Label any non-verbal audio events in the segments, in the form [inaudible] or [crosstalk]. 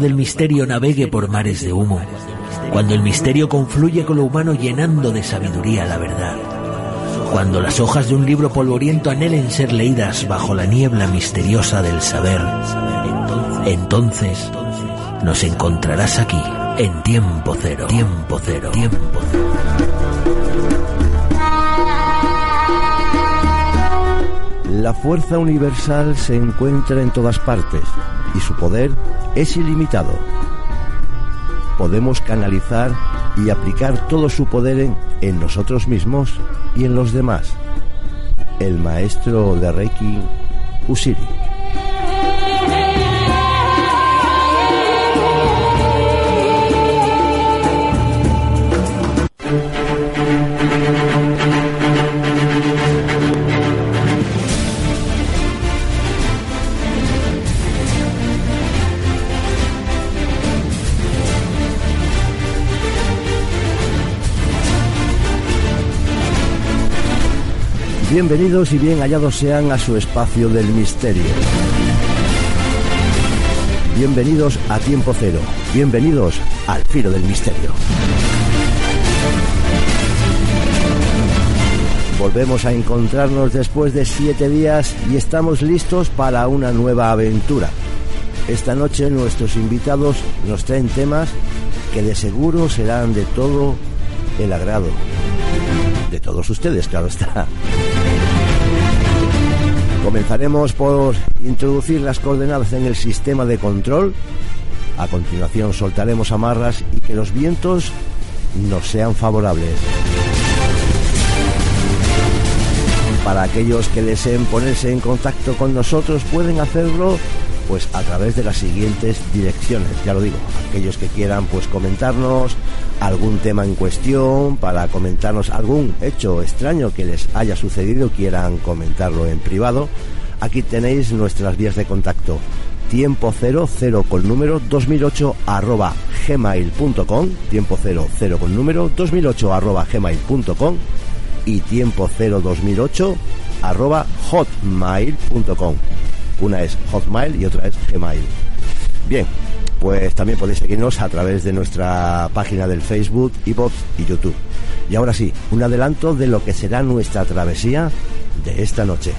Del misterio navegue por mares de humo, cuando el misterio confluye con lo humano llenando de sabiduría la verdad, cuando las hojas de un libro polvoriento anhelen ser leídas bajo la niebla misteriosa del saber, entonces nos encontrarás aquí en tiempo cero, tiempo cero, tiempo cero. La fuerza universal se encuentra en todas partes y su poder es ilimitado. Podemos canalizar y aplicar todo su poder en, nosotros mismos y en los demás. El maestro de Reiki, Usiri. Bienvenidos y bien hallados sean a su espacio del misterio. Bienvenidos a Tiempo Cero. Bienvenidos al Filo del Misterio. Volvemos a encontrarnos después de siete días y estamos listos para una nueva aventura. Esta noche nuestros invitados nos traen temas que de seguro serán de todo el agrado. De todos ustedes, claro está. Comenzaremos por introducir las coordenadas en el sistema de control. A continuación soltaremos amarras y que los vientos nos sean favorables. Para aquellos que deseen ponerse en contacto con nosotros pueden hacerlo pues a través de las siguientes direcciones, ya lo digo, aquellos que quieran pues comentarnos algún tema en cuestión, para comentarnos algún hecho extraño que les haya sucedido, quieran comentarlo en privado, aquí tenéis nuestras vías de contacto. Tiempo cero, cero con número 2008 arroba gmail.com, tiempo cero, cero con número 2008 arroba gmail.com y tiempo cero 2008 arroba hotmail.com. Una es Hotmail y otra es Gmail. Bien, pues también podéis seguirnos a través de nuestra página del Facebook, iVoox y YouTube. Y ahora sí, un adelanto de lo que será nuestra travesía de esta noche.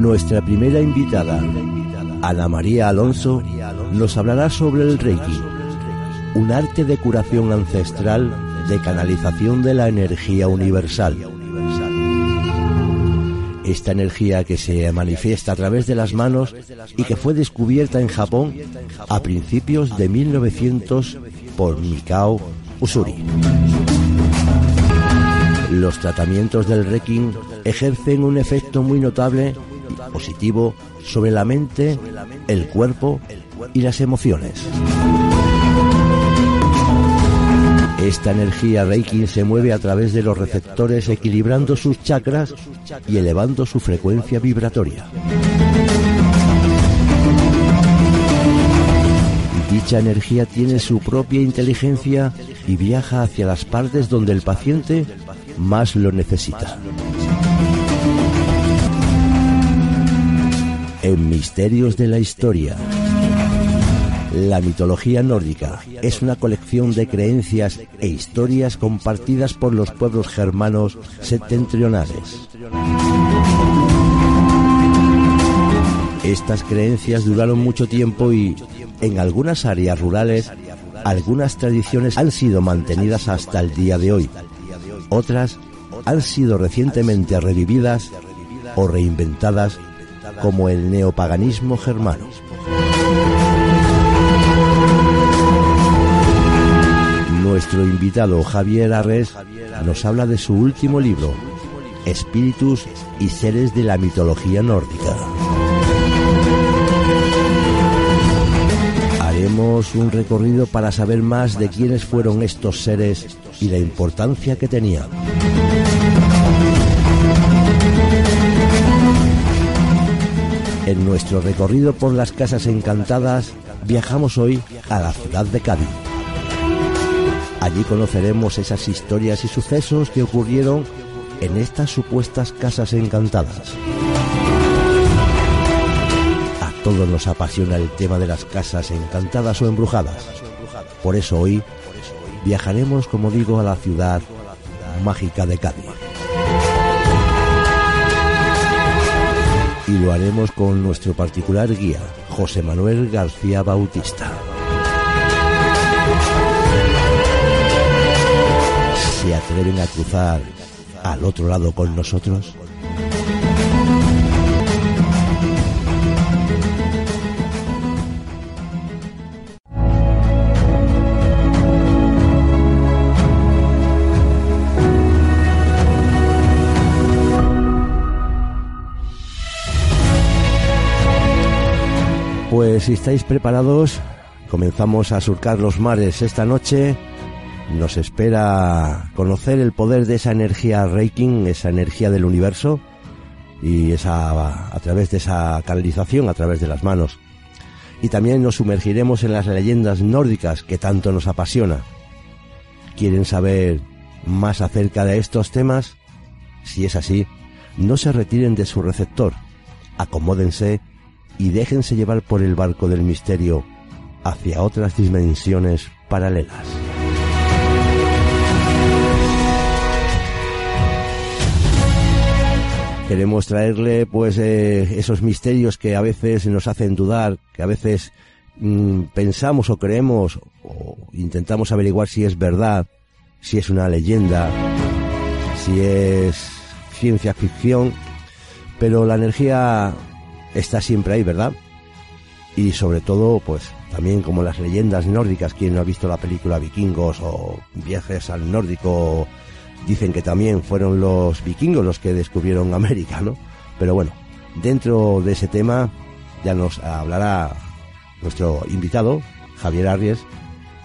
Nuestra primera invitada, Ana María Alonso, nos hablará sobre el Reiki un arte de curación ancestral de canalización de la energía universal. Esta energía que se manifiesta a través de las manos y que fue descubierta en Japón a principios de 1900 por Mikao Usuri. Los tratamientos del Reiki ejercen un efecto muy notable y positivo sobre la mente, el cuerpo y las emociones. Esta energía Reiki se mueve a través de los receptores equilibrando sus chakras y elevando su frecuencia vibratoria. Dicha energía tiene su propia inteligencia y viaja hacia las partes donde el paciente más lo necesita. En Misterios de la Historia. La mitología nórdica es una colección de creencias e historias compartidas por los pueblos germanos septentrionales. Estas creencias duraron mucho tiempo y, en algunas áreas rurales, algunas tradiciones han sido mantenidas hasta el día de hoy. Otras han sido recientemente revividas o reinventadas como el neopaganismo germano. Nuestro invitado Javier Arres nos habla de su último libro, Espíritus y Seres de la Mitología Nórdica. Haremos un recorrido para saber más de quiénes fueron estos seres y la importancia que tenían. En nuestro recorrido por las casas encantadas, viajamos hoy a la ciudad de Cádiz Allí conoceremos esas historias y sucesos que ocurrieron en estas supuestas casas encantadas. A todos nos apasiona el tema de las casas encantadas o embrujadas. Por eso hoy viajaremos, como digo, a la ciudad mágica de Cádiz. Y lo haremos con nuestro particular guía, José Manuel García Bautista. ¿Se atreven a cruzar al otro lado con nosotros? Pues si estáis preparados, comenzamos a surcar los mares esta noche nos espera conocer el poder de esa energía Reiki, esa energía del universo, y esa, a través de esa canalización, a través de las manos. Y también nos sumergiremos en las leyendas nórdicas que tanto nos apasiona. ¿Quieren saber más acerca de estos temas? Si es así, no se retiren de su receptor, acomódense y déjense llevar por el barco del misterio hacia otras dimensiones paralelas. Queremos traerle pues eh, esos misterios que a veces nos hacen dudar, que a veces mm, pensamos o creemos o intentamos averiguar si es verdad, si es una leyenda, si es ciencia ficción, pero la energía está siempre ahí, ¿verdad? Y sobre todo, pues también como las leyendas nórdicas, quien no ha visto la película Vikingos o Viajes al Nórdico Dicen que también fueron los vikingos los que descubrieron [laughs] América, ¿no? Pero bueno, dentro de ese tema ya nos hablará nuestro invitado, Javier Arries,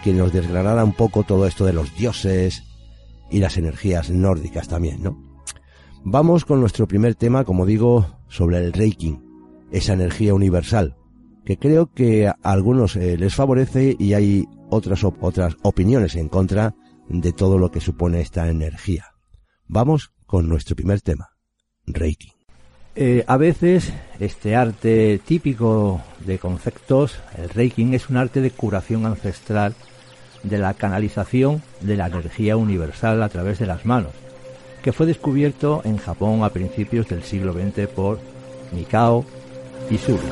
quien nos desgranará un poco todo esto de los dioses y las energías nórdicas también, ¿no? Vamos con nuestro primer tema, como digo, sobre el Reiki, esa energía universal, que creo que a algunos eh, les favorece y hay otras, otras opiniones en contra de todo lo que supone esta energía. Vamos con nuestro primer tema, Reiki. Eh, a veces este arte típico de conceptos, el Reiki, es un arte de curación ancestral de la canalización de la energía universal a través de las manos, que fue descubierto en Japón a principios del siglo XX por Mikao Isuru.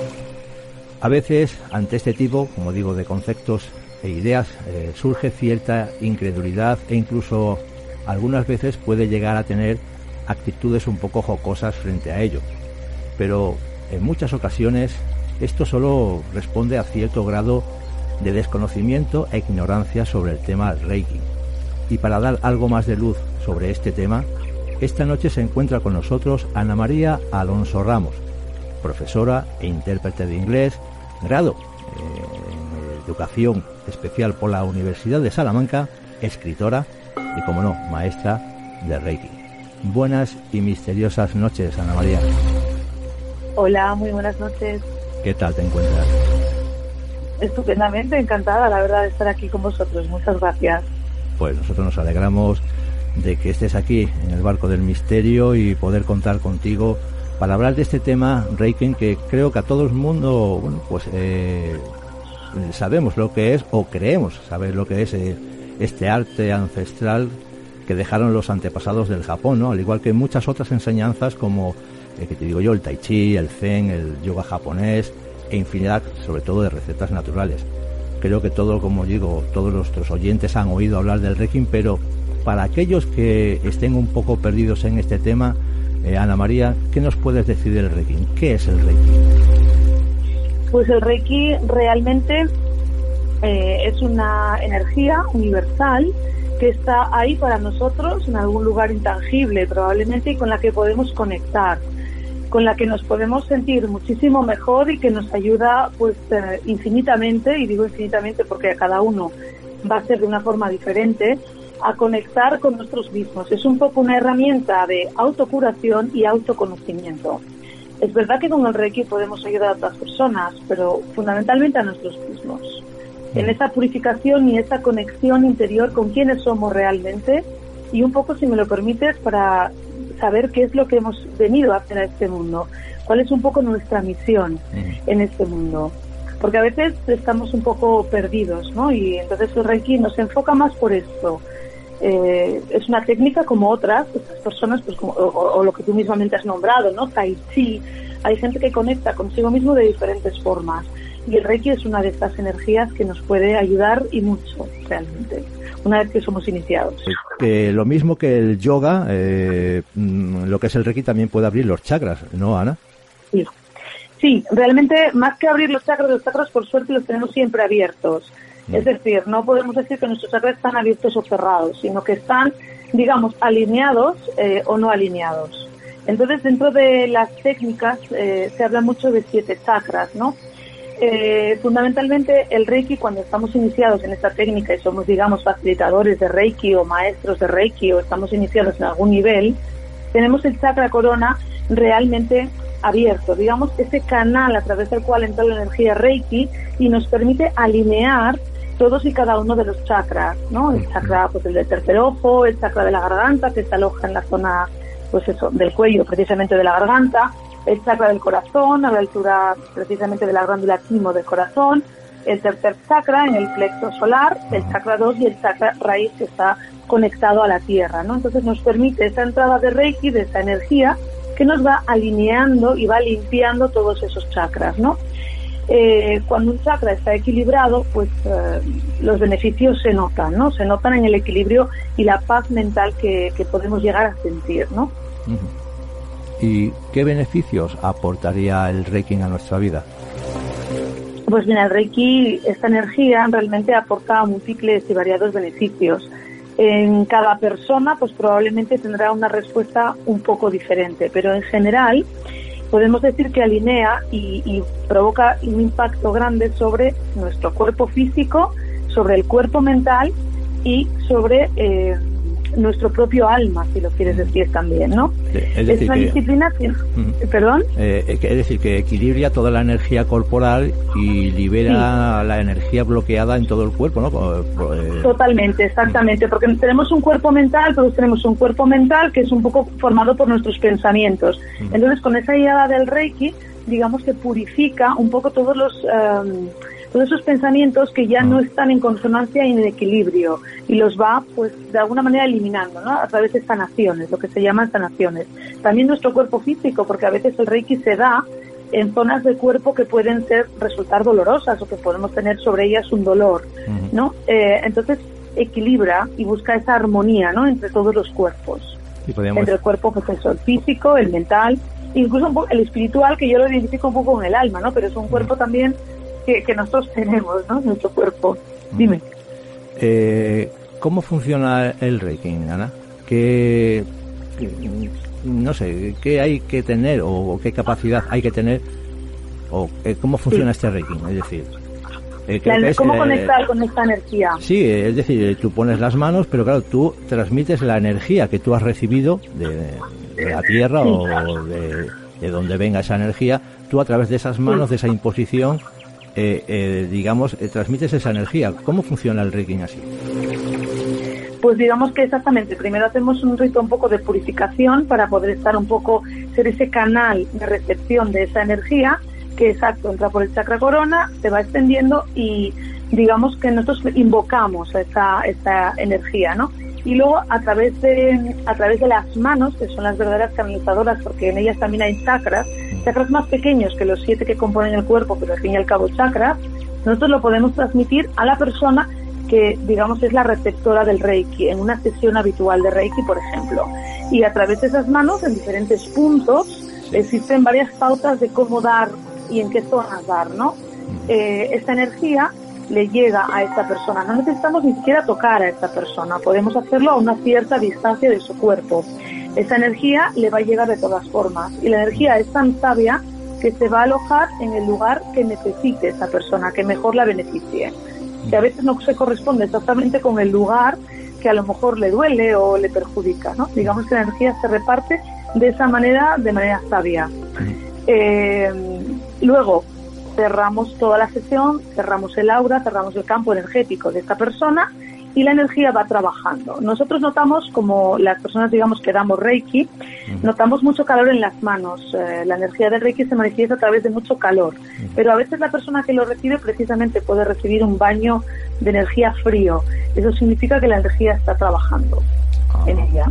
A veces, ante este tipo, como digo, de conceptos e ideas eh, surge cierta incredulidad e incluso algunas veces puede llegar a tener actitudes un poco jocosas frente a ello. Pero en muchas ocasiones esto solo responde a cierto grado de desconocimiento e ignorancia sobre el tema Reiki. Y para dar algo más de luz sobre este tema, esta noche se encuentra con nosotros Ana María Alonso Ramos, profesora e intérprete de inglés, grado en educación especial por la Universidad de Salamanca, escritora y, como no, maestra de Reiki. Buenas y misteriosas noches, Ana María. Hola, muy buenas noches. ¿Qué tal te encuentras? Estupendamente, encantada, la verdad, de estar aquí con vosotros. Muchas gracias. Pues nosotros nos alegramos de que estés aquí en el barco del misterio y poder contar contigo para hablar de este tema Reiki que creo que a todo el mundo bueno pues eh, sabemos lo que es o creemos saber lo que es eh, este arte ancestral que dejaron los antepasados del Japón, ¿no? Al igual que muchas otras enseñanzas como, eh, que te digo yo, el tai chi, el zen, el yoga japonés e infinidad, sobre todo, de recetas naturales. Creo que todo, como digo, todos nuestros oyentes han oído hablar del Reiki, pero para aquellos que estén un poco perdidos en este tema, eh, Ana María, ¿qué nos puedes decir del Reiki? ¿Qué es el Reiki? Pues el Reiki realmente eh, es una energía universal que está ahí para nosotros en algún lugar intangible probablemente y con la que podemos conectar, con la que nos podemos sentir muchísimo mejor y que nos ayuda pues eh, infinitamente, y digo infinitamente porque a cada uno va a ser de una forma diferente, a conectar con nosotros mismos. Es un poco una herramienta de autocuración y autoconocimiento. Es verdad que con el Reiki podemos ayudar a otras personas, pero fundamentalmente a nosotros mismos. en esa purificación y esa conexión interior con quiénes somos realmente y un poco, si me lo permites, para saber qué es lo que hemos venido a hacer a este mundo, cuál es un poco nuestra misión en este mundo. Porque a veces estamos un poco perdidos, ¿no? Y entonces el Reiki nos enfoca más por esto. Eh, es una técnica como otras, estas personas, pues como, o, lo que tú mismamente has nombrado, ¿no? Tai Chi. Hay gente que conecta consigo mismo de diferentes formas. Y el Reiki es una de estas energías que nos puede ayudar y mucho, realmente, una vez que somos iniciados. Que lo mismo que el yoga, eh, mm, lo que es el Reiki también puede abrir los chakras, ¿no, Ana? Sí. sí, realmente más que abrir los chakras, los chakras por suerte los tenemos siempre abiertos. Es decir, no podemos decir que nuestros chakras están abiertos o cerrados, sino que están, digamos, alineados eh, o no alineados. Entonces, dentro de las técnicas eh, se habla mucho de siete chakras, ¿no? Eh, fundamentalmente el Reiki, cuando estamos iniciados en esta técnica y somos, digamos, facilitadores de Reiki o maestros de Reiki o estamos iniciados en algún nivel, tenemos el chakra corona realmente abierto, digamos, ese canal a través del cual entra la energía Reiki y nos permite alinear todos y cada uno de los chakras, ¿no? El chakra, pues el del tercer ojo, el chakra de la garganta, que se aloja en la zona, pues eso, del cuello, precisamente de la garganta, el chakra del corazón, a la altura precisamente de la glándula timo del corazón, el tercer chakra en el plexo solar, el chakra 2 y el chakra raíz que está conectado a la tierra, ¿no? Entonces nos permite esa entrada de Reiki, de esa energía, que nos va alineando y va limpiando todos esos chakras, ¿no? Eh, cuando un chakra está equilibrado, pues eh, los beneficios se notan, ¿no? Se notan en el equilibrio y la paz mental que, podemos llegar a sentir, ¿no? ¿Y qué beneficios aportaría el Reiki a nuestra vida? Pues mira, el Reiki, esta energía realmente aporta múltiples y variados beneficios. En cada persona, pues probablemente tendrá una respuesta un poco diferente, pero en general podemos decir que alinea y, y provoca un impacto grande sobre nuestro cuerpo físico, sobre el cuerpo mental y sobre eh, nuestro propio alma, si lo quieres decir también, ¿no? es, decir una disciplina ¿Perdón? Eh, es decir, que equilibra toda la energía corporal y libera la energía bloqueada en todo el cuerpo, ¿no? Eh, Totalmente, exactamente, porque tenemos un cuerpo mental, pero tenemos un cuerpo mental que es un poco formado por nuestros pensamientos. Entonces, con esa idea del Reiki, digamos que purifica un poco todos los... Em, todos esos pensamientos que ya no ah. están en consonancia y en equilibrio y los va pues de alguna manera eliminando ¿no? a través de sanaciones, lo que se llaman sanaciones. También nuestro cuerpo físico, porque a veces el reiki se da en zonas del cuerpo que pueden ser resultar dolorosas o que podemos tener sobre ellas un dolor, ¿no? Eh, entonces equilibra y busca esa armonía, ¿no? Entre todos los cuerpos, entre el cuerpo pues el físico, el mental, incluso el espiritual que yo lo identifico un poco con el alma, ¿no? Pero es un cuerpo también que, nosotros tenemos, ¿no? Nuestro cuerpo. Dime. Eh, ¿Cómo funciona el Reiki, Ana? ¿Qué, no sé, qué hay que tener o, qué capacidad hay que tener o eh, cómo funciona este Reiki? Es decir, eh, ¿Cómo conectar con esta energía? Sí, es decir, tú pones las manos, pero claro, tú transmites la energía que tú has recibido de, la tierra o de, de, donde venga esa energía, tú a través de esas manos, de esa imposición, eh, eh, digamos, eh, transmites esa energía. ¿Cómo funciona el Reiki así? Pues digamos que exactamente, primero hacemos un rito un poco de purificación para poder estar un poco, ser ese canal de recepción de esa energía, que exacto, entra por el chakra corona, se va extendiendo y digamos que nosotros invocamos esa, esa energía, ¿no? Y luego a través de a través de las manos que son las verdaderas canalizadoras porque en ellas también hay chakras chakras más pequeños que los siete que componen el cuerpo pero al fin y al cabo chakras nosotros lo podemos transmitir a la persona que digamos es la receptora del reiki en una sesión habitual de reiki por ejemplo. Y a través de esas manos en diferentes puntos existen varias pautas de cómo dar y en qué zonas dar no eh, esta energía le llega a esta persona. No necesitamos ni siquiera tocar a esta persona, podemos hacerlo a una cierta distancia de su cuerpo. Esa energía le va a llegar de todas formas y la energía es tan sabia que se va a alojar en el lugar que necesite esa persona, que mejor la beneficie. Que a veces no se corresponde exactamente con el lugar que a lo mejor le duele o le perjudica, ¿no? Digamos que la energía se reparte de esa manera, de manera sabia. Eh, luego, cerramos toda la sesión, cerramos el aura, cerramos el campo energético de esta persona y la energía va trabajando. Nosotros notamos, como las personas, digamos, que damos Reiki, notamos mucho calor en las manos. Eh, la energía del Reiki se manifiesta a través de mucho calor, pero a veces la persona que lo recibe precisamente puede recibir un baño de energía frío. Eso significa que la energía está trabajando Ah, en ella.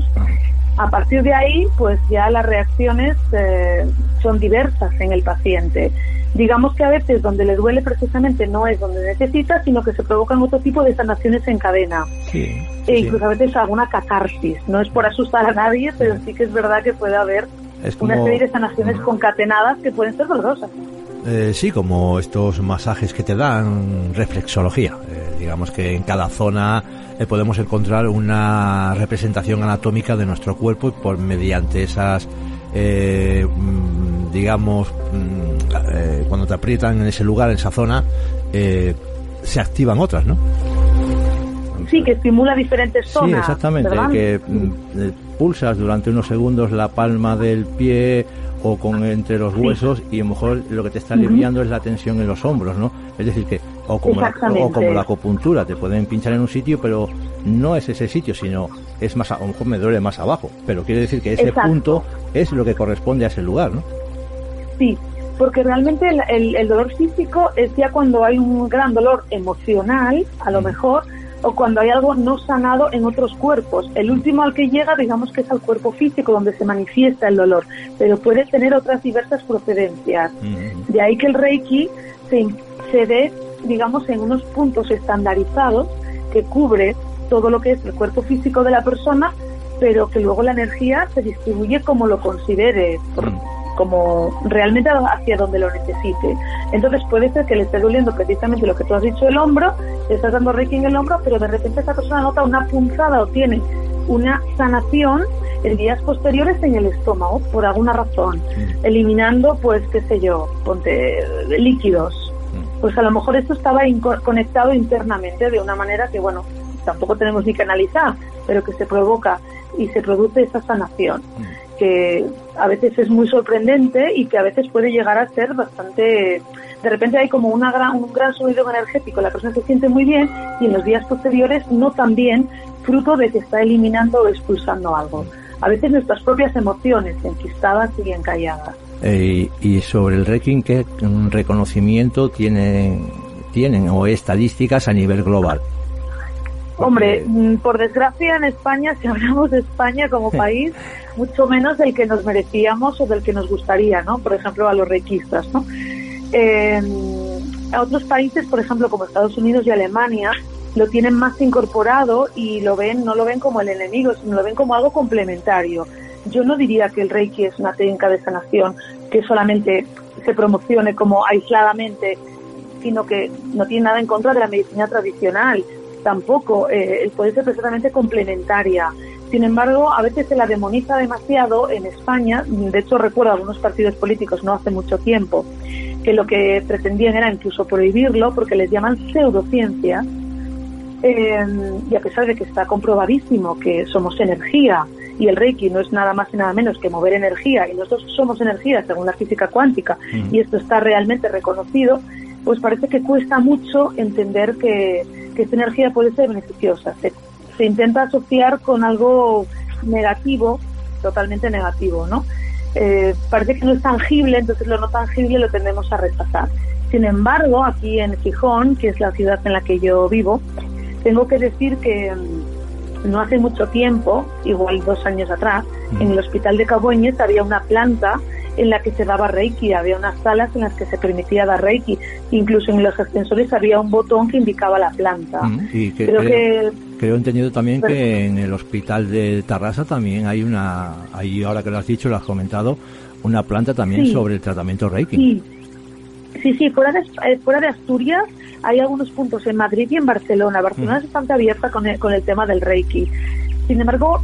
A partir de ahí, pues ya las reacciones eh, son diversas en el paciente. Digamos que a veces donde le duele precisamente no es donde necesita, sino que se provocan otro tipo de sanaciones en cadena. Sí, E sí. incluso a veces alguna catarsis. No es por asustar a nadie, pero sí que es verdad que puede haber Es una como- serie de sanaciones concatenadas que pueden ser dolorosas. Eh, sí, como estos masajes que te dan reflexología. Eh, digamos que en cada zona eh, podemos encontrar una representación anatómica de nuestro cuerpo y por mediante esas, eh, mm, digamos, mm, eh, cuando te aprietan en ese lugar, en esa zona, eh, se activan otras, ¿no? Sí, que estimula diferentes Sí, zonas. exactamente, ¿verdad? que mm, pulsas durante unos segundos la palma del pie o con entre los huesos y a lo mejor lo que te está aliviando es la tensión en los hombros, ¿no? Es decir que o como, la, o como la acupuntura, te pueden pinchar en un sitio, pero no es ese sitio, sino es más, a lo mejor me duele más abajo, pero quiere decir que ese Exacto. punto es lo que corresponde a ese lugar, ¿no? Sí, porque realmente el, el- el dolor físico es ya cuando hay un gran dolor emocional, a lo mejor, o cuando hay algo no sanado en otros cuerpos. El último al que llega, digamos que es al cuerpo físico, donde se manifiesta el dolor, pero puede tener otras diversas procedencias. De ahí que el Reiki se, se dé, digamos, en unos puntos estandarizados que cubre todo lo que es el cuerpo físico de la persona, pero que luego la energía se distribuye como lo considere, por- como realmente hacia donde lo necesite. Entonces puede ser que le esté doliendo precisamente lo que tú has dicho el hombro, le estás dando reiki en el hombro, pero de repente esa persona nota una punzada o tiene una sanación en días posteriores en el estómago, por alguna razón, eliminando, pues, qué sé yo, ponte líquidos. Pues a lo mejor esto estaba conectado internamente de una manera que, bueno, tampoco tenemos ni que analizar, pero que se provoca y se produce esa sanación, que a veces es muy sorprendente y que a veces puede llegar a ser bastante... De repente hay como una gran, un gran sonido energético, la persona se siente muy bien y en los días posteriores no tan bien, fruto de que está eliminando o expulsando algo. A veces nuestras propias emociones enquistadas y encalladas. Eh, y sobre el Reiki, ¿qué reconocimiento tienen, tienen o estadísticas a nivel global? Porque- Hombre, mm, por desgracia en España, [laughs] si hablamos de España como [laughs] país, mucho menos del que nos merecíamos o del que nos gustaría, ¿no? Por ejemplo, a los reikistas, ¿no? Eh, a otros países, por ejemplo, como Estados Unidos y Alemania, lo tienen más incorporado y lo ven, no lo ven como el enemigo, sino lo ven como algo complementario. Yo no diría que el Reiki es una técnica de sanación que solamente se promocione como aisladamente, sino que no tiene nada en contra de la medicina tradicional. Tampoco, eh, puede ser perfectamente complementaria. Sin embargo, a veces se la demoniza demasiado en España. De hecho, recuerdo algunos partidos políticos no hace mucho tiempo que lo que pretendían era incluso prohibirlo porque les llaman pseudociencias. Eh, y a pesar de que está comprobadísimo que somos energía y el Reiki no es nada más y nada menos que mover energía y nosotros somos energía según la física cuántica y esto está realmente reconocido, pues parece que cuesta mucho entender que, que esta energía puede ser beneficiosa. Se, se intenta asociar con algo negativo, totalmente negativo, ¿no? Eh, parece que no es tangible, entonces lo no tangible lo tendemos a rechazar. Sin embargo, aquí en Gijón, que es la ciudad en la que yo vivo, tengo que decir que mm, no hace mucho tiempo, igual dos años atrás, en el hospital de Caboñes había una planta en la que se daba Reiki, había unas salas en las que se permitía dar Reiki, incluso en los ascensores había un botón que indicaba la planta. Mm, Y que, Creo creo, que creo entendido también que en el hospital de Tarrasa también hay una, ahí ahora que lo has dicho, lo has comentado, una planta también Sí. sobre el tratamiento Reiki. Sí, sí, sí, fuera de, eh, fuera de Asturias hay algunos puntos en Madrid y en Barcelona. Barcelona es bastante abierta con el, con el tema del Reiki. Sin embargo,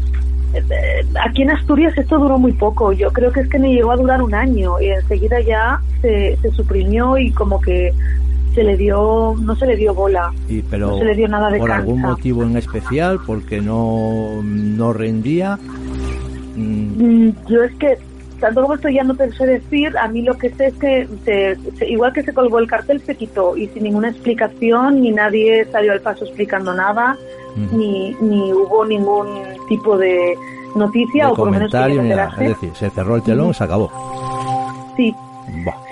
eh, eh, aquí en Asturias esto duró muy poco. Yo creo que es que me llegó a durar un año y enseguida ya se, se suprimió y como que se le dio, no se le dio bola. Y, pero No se le dio nada de por algún motivo en especial, porque no, no rendía. Mm, Mm, Yo es que tanto como esto ya no te sé decir, a mí lo que sé es que se, igual que se colgó el cartel se quitó y sin ninguna explicación, ni nadie salió al paso explicando nada, ni, ni hubo ningún tipo de noticia o por lo menos es decir, se cerró el telón, se acabó. Sí,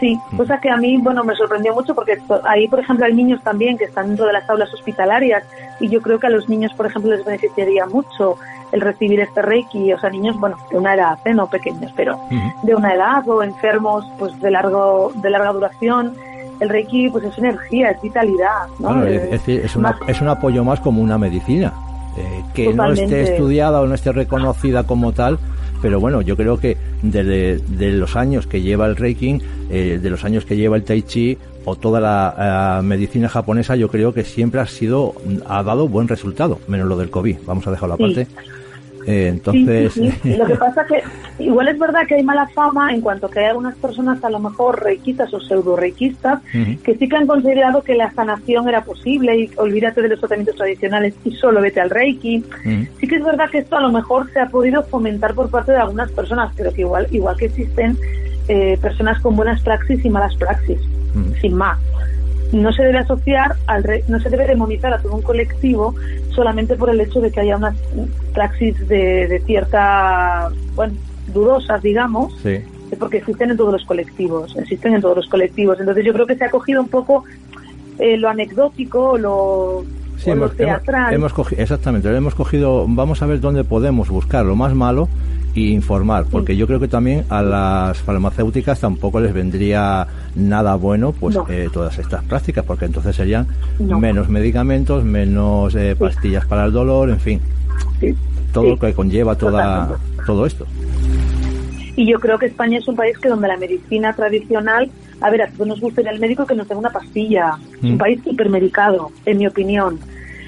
Sí, cosa que a mí, bueno, me sorprendió mucho porque ahí, por ejemplo, hay niños también que están dentro de las aulas hospitalarias y yo creo que a los niños, por ejemplo, les beneficiaría mucho el recibir este Reiki, o sea, niños, bueno, de una edad, ¿eh? no pequeños, pero de una edad o enfermos, pues de largo, de larga duración. El Reiki, pues es energía, es vitalidad, ¿no? es, decir, es, es un apoyo más como una medicina. Eh, que no esté estudiada o no esté reconocida como tal, pero bueno, yo creo que desde de los años que lleva el Reiki, eh, de los años que lleva el Tai Chi o toda la medicina japonesa, yo creo que siempre ha sido, ha dado buen resultado, menos lo del COVID. Vamos a dejarlo aparte. Eh, entonces. Lo que [laughs] pasa que igual es verdad que hay mala fama en cuanto que hay algunas personas a lo mejor reikistas o pseudo reikistas que sí que han considerado que la sanación era posible y olvídate de los tratamientos tradicionales y solo vete al reiki. Sí que es verdad que esto a lo mejor se ha podido fomentar por parte de algunas personas, pero que igual, igual que existen eh, personas con buenas praxis y malas praxis, sin más no se debe asociar, al no se debe demonizar a todo un colectivo solamente por el hecho de que haya unas praxis de, cierta, bueno, dudosas, digamos, porque existen en todos los colectivos, existen en todos los colectivos. Entonces yo creo que se ha cogido un poco eh, lo anecdótico, lo, lo teatral. Hemos, exactamente, hemos cogido, vamos a ver dónde podemos buscar lo más malo y informar, porque yo creo que también a las farmacéuticas tampoco les vendría nada bueno pues eh, todas estas prácticas, porque entonces serían menos medicamentos, menos eh, pastillas para el dolor, en fin, todo lo que conlleva toda, todo esto. Y yo creo que España es un país que donde la medicina tradicional, a ver, a todos nos gustaría el médico que nos dé una pastilla, es un mm. país hipermedicado, en mi opinión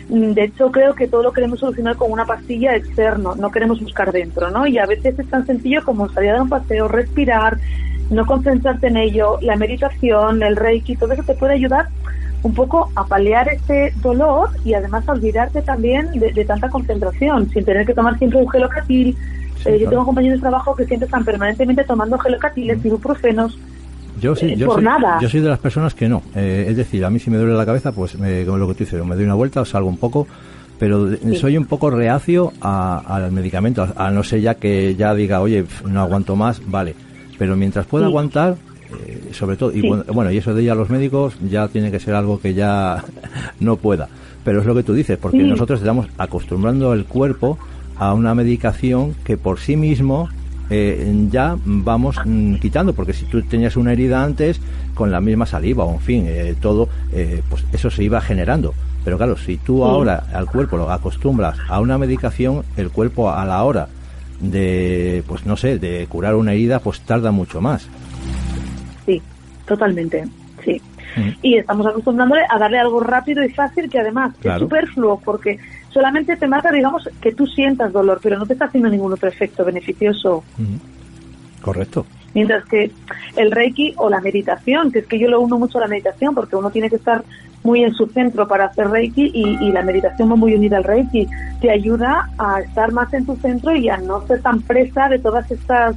Mm, de hecho, creo que todo lo queremos solucionar con una pastilla externo, no queremos buscar dentro, ¿no? Y a veces es tan sencillo como salir a dar un paseo, respirar, no concentrarte en ello, la meditación, el reiki, todo eso te puede ayudar un poco a paliar ese dolor y además a olvidarte también de, tanta concentración, sin tener que tomar siempre un gelocatil. Eh, yo tengo compañeros de trabajo que siempre están permanentemente tomando gelocatiles, ibuprofenos, yo sí, yo, soy, yo soy de las personas que no. Eh, es decir, a mí si me duele la cabeza, pues me, como lo que tú dices, me doy una vuelta, salgo un poco, pero soy un poco reacio al medicamento, a, no ser ya que ya diga, oye, no aguanto más, vale. Pero mientras pueda aguantar, eh, sobre todo, y bueno, y eso de ir a los médicos ya tiene que ser algo que ya [laughs] no pueda. Pero es lo que tú dices, porque nosotros estamos acostumbrando el cuerpo a una medicación que por sí mismo eh, ya vamos mm, quitando, porque si tú tenías una herida antes, con la misma saliva o en fin, eh, todo, eh, pues eso se iba generando. Pero claro, si tú ahora al cuerpo lo acostumbras a una medicación, el cuerpo a la hora de, pues no sé, de curar una herida, pues tarda mucho más. Sí, totalmente, sí. Y estamos acostumbrándole a darle algo rápido y fácil que además es superfluo porque solamente te mata, digamos, que tú sientas dolor, pero no te está haciendo ningún otro efecto beneficioso. Correcto. Mientras que el Reiki o la meditación, que es que yo lo uno mucho a la meditación porque uno tiene que estar muy en su centro para hacer Reiki y, la meditación va muy unida al Reiki, te ayuda a estar más en tu centro y a no ser tan presa de todas estas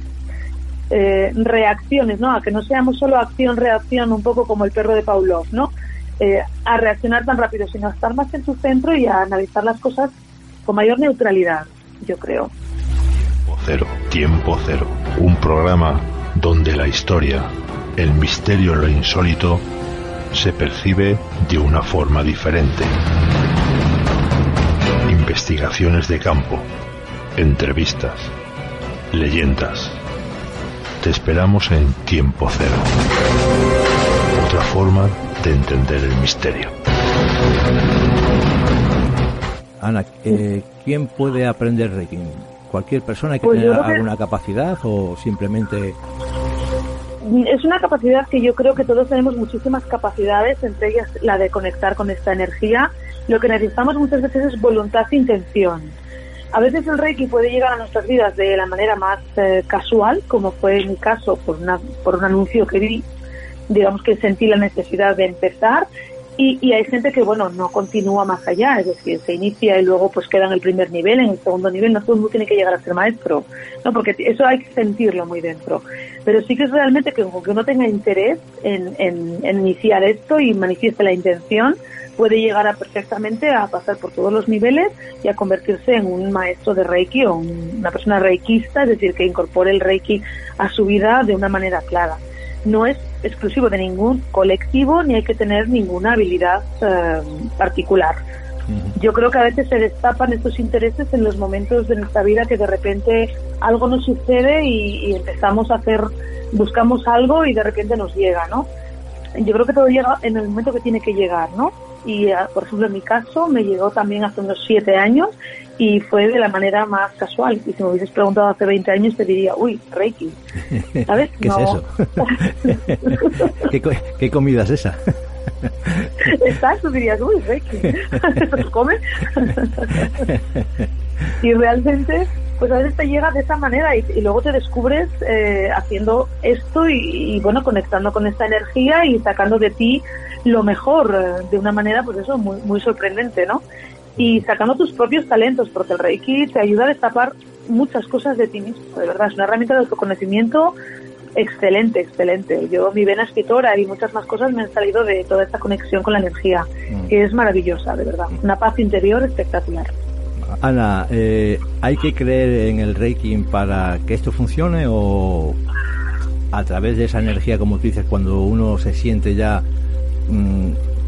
eh, reacciones, ¿no? A que no seamos solo acción-reacción, un poco como el perro de Pavlov, ¿no? Eh, a reaccionar tan rápido, sino a estar más en su centro y a analizar las cosas con mayor neutralidad, yo creo. Tiempo cero, tiempo cero. Un programa donde la historia, el misterio, lo insólito, se percibe de una forma diferente. Investigaciones de campo, entrevistas, leyendas. Te esperamos en tiempo cero. Otra forma de entender el misterio. Ana, eh, ¿quién puede aprender Reiki? ¿Cualquier persona que pues tenga alguna capacidad o simplemente...? Es una capacidad que yo creo que todos tenemos muchísimas capacidades, entre ellas la de conectar con esta energía. Lo que necesitamos muchas veces es voluntad e intención. A veces el Reiki puede llegar a nuestras vidas de la manera más eh, casual, como fue en mi caso por, una, por un anuncio que vi digamos que sentí la necesidad de empezar Y, hay gente que, bueno, no continúa más allá, es decir, se inicia y luego pues queda en el primer nivel, en el segundo nivel, no todo el mundo tiene que llegar a ser maestro, ¿no? Porque eso hay que sentirlo muy dentro. Pero sí que es realmente que aunque uno tenga interés en, en, iniciar esto y manifieste la intención, puede llegar a perfectamente a pasar por todos los niveles y a convertirse en un maestro de Reiki o una persona reikista, es decir, que incorpore el Reiki a su vida de una manera clara no es exclusivo de ningún colectivo ni hay que tener ninguna habilidad eh, particular. Yo creo que a veces se destapan estos intereses en los momentos de nuestra vida que de repente algo nos sucede y, empezamos a hacer, buscamos algo y de repente nos llega, ¿no? Yo creo que todo llega en el momento que tiene que llegar, ¿no? Y, eh, por ejemplo, en mi caso me llegó también hace unos siete años y fue de la manera más casual. Y si me hubieses preguntado hace 20 años, te diría, uy, Reiki. [laughs] ¿Sabes? ¿Qué es eso? [laughs] ¿Qué, comida es esa? Exacto, dirías, uy, Reiki. [laughs] ¿Lo comes? y realmente, pues a veces te llega de esa manera y, luego te descubres eh, haciendo esto y, bueno, conectando con esta energía y sacando de ti lo mejor eh, de una manera, pues eso, muy, muy sorprendente, ¿no? y sacando tus propios talentos, porque el Reiki te ayuda a destapar muchas cosas de ti mismo, de verdad, es una herramienta de autoconocimiento excelente, excelente. Yo, mi vena escritora y muchas más cosas me han salido de toda esta conexión con la energía, mm. que es maravillosa, de verdad, una paz interior espectacular. Ana, eh, ¿hay que creer en el Reiki para que esto funcione o a través de esa energía, como tú dices, cuando uno se siente ya mm,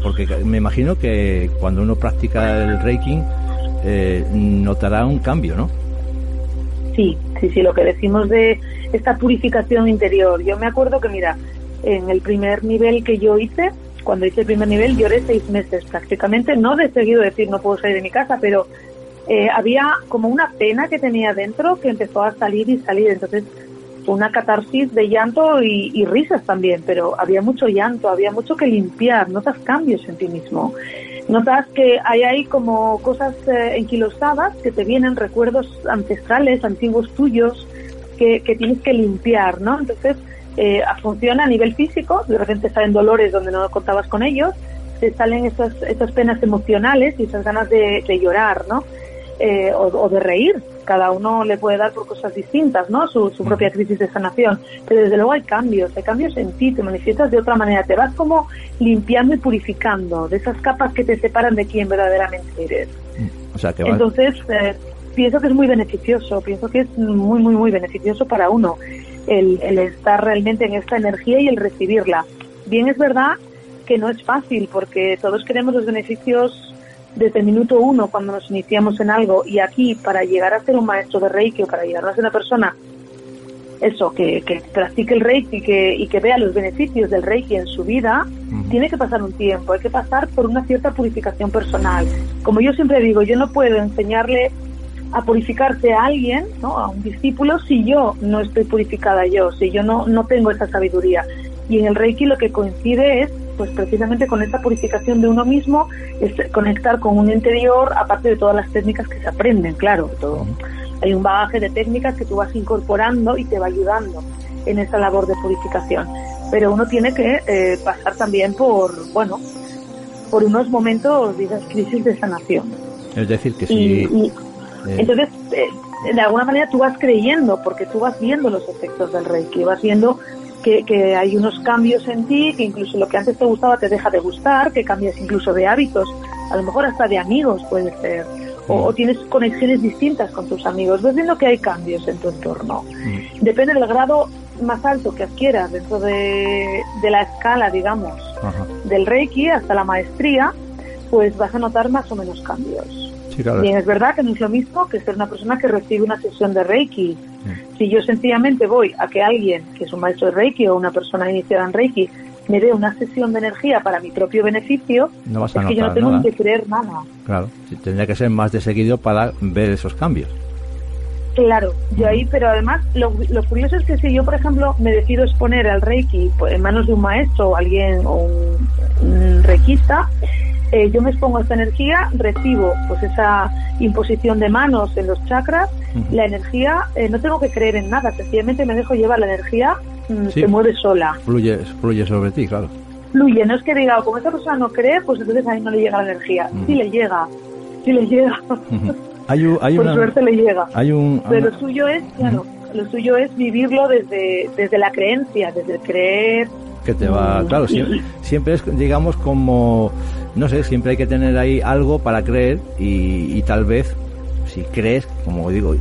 porque me imagino que cuando uno practica el Reiki eh, notará un cambio, ¿no? Sí, sí, sí, lo que decimos de esta purificación interior. Yo me acuerdo que, mira, en el primer nivel que yo hice, cuando hice el primer nivel, lloré seis meses prácticamente, no de seguido decir no puedo salir de mi casa, pero eh, había como una pena que tenía dentro que empezó a salir y salir. Entonces una catarsis de llanto y, risas también, pero había mucho llanto, había mucho que limpiar, notas cambios en ti mismo. Notas que hay ahí como cosas eh, enquilosadas que te vienen, recuerdos ancestrales, antiguos tuyos, que, tienes que limpiar, ¿no? Entonces, eh, funciona a nivel físico, de repente salen dolores donde no contabas con ellos, te salen esas, esas penas emocionales y esas ganas de, llorar, ¿no? Eh, o, de reír, cada uno le puede dar por cosas distintas, ¿no? Su, propia crisis de sanación. Pero desde luego hay cambios, hay cambios en ti, te manifiestas de otra manera, te vas como limpiando y purificando de esas capas que te separan de quién verdaderamente eres. Entonces, eh, pienso que es muy beneficioso, pienso que es muy, muy, muy beneficioso para uno el, el estar realmente en esta energía y el recibirla. Bien es verdad que no es fácil porque todos queremos los beneficios desde el minuto uno cuando nos iniciamos en algo y aquí para llegar a ser un maestro de Reiki o para llegar a ser una persona eso, que, que practique el Reiki que, y que vea los beneficios del Reiki en su vida, tiene que pasar un tiempo, hay que pasar por una cierta purificación personal. Como yo siempre digo, yo no puedo enseñarle a purificarse a alguien, ¿no? a un discípulo, si yo no estoy purificada yo, si yo no, no tengo esa sabiduría. Y en el Reiki lo que coincide es pues precisamente con esa purificación de uno mismo, es conectar con un interior, aparte de todas las técnicas que se aprenden, claro, todo. Hay un bagaje de técnicas que tú vas incorporando y te va ayudando en esa labor de purificación. Pero uno tiene que eh, pasar también por, bueno, por unos momentos de esas crisis de sanación. Es decir, que si... Eh, entonces, eh, de alguna manera tú vas creyendo, porque tú vas viendo los efectos del Reiki, vas viendo que, hay unos cambios en ti, que incluso lo que antes te gustaba te deja de gustar, que cambias incluso de hábitos, a lo mejor hasta de amigos puede ser, o, mm. tienes conexiones distintas con tus amigos, ves viendo que hay cambios en tu entorno. Mm. Depende del grado más alto que adquieras dentro de, la escala, digamos, del Reiki hasta la maestría, pues vas a notar más o menos cambios. Y es verdad que no es lo mismo que ser una persona que recibe una sesión de Reiki. Si yo sencillamente voy a que alguien que es un maestro de Reiki o una persona iniciada en Reiki me dé una sesión de energía para mi propio beneficio, no es que yo no tengo que creer nada. Claro, tendría que ser más de seguido para ver esos cambios. Claro, yo ahí, pero además lo, curioso es que si yo, por ejemplo, me decido exponer al Reiki pues, en manos de un maestro o alguien o un, un reikista, eh, yo me expongo a esta energía, recibo pues esa imposición de manos en los chakras, la energía, eh, no tengo que creer en nada, sencillamente me dejo llevar, la energía mm, se mueve sola. Fluye, fluye sobre ti, claro. fluye, no es que diga, como esa persona no cree, pues entonces ahí no le llega la energía. Sí le llega, sí le llega. Hay, un, hay Por suerte le llega. Hay un, Pero lo suyo es, claro, lo suyo es vivirlo desde, desde la creencia, desde el creer. Que te va, Mm, claro, siempre, [laughs] siempre es, digamos, como, no sé, siempre hay que tener ahí algo para creer y, y tal vez, si crees, como digo,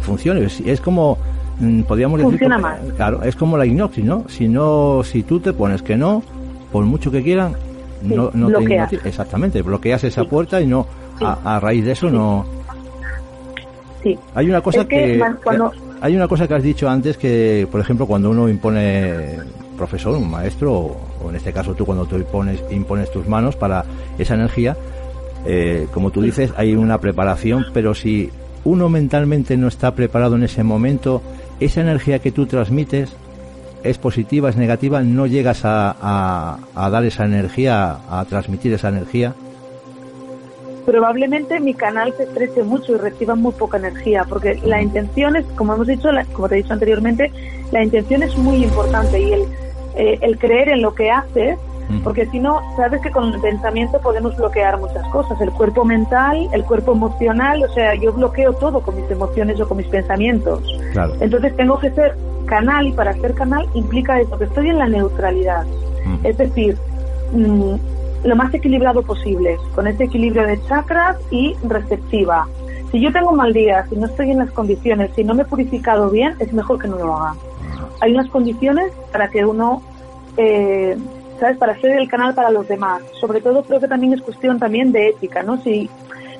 funcione. Es, es como, mm, podríamos decir, Funciona como- más. claro, es como la hipnosis, ¿no? Si no, si tú te pones que no, por mucho que quieran, Sí, no, no te Exactamente, bloqueas esa Sí. puerta y no, Sí. a, a raíz de eso no. Sí. Hay una cosa Es que, cuando- hay una cosa que has dicho antes que, por ejemplo, cuando uno impone profesor, un maestro, o, o en este caso tú cuando tú impones, impones tus manos para esa energía, eh, como tú dices, hay una preparación, pero si uno mentalmente no está preparado en ese momento, esa energía que tú transmites es positiva, es negativa, no llegas a, a- a dar esa energía, a transmitir esa energía. Probablemente mi canal se estreche mucho y reciba muy poca energía, porque la intención es, como hemos dicho, la- como te he dicho anteriormente, la intención es muy importante y el, eh, el creer en lo que haces, porque si no, sabes que con el pensamiento podemos bloquear muchas cosas, el cuerpo mental, el cuerpo emocional, o sea, yo bloqueo todo con mis emociones o con mis pensamientos. Claro. Entonces tengo que ser canal y para ser canal implica eso, que estoy en la neutralidad. Mm. Es decir, mm, lo más equilibrado posible, con ese equilibrio de chakras y receptiva. Si yo tengo un mal día, si no estoy en las condiciones, si no me he purificado bien, es mejor que no lo haga. Hay unas condiciones para que uno, eh, ¿sabes? Para ser el canal para los demás. Sobre todo creo que también es cuestión también de ética, ¿no? Si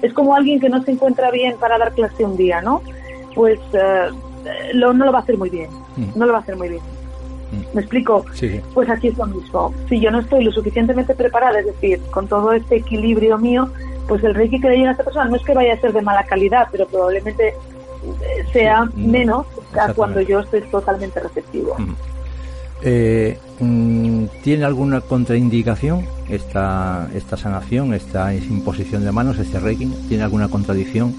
es como alguien que no se encuentra bien para dar clase un día, ¿no? Pues eh, lo, no lo va a hacer muy bien. Mm. No lo va a hacer muy bien. ¿Me explico? Sí. Pues aquí es lo mismo. Si yo no estoy lo suficientemente preparada, es decir, con todo este equilibrio mío, pues el reiki que le llega a esta persona no es que vaya a ser de mala calidad, pero probablemente eh, sea Sí, menos a cuando yo estoy totalmente receptivo. Mm. Eh, mm, ¿Tiene alguna contraindicación esta, esta sanación, esta imposición de manos, este reiki? ¿Tiene alguna contradicción?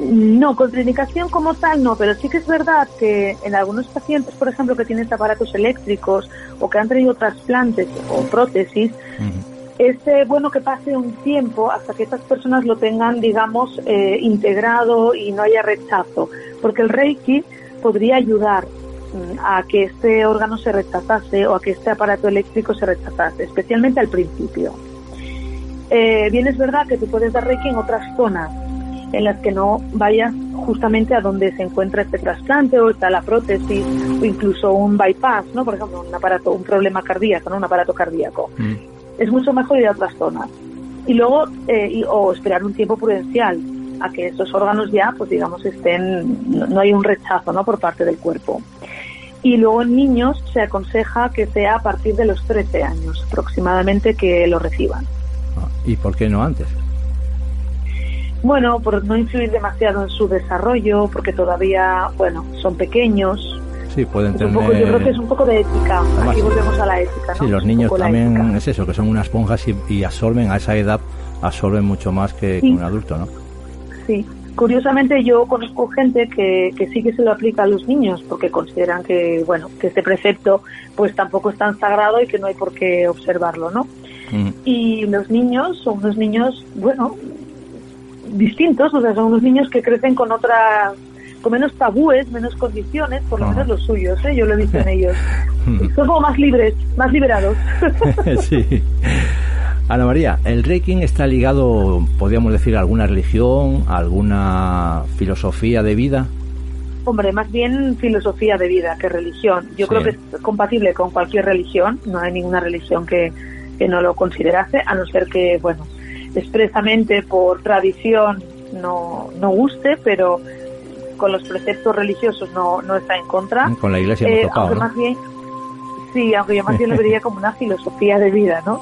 No, contraindicación como tal no, pero sí que es verdad que en algunos pacientes, por ejemplo, que tienen aparatos eléctricos o que han tenido trasplantes o prótesis, es eh, bueno que pase un tiempo hasta que estas personas lo tengan, digamos, eh, integrado y no haya rechazo, porque el Reiki podría ayudar mm, a que este órgano se rechazase o a que este aparato eléctrico se rechazase, especialmente al principio. Eh, bien es verdad que tú puedes dar Reiki en otras zonas en las que no vayas justamente a donde se encuentra este trasplante o está la prótesis o incluso un bypass, ¿no? Por ejemplo, un aparato, un problema cardíaco, ¿no? Un aparato cardíaco Mm. es mucho mejor ir a otras zonas. Y luego, eh, y- o esperar un tiempo prudencial a que esos órganos ya, pues digamos, estén, no, no hay un rechazo, ¿no? Por parte del cuerpo. Y luego en niños se aconseja que sea a partir de los 13 años aproximadamente que lo reciban. ¿Y por qué no antes? Bueno, por no influir demasiado en su desarrollo, porque todavía, bueno, son pequeños. Sí, pueden Es un tener... poco, yo creo que es un poco de ética. Además, Aquí volvemos a la ética, ¿no? Sí, los niños también es eso, que son unas esponjas y, y absorben a esa edad, absorben mucho más que, un adulto, ¿no? Sí, curiosamente yo conozco gente que, que sí que se lo aplica a los niños porque consideran que, bueno, que este precepto pues tampoco es tan sagrado y que no hay por qué observarlo, ¿no? Mm. Y los niños son unos niños, bueno, distintos, o sea, son unos niños que crecen con otras, con menos tabúes, menos condiciones, por lo Ajá. menos los suyos, ¿eh? yo lo he visto en ellos. [laughs] Son como más libres, más liberados. [laughs] sí. Ana María, ¿el Reiki está ligado, podríamos decir, a alguna religión, a alguna filosofía de vida? Hombre, más bien filosofía de vida que religión. Yo Sí. creo que es compatible con cualquier religión. No hay ninguna religión que, que no lo considerase, a no ser que, bueno, expresamente por tradición no, no guste, pero con los preceptos religiosos no, no está en contra. Con la iglesia Eh, más bien, sí, aunque yo más bien lo [laughs] vería como una filosofía de vida, ¿no?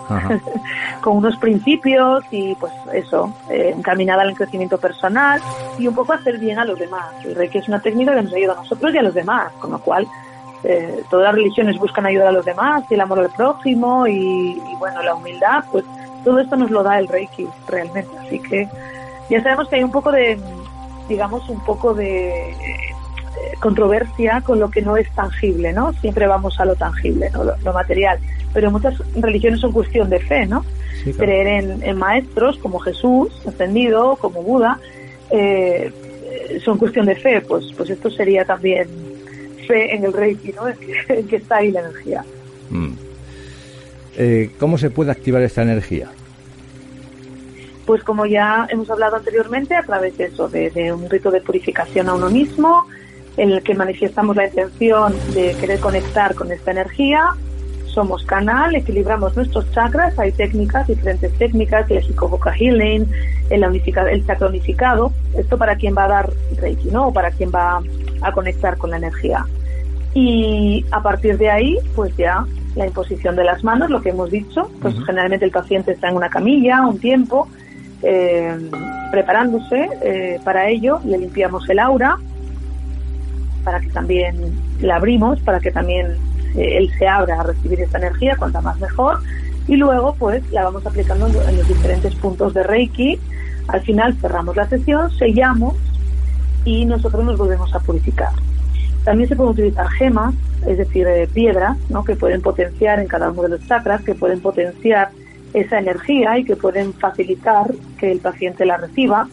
[laughs] Con unos principios y pues eso, eh, encaminada al crecimiento personal y un poco hacer bien a los demás. El Reiki es una técnica que nos ayuda a nosotros y a los demás, con lo cual eh, todas las religiones buscan ayudar a los demás y el amor al prójimo y, y, bueno, la humildad, pues todo esto nos lo da el Reiki realmente. Así que ya sabemos que hay un poco de, digamos, un poco de controversia con lo que no es tangible, ¿no? Siempre vamos a lo tangible, ¿no? lo, material. Pero muchas religiones son cuestión de fe, ¿no? Creer en, maestros como Jesús, ascendido, como Buda, eh, son cuestión de fe. Pues, pues esto sería también fe en el Reiki, ¿no? [laughs] En que, está ahí la energía. Mm. Eh, ¿Cómo se puede activar esta energía? Pues como ya hemos hablado anteriormente, a través de eso, de, un rito de purificación a uno mismo, en el que manifestamos la intención de querer conectar con esta energía, somos canal, equilibramos nuestros chakras, hay técnicas, diferentes técnicas, el Hikoboka Healing, el, el chakra unificado, esto para quien va a dar Reiki, ¿no? Para quien va a conectar con la energía. Y a partir de ahí, pues ya la imposición de las manos, lo que hemos dicho, pues generalmente el paciente está en una camilla un tiempo, eh, preparándose eh, para ello, le limpiamos el aura para que también la abrimos, para que también eh, él se abra a recibir esta energía, cuanta más mejor, y luego pues la vamos aplicando en los diferentes puntos de Reiki. Al final cerramos la sesión, sellamos y nosotros nos volvemos a purificar. También se pueden utilizar gemas, es decir, piedras, ¿no? que pueden potenciar en cada uno de los chakras, que pueden potenciar esa energía y que pueden facilitar que el paciente la reciba.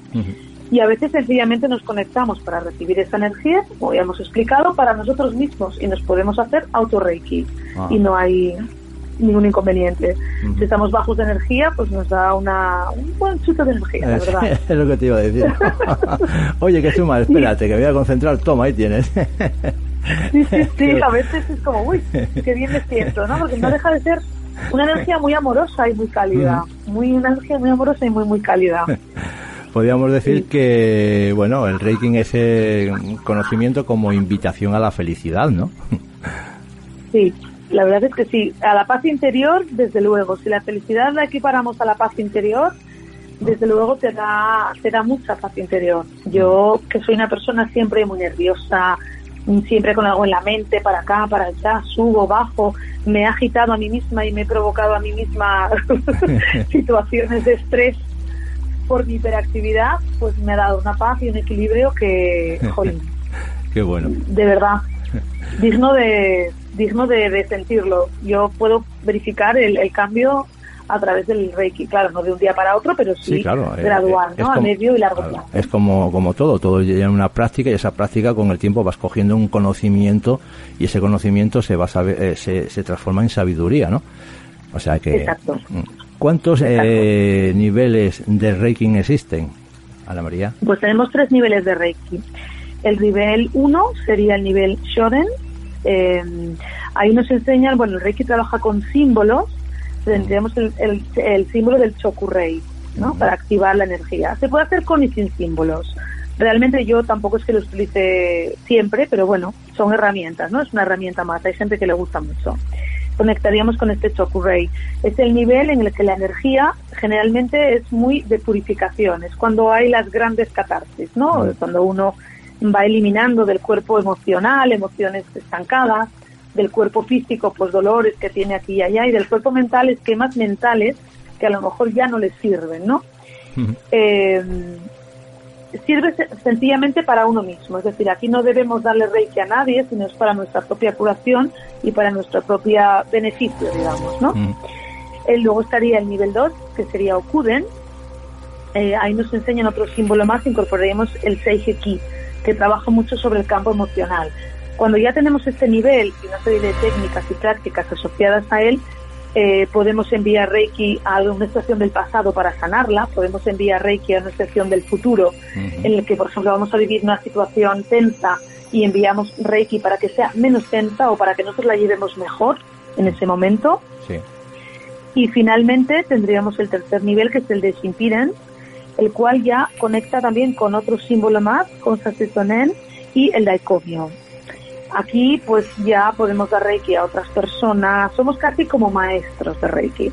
Y a veces sencillamente nos conectamos para recibir esa energía, como ya hemos explicado, para nosotros mismos y nos podemos hacer auto-reiki. Ah. Y no hay ningún inconveniente. Si estamos bajos de energía, pues nos da una, un buen chute de energía, la verdad. [laughs] es lo que te iba a decir. [laughs] Oye, que suma, espérate, que voy a concentrar. Toma, ahí tienes. sí, sí, [laughs] sí, a veces es como, uy, qué bien me siento, ¿no? Porque no deja de ser una energía muy amorosa y muy cálida. Muy, una energía muy amorosa y muy, muy cálida. Podríamos decir que, bueno, el Reiki es el conocimiento como invitación a la felicidad, ¿no? Sí, la verdad es que sí. A la paz interior, desde luego. Si la felicidad la equiparamos a la paz interior, desde luego te da, te da mucha paz interior. Yo, que soy una persona siempre muy nerviosa, siempre con algo en la mente, para acá, para allá, subo, bajo, me he agitado a mí misma y me he provocado a mí misma [laughs] [laughs] situaciones de estrés por mi hiperactividad, pues me ha dado una paz y un equilibrio que, jolín, [laughs] qué bueno. De verdad, digno de digno de, sentirlo. Yo puedo verificar el, el cambio a través del Reiki, claro, no de un día para otro, pero sí, claro, eh, gradual, ¿no? a medio y largo plazo. Es como, como todo, todo lleva una práctica y esa práctica con el tiempo vas cogiendo un conocimiento y ese conocimiento se va a eh, se, se transforma en sabiduría, ¿no? O sea que... Exacto. Mm. ¿Cuántos eh, niveles de Reiki existen, Ana María? Pues tenemos tres niveles de Reiki. El nivel 1 sería el nivel Shoden. Ahí nos enseñan, bueno, el Reiki trabaja con símbolos tendríamos el, el, símbolo del chokurei, ¿no? Para activar la energía. Se puede hacer con y sin símbolos. Realmente yo tampoco es que lo utilice siempre, pero bueno, son herramientas, ¿no? Es una herramienta más. Hay gente que le gusta mucho. Conectaríamos con este chokurei. Es el nivel en el que la energía generalmente es muy de purificación. Es cuando hay las grandes catarsis, ¿no? Cuando uno va eliminando del cuerpo emocional, emociones estancadas, del cuerpo físico, pues dolores que tiene aquí y allá, y del cuerpo mental, esquemas mentales que a lo mejor ya no le sirven, ¿no? Eh, sirve sencillamente para uno mismo, es decir, aquí no debemos darle reiki a nadie, sino es para nuestra propia curación y para nuestro propio beneficio, digamos, ¿no? luego estaría el nivel 2, que sería Okuden, eh, ahí nos enseñan otro símbolo más, incorporaríamos el Seiji que trabaja mucho sobre el campo emocional. Cuando ya tenemos este nivel y una serie de técnicas y prácticas asociadas a él, eh, podemos enviar Reiki a una situación del pasado para sanarla, podemos enviar Reiki a una situación del futuro en el que, por ejemplo, vamos a vivir una situación tensa y enviamos Reiki para que sea menos tensa o para que nosotros la llevemos mejor en ese momento. Y finalmente tendríamos el tercer nivel, que es el de Shimpiren, el cual ya conecta también con otro símbolo más, con Sasitonen y el Daikomyo. Aquí pues ya podemos dar Reiki a otras personas, somos casi como maestros de Reiki,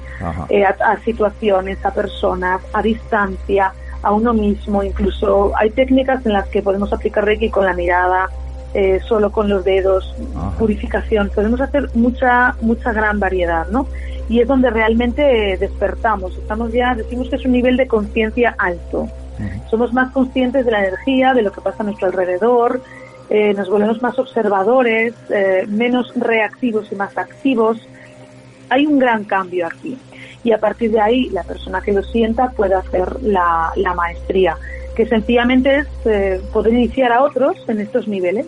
eh, a, situaciones, a personas, a distancia, a uno mismo, incluso hay técnicas en las que podemos aplicar Reiki con la mirada, eh, solo con los dedos, purificación, podemos hacer mucha, mucha gran variedad, ¿no? Y es donde realmente despertamos, estamos ya, decimos que es un nivel de conciencia alto. Somos más conscientes de la energía, de lo que pasa a nuestro alrededor, eh, nos volvemos más observadores, eh, menos reactivos y más activos. Hay un gran cambio aquí. Y a partir de ahí, la persona que lo sienta puede hacer la, la maestría, que sencillamente es eh, poder iniciar a otros en estos niveles.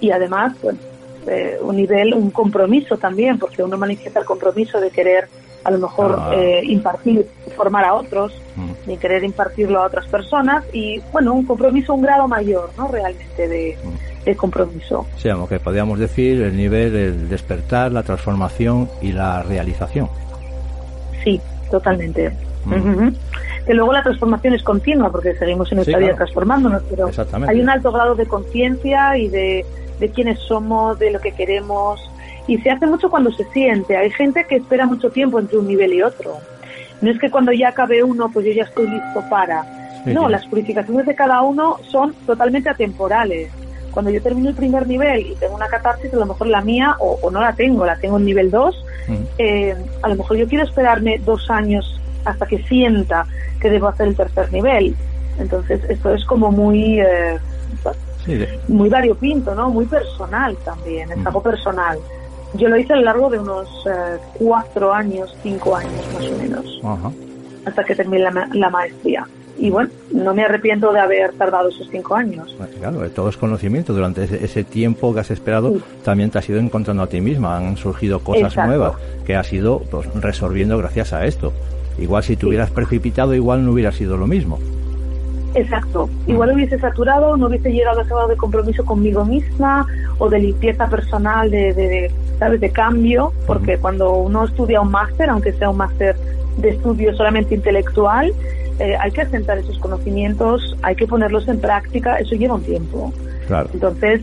Y además, pues, eh, un nivel, un compromiso también, porque uno manifiesta el compromiso de querer a lo mejor Ah. eh, impartir, formar a otros, Mm. de querer impartirlo a otras personas y, bueno, un compromiso, un grado mayor, ¿no? Realmente de, de compromiso. Sí, que podríamos decir el nivel, el despertar, la transformación y la realización. Sí, totalmente. Mm. Que luego la transformación es continua porque seguimos en esta Sí, vida claro. transformándonos, pero hay un alto grado de conciencia y de, de quiénes somos, de lo que queremos. Y se hace mucho cuando se siente. Hay gente que espera mucho tiempo entre un nivel y otro. No es que cuando ya acabe uno, pues yo ya estoy listo para. Sí, no, sí. las purificaciones de cada uno son totalmente atemporales. Cuando yo termino el primer nivel y tengo una catarsis, a lo mejor la mía, o, o no la tengo, la tengo en nivel 2, Ujú. eh, a lo mejor yo quiero esperarme dos años hasta que sienta que debo hacer el tercer nivel. Entonces, esto es como muy, eh, Sí, de- muy variopinto, ¿no? Muy personal también, es Mm. algo personal. Yo lo hice a lo largo de unos eh, cuatro años, cinco años más o menos, ajá. hasta que terminé la, ma- la maestría. Y bueno, no me arrepiento de haber tardado esos cinco años. Bueno, Claro, todo es conocimiento. Durante ese, ese tiempo que has esperado, Sí. también te has ido encontrando a ti misma. Han surgido cosas Exacto. nuevas que has ido pues, resolviendo gracias a esto. Igual si te hubieras precipitado, igual no hubiera sido lo mismo. Exacto. Igual hubiese saturado, no hubiese llegado a ese grado de compromiso conmigo misma o de limpieza personal, de, de, de, ¿sabes? de cambio, porque cuando uno estudia un máster, aunque sea un máster de estudio solamente intelectual, eh, hay que asentar esos conocimientos, hay que ponerlos en práctica, eso lleva un tiempo. Claro. Entonces,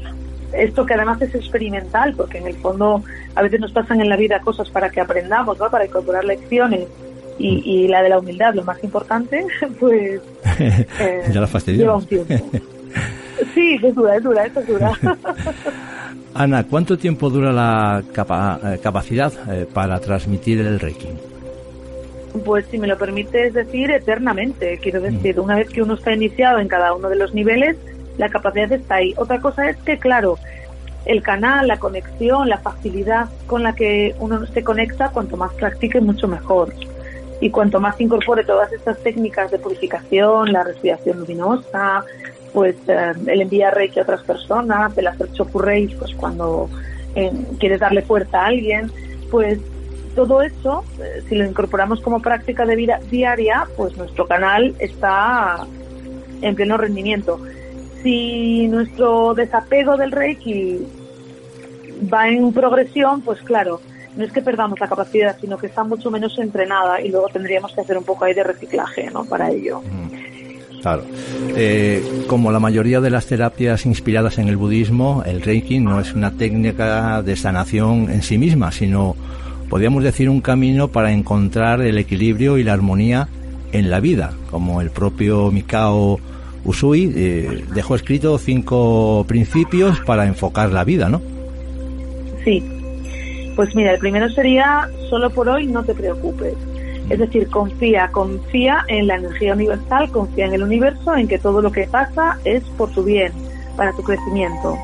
esto que además es experimental, porque en el fondo a veces nos pasan en la vida cosas para que aprendamos, ¿no? para incorporar lecciones. Y, y la de la humildad, lo más importante, [laughs] pues [laughs] eh, ya la lleva un tiempo. [laughs] Sí, es dura, es dura, es dura. Ana, ¿cuánto tiempo dura la capa- eh, capacidad eh, para transmitir el Reiki? Pues si me lo permites decir, eternamente. Quiero decir, una vez que uno está iniciado en cada uno de los niveles, la capacidad está ahí. Otra cosa es que, claro, el canal, la conexión, la facilidad con la que uno se conecta, cuanto más practique, mucho mejor. Y cuanto más incorpore todas estas técnicas de purificación, la respiración luminosa, pues eh, el enviar reiki a otras personas, el hacer chokurreis, pues cuando eh, quieres darle fuerza a alguien, pues todo eso, eh, si lo incorporamos como práctica de vida diaria, pues nuestro canal está en pleno rendimiento. Si nuestro desapego del Reiki va en progresión, pues claro, no es que perdamos la capacidad, sino que está mucho menos entrenada y luego tendríamos que hacer un poco ahí de reciclaje, ¿no? Para ello. Claro. Eh, como la mayoría de las terapias inspiradas en el budismo, el Reiki no es una técnica de sanación en sí misma, sino, podríamos decir, un camino para encontrar el equilibrio y la armonía en la vida, como el propio Mikao Usui eh, dejó escrito cinco principios para enfocar la vida, ¿no? Sí. Pues mira, el primero sería, solo por hoy no te preocupes. Es decir, confía, confía en la energía universal, confía en el universo, en que todo lo que pasa es por tu bien, para tu crecimiento.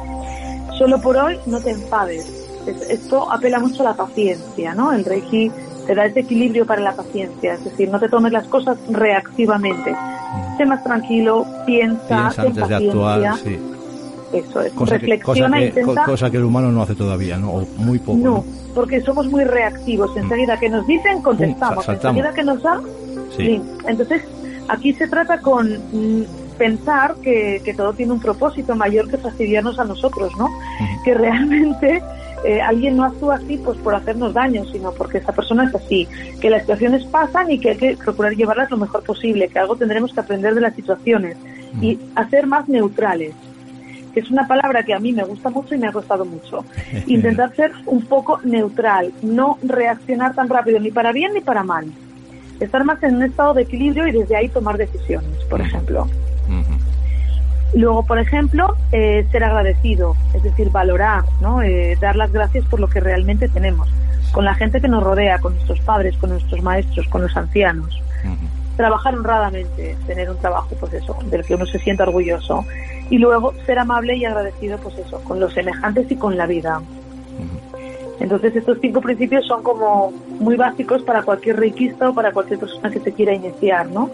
Solo por hoy no te enfades. Es- Esto apela mucho a la paciencia, ¿no? El Reiki te da ese equilibrio para la paciencia, es decir, no te tomes las cosas reactivamente. Sé más tranquilo, piensa, Piensa ten antes de paciencia. actuar, sí. Eso es. Cosa que, cosa, Reflexiona, que, intenta. co- cosa que el humano no hace todavía, ¿no? O muy poco. No, ¿no? Porque somos muy reactivos. Enseguida que nos dicen, contestamos. Enseguida que nos dan, Sí. sí. Entonces, aquí se trata con mm, pensar que, que todo tiene un propósito mayor que fastidiarnos a nosotros, ¿no? Que realmente eh, alguien no actúa así pues por hacernos daño, sino porque esa persona es así. Que las situaciones pasan y que hay que procurar llevarlas lo mejor posible, que algo tendremos que aprender de las situaciones y hacer más neutrales que es una palabra que a mí me gusta mucho y me ha costado mucho. [laughs] Intentar ser un poco neutral, no reaccionar tan rápido ni para bien ni para mal. Estar más en un estado de equilibrio y desde ahí tomar decisiones, por ejemplo. Luego, por ejemplo, eh, ser agradecido, es decir, valorar, ¿no? Eh, dar las gracias por lo que realmente tenemos, con la gente que nos rodea, con nuestros padres, con nuestros maestros, con los ancianos trabajar honradamente, tener un trabajo, pues eso, del que uno se sienta orgulloso y luego ser amable y agradecido, pues eso, con los semejantes y con la vida. Entonces estos cinco principios son como muy básicos para cualquier reikista o para cualquier persona que se quiera iniciar, ¿no?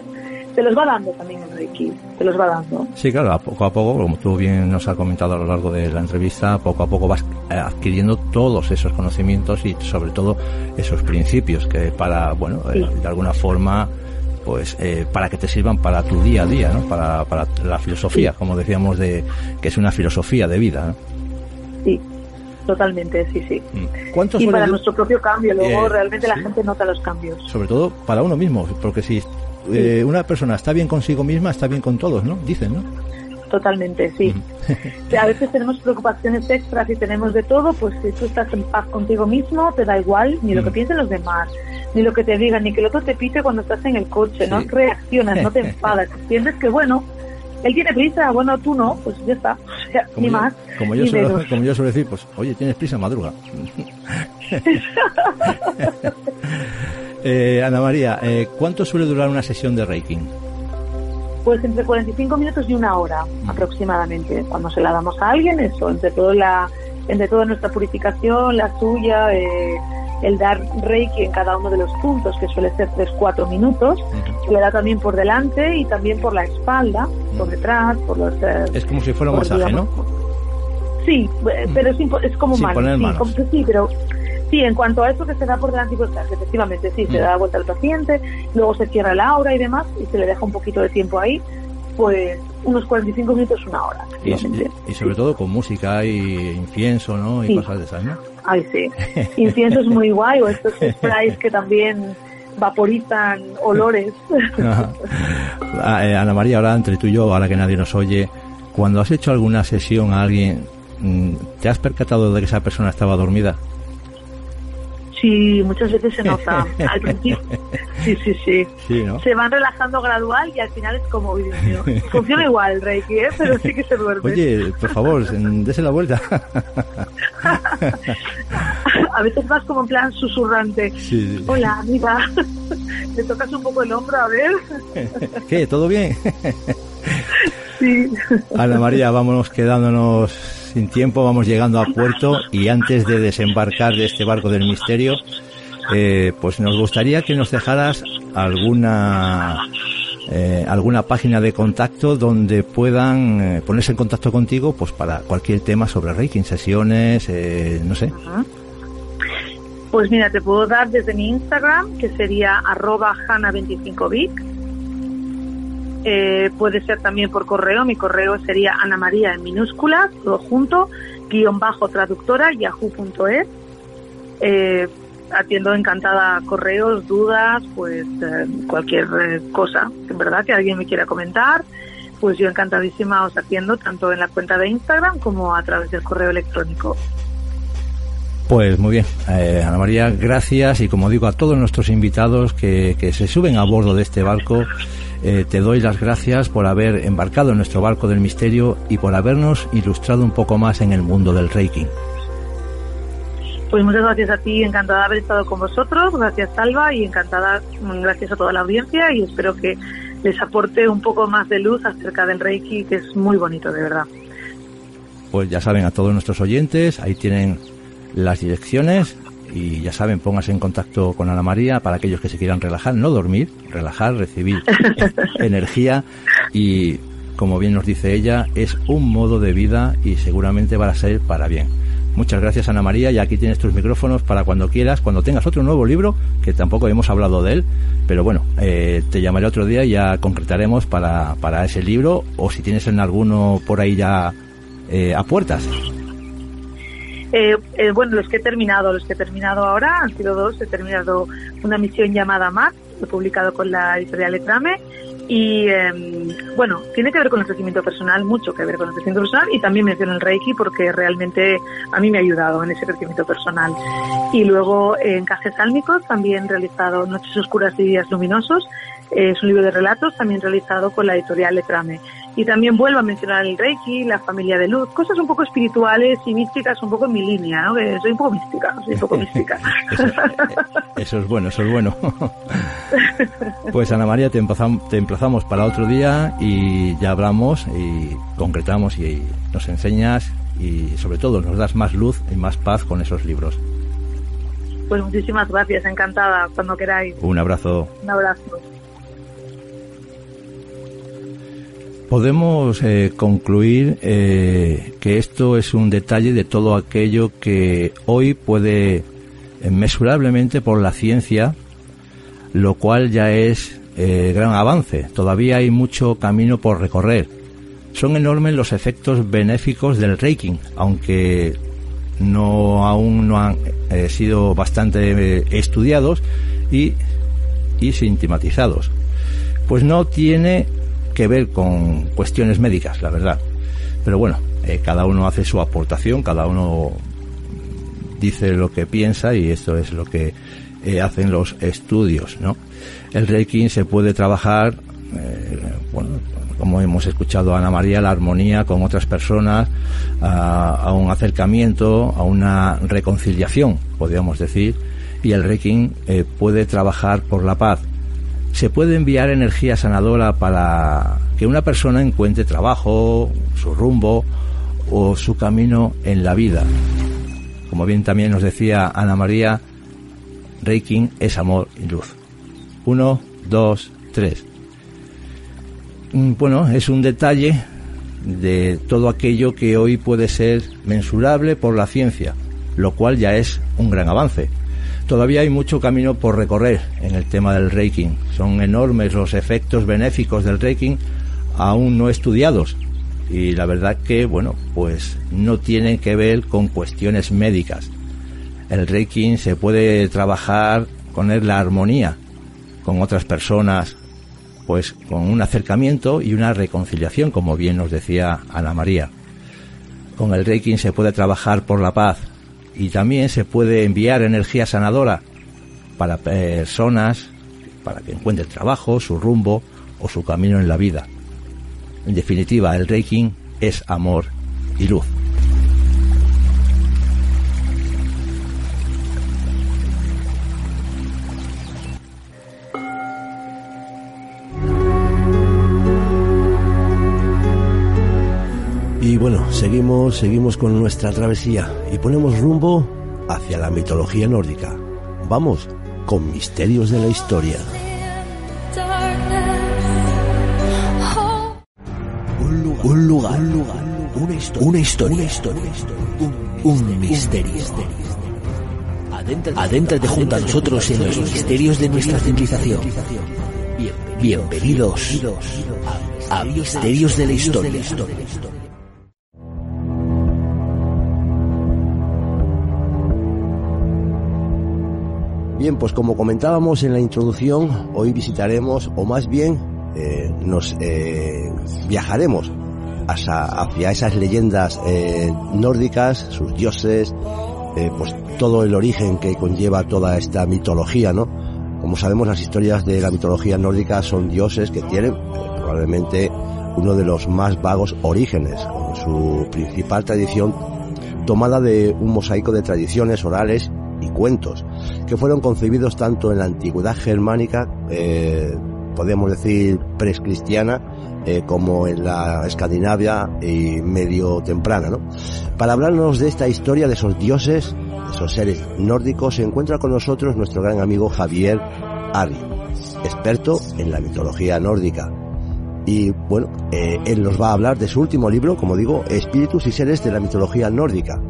Se los va dando también el reiki, se los va dando. Sí, claro, a poco a poco, como tú bien nos has comentado a lo largo de la entrevista, poco a poco vas eh, adquiriendo todos esos conocimientos y sobre todo esos principios que para, bueno, eh, de alguna forma pues eh, para que te sirvan para tu día a día, ¿no? Para, para la filosofía, como decíamos, de que es una filosofía de vida. ¿no? Sí, totalmente, sí, sí. ¿Cuánto Y para nuestro propio cambio, luego Eh, realmente la gente nota los cambios. Sobre todo para uno mismo, porque si eh, una persona está bien consigo misma, está bien con todos, ¿no? Dicen, ¿no? Totalmente, sí. [laughs] Que a veces tenemos preocupaciones extras y tenemos de todo, pues si tú estás en paz contigo mismo, te da igual ni lo que Mm. piensen los demás, ni lo que te digan, ni que el otro te pite cuando estás en el coche, no reaccionas, no te [laughs] enfadas, entiendes que bueno, él tiene prisa, bueno, tú no, pues ya está, [laughs] o sea, ni yo, más, como yo ni suelo, menos. como yo suelo decir, pues, oye, tienes prisa, madruga. [laughs] eh, Ana María, eh, ¿cuánto suele durar una sesión de Reiki? Pues entre 45 minutos y una hora Mm. aproximadamente. Cuando se la damos a alguien, eso, entre todo la, entre toda nuestra purificación, la suya, eh, el dar reiki en cada uno de los puntos, que suele ser 3-4 minutos, se le da también por delante y también por la espalda, por detrás, por los... eh, Es como si fuera un masaje, digamos, ¿no? Sí, eh, pero es, es como Sin manos, poner sí, como que sí, pero sí, en cuanto a eso que se da por delante y por detrás, efectivamente, sí, se da vuelta al paciente, luego se cierra la aura y demás, y se le deja un poquito de tiempo ahí, pues unos 45 minutos, una hora, y sobre todo con música y incienso, ¿no? Y Sí. cosas de esas, ¿no? Ay, sí. Incienso es muy guay, o estos [laughs] sprays que también vaporizan olores. Ah, eh, Ana María, ahora entre tú y yo, ahora que nadie nos oye, cuando has hecho alguna sesión a alguien, mm, ¿te has percatado de que esa persona estaba dormida? Sí, muchas veces se nota. [laughs] Al principio, sí, sí, sí. Sí, ¿no? Se van relajando gradual y al final es como, "Uy, Dios mío". Funciona igual Reiki, ¿eh? pero sí que se duerme. Oye, por favor, [laughs] dese la vuelta. A veces vas como en plan susurrante. Sí, sí. Hola, mira, le [laughs] tocas un poco el hombro, a ver. ¿Qué? ¿Todo bien? Sí. Ana María, vámonos quedándonos sin tiempo, vamos llegando a puerto y antes de desembarcar de este barco del misterio, eh, pues nos gustaría que nos dejaras alguna eh, alguna página de contacto donde puedan eh, ponerse en contacto contigo, pues para cualquier tema sobre Reiki, sesiones, eh, no sé. Pues mira, te puedo dar desde mi Instagram, que sería arroba hana25vic. Eh, puede ser también por correo, mi correo sería Ana María en minúsculas, todo junto, guion bajo traductora, yahoo.es. Eh, atiendo encantada correos, dudas, pues eh, cualquier eh, cosa, en verdad, que alguien me quiera comentar, pues yo encantadísima os atiendo tanto en la cuenta de Instagram como a través del correo electrónico. Pues muy bien, eh, Ana María, gracias y como digo a todos nuestros invitados que, que se suben a bordo de este barco, eh, te doy las gracias por haber embarcado en nuestro barco del misterio y por habernos ilustrado un poco más en el mundo del Reiki. Pues muchas gracias a ti, encantada de haber estado con vosotros, gracias Salva y encantada, mm, gracias a toda la audiencia y espero que les aporte un poco más de luz acerca del Reiki, que es muy bonito, de verdad. Pues ya saben a todos nuestros oyentes, ahí tienen las direcciones y ya saben, pónganse en contacto con Ana María para aquellos que se quieran relajar, no dormir, relajar, recibir [laughs] energía y como bien nos dice ella, es un modo de vida y seguramente va a ser para bien. Muchas gracias Ana María y aquí tienes tus micrófonos para cuando quieras, cuando tengas otro nuevo libro, que tampoco hemos hablado de él, pero bueno, eh, te llamaré otro día y ya concretaremos para, para ese libro o si tienes en alguno por ahí ya eh, a puertas. Eh, eh, bueno, los que he terminado, los que he terminado ahora han sido dos. He terminado una misión llamada Max, lo he publicado con la editorial Letrame. Y eh, bueno, tiene que ver con el crecimiento personal, mucho que ver con el crecimiento personal. Y también menciono el Reiki porque realmente a mí me ha ayudado en ese crecimiento personal. Y luego eh, Encajes Sálmicos, también realizado Noches Oscuras y Días Luminosos. Eh, es un libro de relatos también realizado con la editorial Letrame. Y también vuelvo a mencionar el Reiki, la familia de luz, cosas un poco espirituales y místicas, un poco en mi línea, ¿no? Que soy un poco mística, soy un poco mística. eso, es bueno, eso es bueno. pues Ana María, te emplazamos, te emplazamos para otro día y ya hablamos y concretamos y nos enseñas y sobre todo nos das más luz y más paz con esos libros. Pues muchísimas gracias, encantada, cuando queráis. Un abrazo. Un abrazo. Podemos eh, concluir eh, que esto es un detalle de todo aquello que hoy puede mesurablemente por la ciencia, lo cual ya es eh, gran avance. Todavía hay mucho camino por recorrer. Son enormes los efectos benéficos del Reiki, aunque no aún no han sido bastante estudiados y, y sistematizados. Pues no tiene que ver con cuestiones médicas, la verdad. Pero bueno, eh, cada uno hace su aportación, cada uno dice lo que piensa y esto es lo que eh, hacen los estudios, ¿no? El Reiki se puede trabajar, eh, bueno, como hemos escuchado Ana María, la armonía con otras personas, a, a, un acercamiento, a una reconciliación, podríamos decir, y el Reiki puede trabajar por la paz, se puede enviar energía sanadora para que una persona encuentre trabajo, su rumbo o su camino en la vida. Como bien también nos decía Ana María, Reiki es amor y luz. Uno, dos, tres. Mm, bueno, es un detalle de todo aquello que hoy puede ser mensurable por la ciencia, lo cual ya es un gran avance. Todavía hay mucho camino por recorrer en el tema del Reiki. Son enormes los efectos benéficos del Reiki aún no estudiados. Y la verdad que, bueno, pues no tienen que ver con cuestiones médicas. El Reiki se puede trabajar con la armonía con otras personas, pues con un acercamiento y una reconciliación, como bien nos decía Ana María. Con el Reiki se puede trabajar por la paz, y también se puede enviar energía sanadora para personas para que encuentren trabajo, su rumbo o su camino en la vida. En definitiva, el Reiki es amor y luz. Y bueno, seguimos, seguimos con nuestra travesía y ponemos rumbo hacia la mitología nórdica. Vamos con misterios de la historia. Un lugar, un lugar, una historia, una historia, un, misterio. Adéntrate junto a nosotros en los misterios de nuestra civilización. Bienvenidos a Misterios de la Historia. Bien, pues como comentábamos en la introducción, hoy visitaremos, o más bien eh, nos eh, viajaremos hacia, esas leyendas eh, nórdicas, sus dioses, pues todo el origen que conlleva toda esta mitología, ¿no? Como sabemos, las historias de la mitología nórdica son dioses que tienen probablemente uno de los más vagos orígenes, con su principal tradición tomada de un mosaico de tradiciones orales y cuentos que fueron concebidos tanto en la antigüedad germánica, eh, podemos decir prescristiana, eh, como en la Escandinavia y medio temprana. ¿no? Para hablarnos de esta historia de esos dioses, de esos seres nórdicos, se encuentra con nosotros nuestro gran amigo Javier Ari, experto en la mitología nórdica. Y bueno, eh, él nos va a hablar de su último libro, como digo, Espíritus y Seres de la Mitología Nórdica,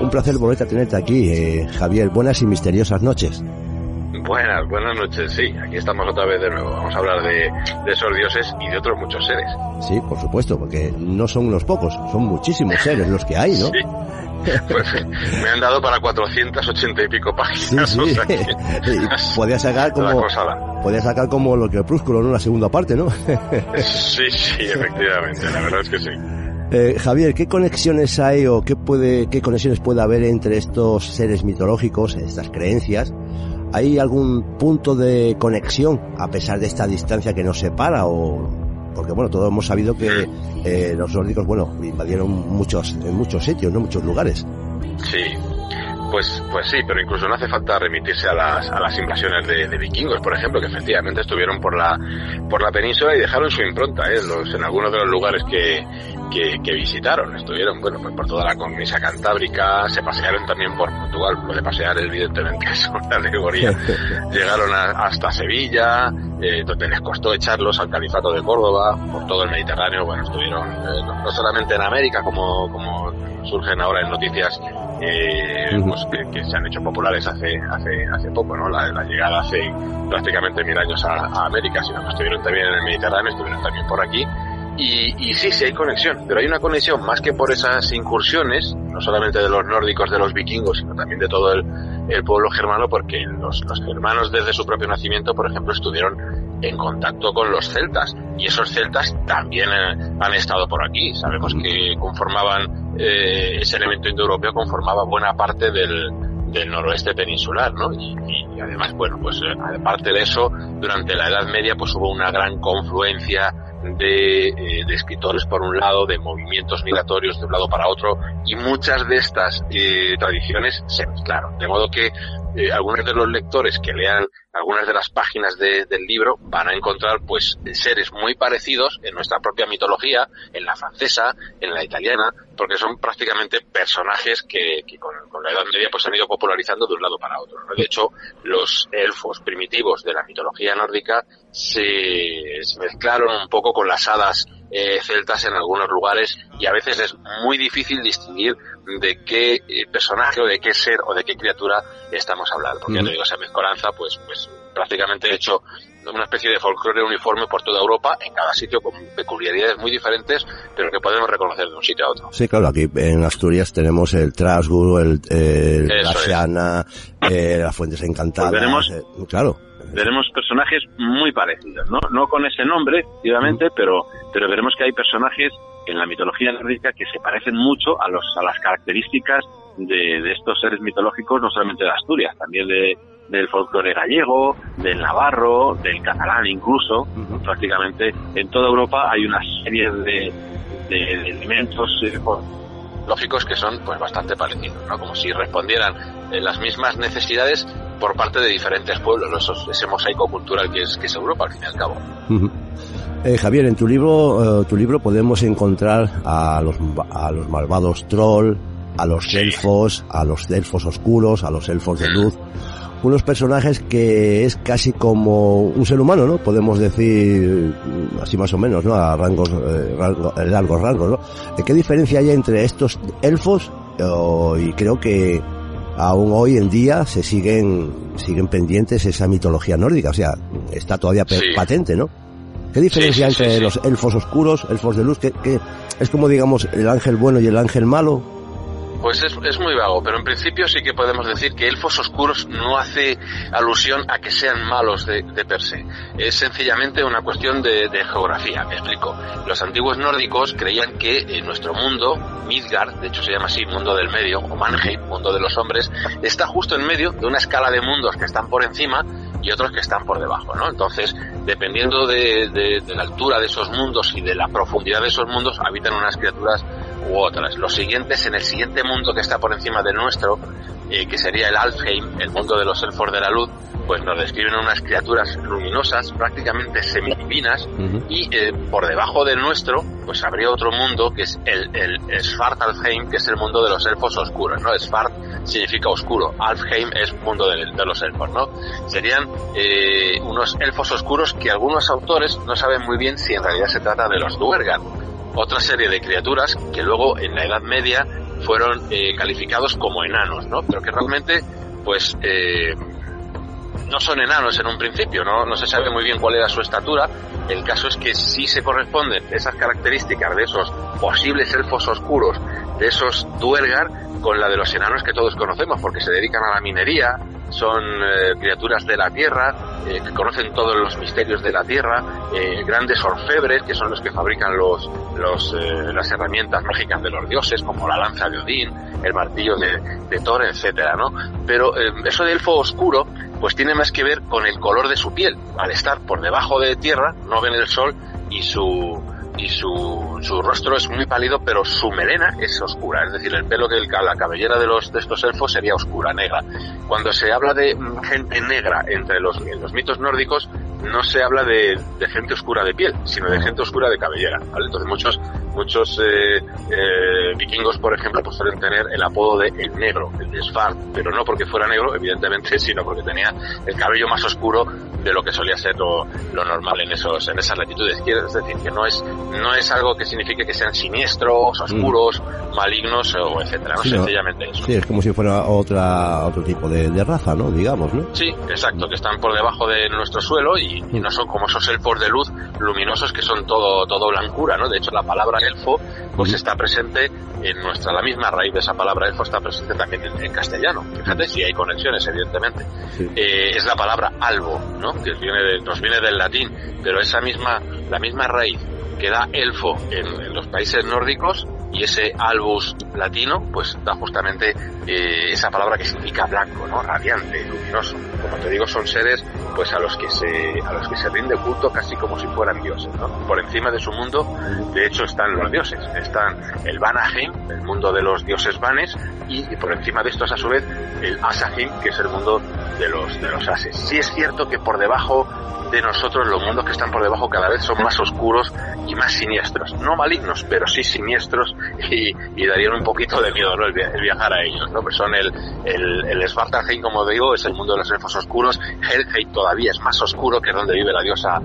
un placer volverte a tenerte aquí, eh, Javier. Buenas y misteriosas noches. Buenas, buenas noches, sí. Aquí estamos otra vez de nuevo. Vamos a hablar de, esos dioses y de otros muchos seres. Sí, por supuesto, porque no son unos pocos, son muchísimos seres los que hay, ¿no? Sí. Pues me han dado para 480 y pico páginas. Sí, sí. [laughs] podía sacar como podía sacar como lo que el ¿no? La segunda parte, ¿no? sí, sí, efectivamente, la verdad es que sí. Eh, Javier, ¿qué conexiones hay o qué, conexiones puede haber entre estos seres mitológicos, estas creencias? ¿Hay algún punto de conexión a pesar de esta distancia que nos separa o porque bueno, todos hemos sabido que eh, los nórdicos, bueno, invadieron muchos, muchos sitios, ¿no? Muchos lugares. Sí, pues, pues sí, pero incluso no hace falta remitirse a las, invasiones de, vikingos, por ejemplo, que efectivamente estuvieron por la, por la península y dejaron su impronta ¿eh? en algunos de los lugares que, que, visitaron. Estuvieron, bueno, pues por toda la cornisa cantábrica, se pasearon también por Portugal, puede pasear evidentemente [laughs] es una alegoría. [laughs] Llegaron hasta Sevilla, eh, donde les costó echarlos al califato de Córdoba, por todo el Mediterráneo, bueno, estuvieron eh, no, solamente en América, como, como surgen ahora en noticias eh, pues que, se han hecho populares hace hace hace poco, ¿no? La, llegada hace prácticamente mil años a, América, sino que estuvieron también en el Mediterráneo, estuvieron también por aquí. Y, y sí, sí hay conexión, pero hay una conexión más que por esas incursiones, no solamente de los nórdicos, de los vikingos, sino también de todo el, pueblo germano, porque los, los germanos desde su propio nacimiento, por ejemplo, estuvieron en contacto con los celtas y esos celtas también eh, han estado por aquí. Sabemos que conformaban eh, ese elemento indoeuropeo conformaba buena parte del, del noroeste peninsular, ¿no? Y, además, bueno, pues eh, aparte de eso, durante la Edad Media, pues hubo una gran confluencia de, eh, de, escritores por un lado, de movimientos migratorios de un lado para otro, y muchas de estas eh, tradiciones se mezclaron. De modo que eh, algunos de los lectores que lean algunas de las páginas del libro van a encontrar pues seres muy parecidos en nuestra propia mitología, en la francesa, en la italiana, porque son prácticamente personajes que, con, la Edad Media pues han ido popularizando de un lado para otro. De hecho, los elfos primitivos de la mitología nórdica se, se mezclaron un poco con las hadas eh, celtas en algunos lugares y a veces es muy difícil distinguir de qué eh, personaje o de qué ser o de qué criatura estamos hablando. Porque ya digo, esa mezcolanza pues, pues prácticamente hecho una especie de folclore uniforme por toda Europa, en cada sitio con peculiaridades muy diferentes, pero que podemos reconocer de un sitio a otro. Sí, claro, aquí en Asturias tenemos el Trasgur, el, la Siana, eh, las Fuentes Encantadas. Pues eh, claro veremos personajes muy parecidos, ¿no? No con ese nombre, efectivamente, pero, pero veremos que hay personajes en la mitología nórdica que se parecen mucho a, los, a las características de, de estos seres mitológicos, no solamente de Asturias, también de, del folclore gallego, del navarro, del catalán incluso. Prácticamente en toda Europa hay una serie de, de, elementos eh, lógicos que son pues bastante parecidos, ¿no? Como si respondieran eh, las mismas necesidades por parte de diferentes pueblos, ese mosaico cultural que es, que es Europa al fin y al cabo. Eh, Javier, en tu libro, eh, tu libro podemos encontrar a los, a los malvados troll, a los elfos, a los elfos oscuros, a los elfos de luz, unos personajes que es casi como un ser humano, ¿no? Podemos decir así más o menos, ¿no? A rangos, eh, largos rangos, ¿no? ¿Qué diferencia hay entre estos elfos y creo que aún hoy en día se siguen siguen pendientes esa mitología nórdica, o sea, está todavía patente, ¿no? ¿Qué diferencia entre los elfos oscuros, elfos de luz, que, que es como digamos el ángel bueno y el ángel malo? Pues es, es, muy vago, pero en principio sí que podemos decir que elfos oscuros no hace alusión a que sean malos de, de per se. Es sencillamente una cuestión de, de, geografía, me explico. Los antiguos nórdicos creían que en nuestro mundo, Midgard, de hecho se llama así, mundo del medio, o Manheim, mundo de los hombres, está justo en medio de una escala de mundos que están por encima y otros que están por debajo, ¿no? Entonces, dependiendo de, de, de la altura de esos mundos y de la profundidad de esos mundos, habitan unas criaturas u otras. Los siguientes, en el siguiente mundo que está por encima del nuestro, eh, que sería el Alfheim, el mundo de los elfos de la luz, pues nos describen unas criaturas luminosas, prácticamente semidivinas, y eh, por debajo del nuestro, pues habría otro mundo que es el, el Svartalfheim, que es el mundo de los elfos oscuros, ¿no? Svart significa oscuro, Alfheim es mundo de, los elfos, ¿no? Serían eh, unos elfos oscuros que algunos autores no saben muy bien si en realidad se trata de los Duergar, otra serie de criaturas que luego en la Edad Media fueron eh, calificados como enanos, ¿no? Pero que realmente, pues, eh, no son enanos en un principio, ¿no? No se sabe muy bien cuál era su estatura. El caso es que sí se corresponden esas características de esos posibles elfos oscuros, de esos duergar, con la de los enanos que todos conocemos, porque se dedican a la minería, son eh, criaturas de la tierra, eh, que conocen todos los misterios de la tierra, eh, grandes orfebres, que son los que fabrican los, los, las herramientas mágicas de los dioses, como la lanza de Odín, el martillo de, de Thor, etcétera, ¿no? Pero eso de elfo oscuro, pues tiene más que ver con el color de su piel. Al estar por debajo de tierra, no ven el sol y su y su, su rostro es muy pálido, pero su melena es oscura, es decir, el pelo que el, la cabellera de los de estos elfos sería oscura, negra. Cuando se habla de mm, gente negra entre los, los mitos nórdicos, no se habla de, de, gente oscura de piel, sino de gente oscura de cabellera, ¿vale? Entonces muchos muchos eh, eh, vikingos, por ejemplo, pues suelen tener el apodo de el negro, el de Svart, pero no porque fuera negro, evidentemente, [laughs] sino porque tenía el cabello más oscuro de lo que solía ser lo, lo normal en esos en esas latitudes. Es decir, que no es no es algo que signifique que sean siniestros, oscuros, mm. malignos o etcétera, no sí, sencillamente eso. Sí, es como si fuera otra otro tipo de, de, raza, ¿no? Digamos, ¿no? Sí, exacto, que están por debajo de nuestro suelo y, y, no son como esos elfos de luz luminosos que son todo todo blancura, ¿no? De hecho, la palabra elfo pues está presente en nuestra la misma raíz de esa palabra elfo está presente también en, en castellano. Fíjate si hay conexiones, evidentemente. Sí. Eh, es la palabra albo, ¿no? Que viene de, nos viene del latín, pero esa misma la misma raíz que da elfo en, en, los países nórdicos y ese albus latino pues da justamente eh, esa palabra que significa blanco, ¿no? radiante, luminoso. Como te digo, son seres pues a los que se a los que se rinde culto casi como si fueran dioses, ¿no? Por encima de su mundo, de hecho están los dioses, están el Vanaheim, el mundo de los dioses vanes y, por encima de estos a su vez el Asaheim, que es el mundo de los de los ases. Sí es cierto que por debajo de nosotros, los mundos que están por debajo cada vez son más oscuros y más siniestros. No malignos, pero sí siniestros y, y darían un poquito de miedo ¿no? el, el, viajar a ellos. ¿no? Pues son el, el, el Svartalheim, como digo, es el mundo de los elfos oscuros. Helheim todavía es más oscuro, que es donde vive la diosa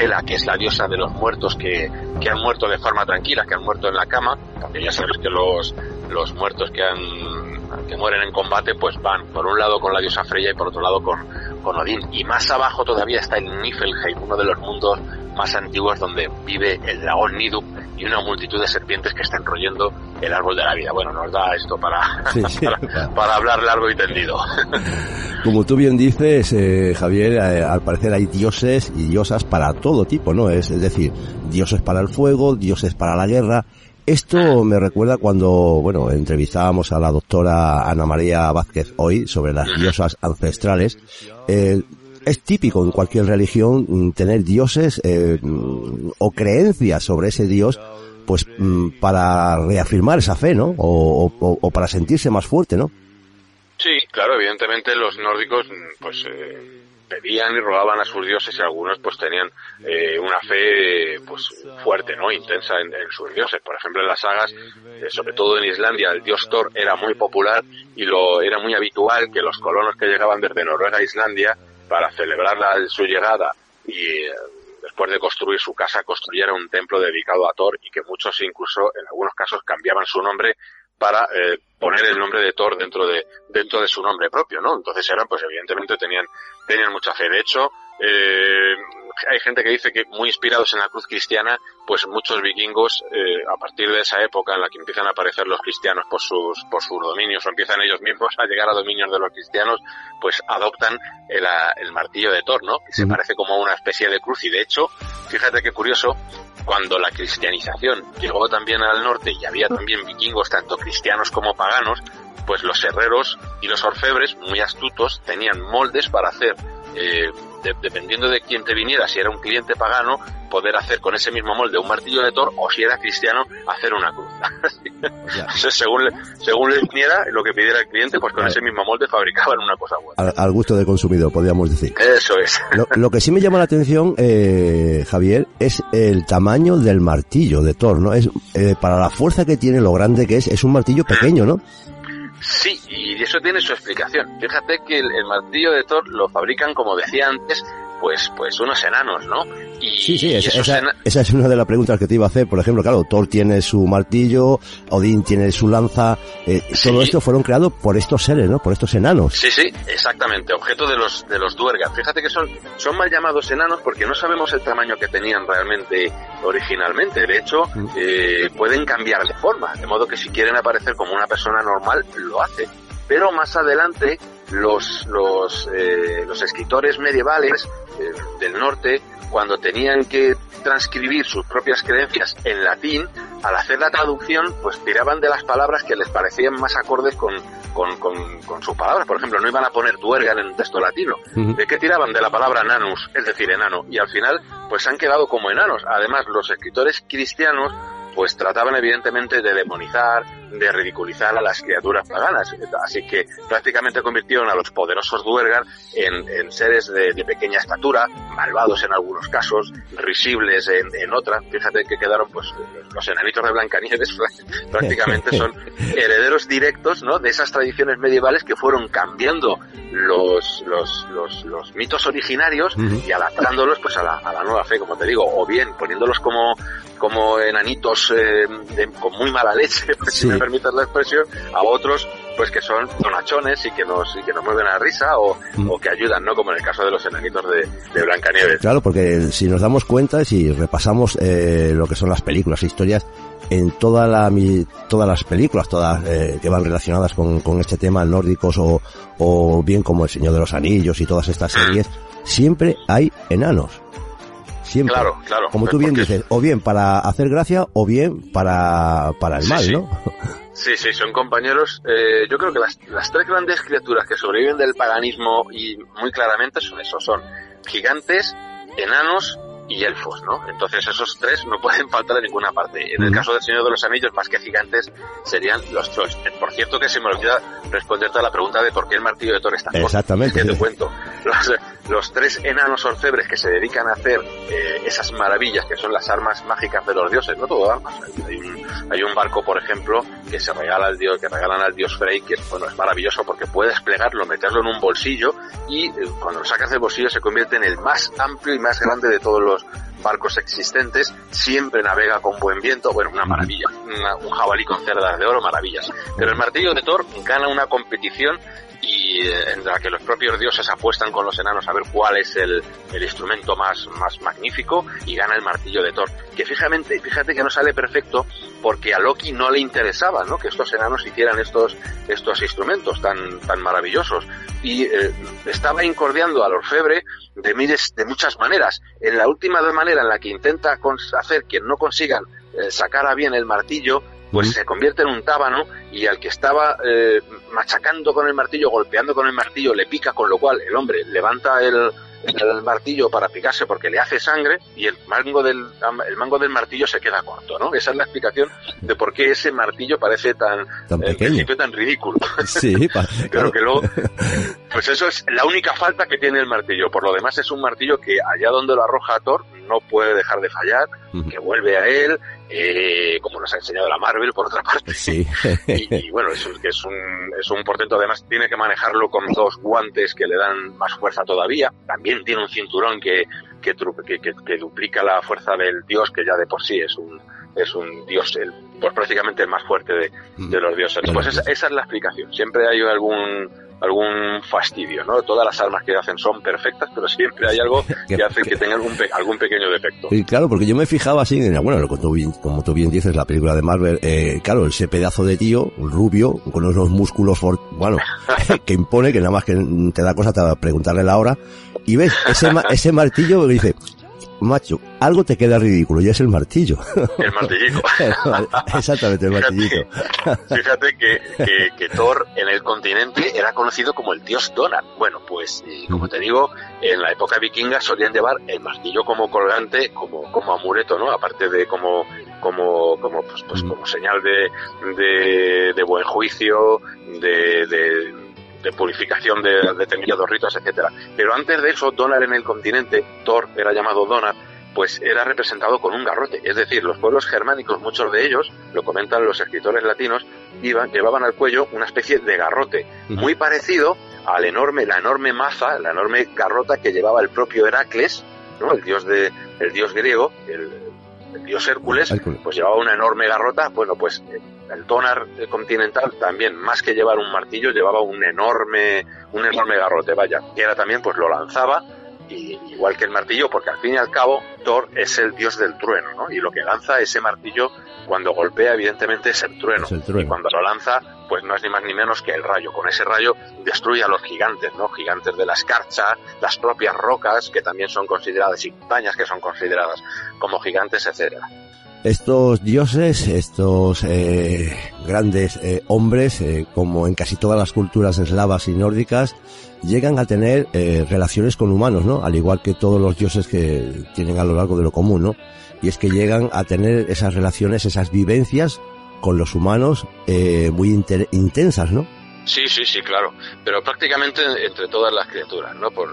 Hela, que es la diosa de los muertos que, que han muerto de forma tranquila, que han muerto en la cama. Porque ya sabes que los, los muertos que han que mueren en combate pues van por un lado con la diosa Freya y por otro lado con, con Odín y más abajo todavía está el Niflheim uno de los mundos más antiguos donde vive el dragón Niduk y una multitud de serpientes que están royendo el árbol de la vida. Bueno, nos da esto para, sí, [laughs] para, hablar largo y tendido. [laughs] Como tú bien dices, eh, Javier, eh, al parecer hay dioses y diosas para todo tipo, ¿no? Es, es decir, dioses para el fuego, dioses para la guerra, esto me recuerda cuando, bueno, entrevistábamos a la doctora Ana María Vázquez hoy sobre las diosas ancestrales. Eh, es típico en cualquier religión mm, tener dioses eh, o creencias sobre ese dios, pues mm, para reafirmar esa fe, ¿no? O, o, o, para sentirse más fuerte, ¿no? Sí, claro, evidentemente los nórdicos, pues eh pedían y rogaban a sus dioses y algunos pues tenían eh, una fe pues fuerte, ¿no? Intensa en, sus dioses. Por ejemplo, en las sagas, eh, sobre todo en Islandia, el dios Thor era muy popular y lo era muy habitual que los colonos que llegaban desde Noruega a Islandia para celebrar la, su llegada y eh, después de construir su casa construyeran un templo dedicado a Thor y que muchos incluso en algunos casos cambiaban su nombre para eh, poner el nombre de Thor dentro de dentro de su nombre propio, ¿no? Entonces eran, pues evidentemente tenían tenían mucha fe. De hecho, eh, hay gente que dice que muy inspirados en la cruz cristiana, pues muchos vikingos, eh, a partir de esa época en la que empiezan a aparecer los cristianos por sus, por sus dominios, o empiezan ellos mismos a llegar a dominios de los cristianos, pues adoptan el, el martillo de Thor, ¿no? Que se parece como una especie de cruz, y de hecho, fíjate qué curioso, cuando la cristianización llegó también al norte y había también vikingos, tanto cristianos como paganos, pues los herreros y los orfebres, muy astutos, tenían moldes para hacer eh, de, dependiendo de quién te viniera, si era un cliente pagano, poder hacer con ese mismo molde un martillo de Thor o si era cristiano, hacer una cruz. [laughs] Entonces, según, según le viniera, lo que pidiera el cliente, pues con ese mismo molde fabricaban una cosa buena. Al, al gusto del consumidor, podríamos decir. Eso es. Lo, lo que sí me llama la atención, eh, Javier, es el tamaño del martillo de Thor, ¿no? Es, eh, para la fuerza que tiene, lo grande que es, es un martillo pequeño, ¿no? Sí, y eso tiene su explicación. Fíjate que el, martillo de Thor lo fabrican, como decía antes, pues, pues unos enanos, ¿no? Y, sí, sí, esa, esa, esa, es una de las preguntas que te iba a hacer. Por ejemplo, claro, Thor tiene su martillo, Odín tiene su lanza. Eh, sí. Todo esto fueron creados por estos seres, ¿no? Por estos enanos. Sí, sí, exactamente. Objeto de los de los duergas. Fíjate que son son mal llamados enanos porque no sabemos el tamaño que tenían realmente originalmente. De hecho, eh, pueden cambiar de forma, de modo que si quieren aparecer como una persona normal lo hacen pero más adelante los, los, eh, los escritores medievales eh, del norte, cuando tenían que transcribir sus propias creencias en latín, al hacer la traducción, pues tiraban de las palabras que les parecían más acordes con, con, con, sus palabras. Por ejemplo, no iban a poner duergan en un texto latino. ¿De qué tiraban? De la palabra nanus, es decir, enano. Y al final, pues han quedado como enanos. Además, los escritores cristianos pues trataban evidentemente de demonizar, de ridiculizar a las criaturas paganas. Así que prácticamente convirtieron a los poderosos Duergar en, seres de, pequeña estatura, malvados en algunos casos, risibles en, en otras. Fíjate que quedaron, pues, los enanitos de Blancanieves [laughs] prácticamente son [laughs] herederos directos, ¿no? De esas tradiciones medievales que fueron cambiando los, los, los, mitos originarios y adaptándolos, pues, a la, a la nueva fe, como te digo, o bien poniéndolos como, como enanitos eh, con muy mala leche, [laughs] pues, me permitas la expresión, a otros pues que son donachones y que nos y que nos mueven a risa mm. o, que ayudan, ¿no? Como en el caso de los enanitos de, de Blancanieves. Claro, porque si nos damos cuenta, si repasamos eh, lo que son las películas, e historias, en toda la, todas las películas, todas eh, que van relacionadas con, con este tema nórdicos o, o bien como El Señor de los Anillos y todas estas series, siempre hay enanos. Siempre. Claro, claro. Como tú bien dices, o bien para hacer gracia o bien para, para el mal, ¿no? [laughs] Sí, sí, son compañeros. Eh, yo creo que las, las tres grandes criaturas que sobreviven del paganismo y muy claramente son esos, son gigantes, enanos y elfos, ¿no? Entonces esos tres no pueden [laughs] faltar en ninguna parte. En el caso del Señor de los Anillos, más que gigantes, serían los trolls. Por cierto que se me olvida responderte a la pregunta de por qué el martillo de Thor está Exactamente. te cuento. Los, [laughs] tres enanos orfebres que se dedican a hacer eh, esas maravillas que son las armas mágicas de los dioses, no todo armas. Hay un, hay un barco, por ejemplo, que se regala al dios, que regalan al dios Frey, que bueno, es maravilloso porque puedes plegarlo, meterlo en un bolsillo y eh, cuando lo sacas del bolsillo se convierte en el más amplio y más grande de todos los barcos existentes, siempre navega con buen viento, bueno, una maravilla, un jabalí con cerdas de oro, maravillas. Pero el martillo de Thor gana una competición y eh, en la que los propios dioses apuestan con los enanos a ver cuál es el, el, instrumento más, más magnífico y gana el martillo de Thor. Que fíjate, fíjate que no sale perfecto porque a Loki no le interesaba ¿no? que estos enanos hicieran estos, estos instrumentos tan, tan maravillosos. Y eh, estaba incordiando al orfebre de, miles, de muchas maneras. En la última manera en la que intenta hacer que no consigan eh, sacar a bien el martillo pues se convierte en un tábano y al que estaba eh, machacando con el martillo, golpeando con el martillo, le pica, con lo cual el hombre levanta el, el martillo para picarse porque le hace sangre y el mango del el mango del martillo se queda corto, ¿no? Esa es la explicación de por qué ese martillo parece tan tan, pequeño. tan ridículo. [laughs] Sí, [laughs] pero que luego pues eso es la única falta que tiene el martillo. Por lo demás es un martillo que allá donde lo arroja Thor no puede dejar de fallar, que vuelve a él, eh, como nos ha enseñado la Marvel, por otra parte. Sí. [laughs] y, bueno, es, es, un, es un portento, además tiene que manejarlo con dos guantes que le dan más fuerza todavía. También tiene un cinturón que, que, que, duplica la fuerza del dios, que ya de por sí es un, es un dios, el, pues prácticamente el más fuerte de, de los dioses. Pues esa, esa es la explicación. Siempre hay algún algún fastidio, ¿no? Todas las armas que hacen son perfectas, pero siempre hay algo [laughs] que hace que tengan algún, pequeño defecto. Y claro, porque yo me fijaba así, en, bueno, como tú, bien, como tú bien dices, la película de Marvel, eh, claro, ese pedazo de tío, rubio, con unos músculos, bueno, [laughs] [laughs] que impone, que nada más que te da cosa te preguntarle la hora, y ves ese, ese martillo que dice, macho, algo te queda ridículo y es el martillo. El martillito. [laughs] Exactamente, el martillito. Fíjate, que, que, Thor en el continente era conocido como el dios Donar. Bueno, pues, como te digo, en la época vikinga solían llevar el martillo como colgante, como, como amuleto, ¿no? Aparte de como, como, como, pues, pues como señal de, de, de buen juicio, de, de de purificación de determinados ritos, etcétera. Pero antes de eso, Donar en el continente, Thor era llamado Donar, pues era representado con un garrote. Es decir, los pueblos germánicos, muchos de ellos, lo comentan los escritores latinos, iban, llevaban al cuello una especie de garrote, muy parecido al enorme, la enorme maza, la enorme garrota que llevaba el propio Heracles, ¿no? el dios de, el dios griego, el, el dios Hércules, pues llevaba una enorme garrota. Bueno, pues el Donar continental también, más que llevar un martillo, llevaba un enorme, un enorme garrote, vaya, que era también, pues lo lanzaba, y, igual que el martillo, porque al fin y al cabo Thor es el dios del trueno, ¿no? Y lo que lanza ese martillo cuando golpea, evidentemente, es el trueno. Y cuando lo lanza, pues no es ni más ni menos que el rayo. Con ese rayo destruye a los gigantes, ¿no? Gigantes de la escarcha, las propias rocas, que también son consideradas, y montañas que son consideradas como gigantes, etcétera. Estos dioses, estos eh, grandes eh, hombres, eh, como en casi todas las culturas eslavas y nórdicas, llegan a tener eh, relaciones con humanos, ¿no? Al igual que todos los dioses que tienen a lo largo de lo común, ¿no? Y es que llegan a tener esas relaciones, esas vivencias con los humanos eh, muy intensas, ¿no? Sí, sí, sí, claro. Pero prácticamente entre todas las criaturas, ¿no? Por,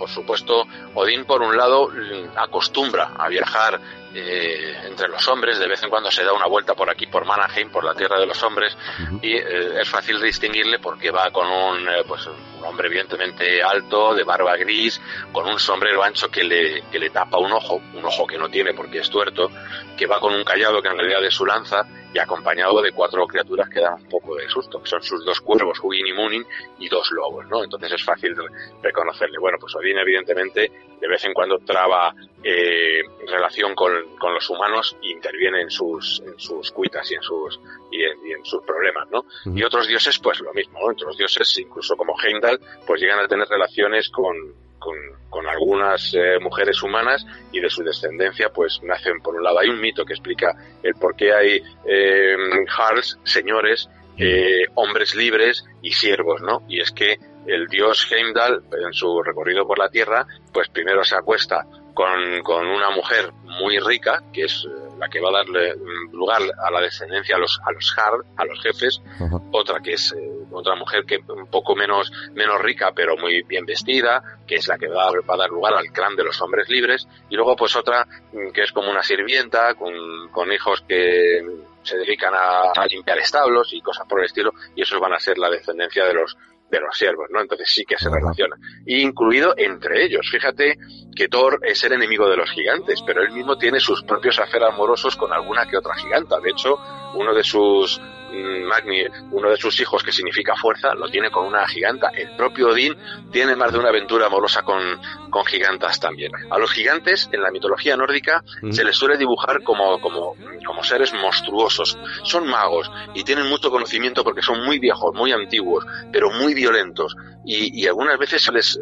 por supuesto, Odín, por un lado, acostumbra a viajar eh, entre los hombres. De vez en cuando se da una vuelta por aquí, por Manaheim, por la tierra de los hombres, y eh, es fácil distinguirle porque va con un, eh, pues, un hombre evidentemente alto, de barba gris, con un sombrero ancho que le, que le tapa un ojo, un ojo que no tiene porque es tuerto, que va con un callado que en realidad es su lanza, y acompañado de cuatro criaturas que dan un poco de susto, que son sus dos cuervos, Hugin y Munin, y dos lobos, ¿no? Entonces es fácil re- reconocerle. Bueno, pues Odín evidentemente de vez en cuando traba eh, relación con, con los humanos e interviene en sus, en sus cuitas y en sus, y en, y en sus problemas, ¿no? Y otros dioses, pues lo mismo, ¿no? Otros dioses, incluso como Heimdall, pues llegan a tener relaciones con, con, con algunas eh, mujeres humanas y de su descendencia pues nacen por un lado. Hay un mito que explica el por qué hay eh, jarls señores eh, hombres libres y siervos no y es que el dios Heimdall en su recorrido por la tierra pues primero se acuesta con, con una mujer muy rica que es eh, la que va a darle mm, lugar a la descendencia a los a los jarl a los jefes otra que es eh, otra mujer que un poco menos menos rica pero muy bien vestida que es la que va, va a dar lugar al clan de los hombres libres y luego pues otra mm, que es como una sirvienta con, con hijos que se dedican a, a limpiar establos y cosas por el estilo y esos van a ser la descendencia de los de los siervos, ¿no? Entonces sí que se relaciona. Y incluido entre ellos. Fíjate que Thor es el enemigo de los gigantes, pero él mismo tiene sus propios afer amorosos con alguna que otra giganta. De hecho, uno de sus mm, Magni, uno de sus hijos que significa fuerza, lo tiene con una giganta. El propio Odín tiene más de una aventura amorosa con, con gigantas también. A los gigantes, en la mitología nórdica, se les suele dibujar como, como, como seres monstruosos. Son magos y tienen mucho conocimiento porque son muy viejos, muy antiguos, pero muy violentos. Y, y algunas veces se les, eh,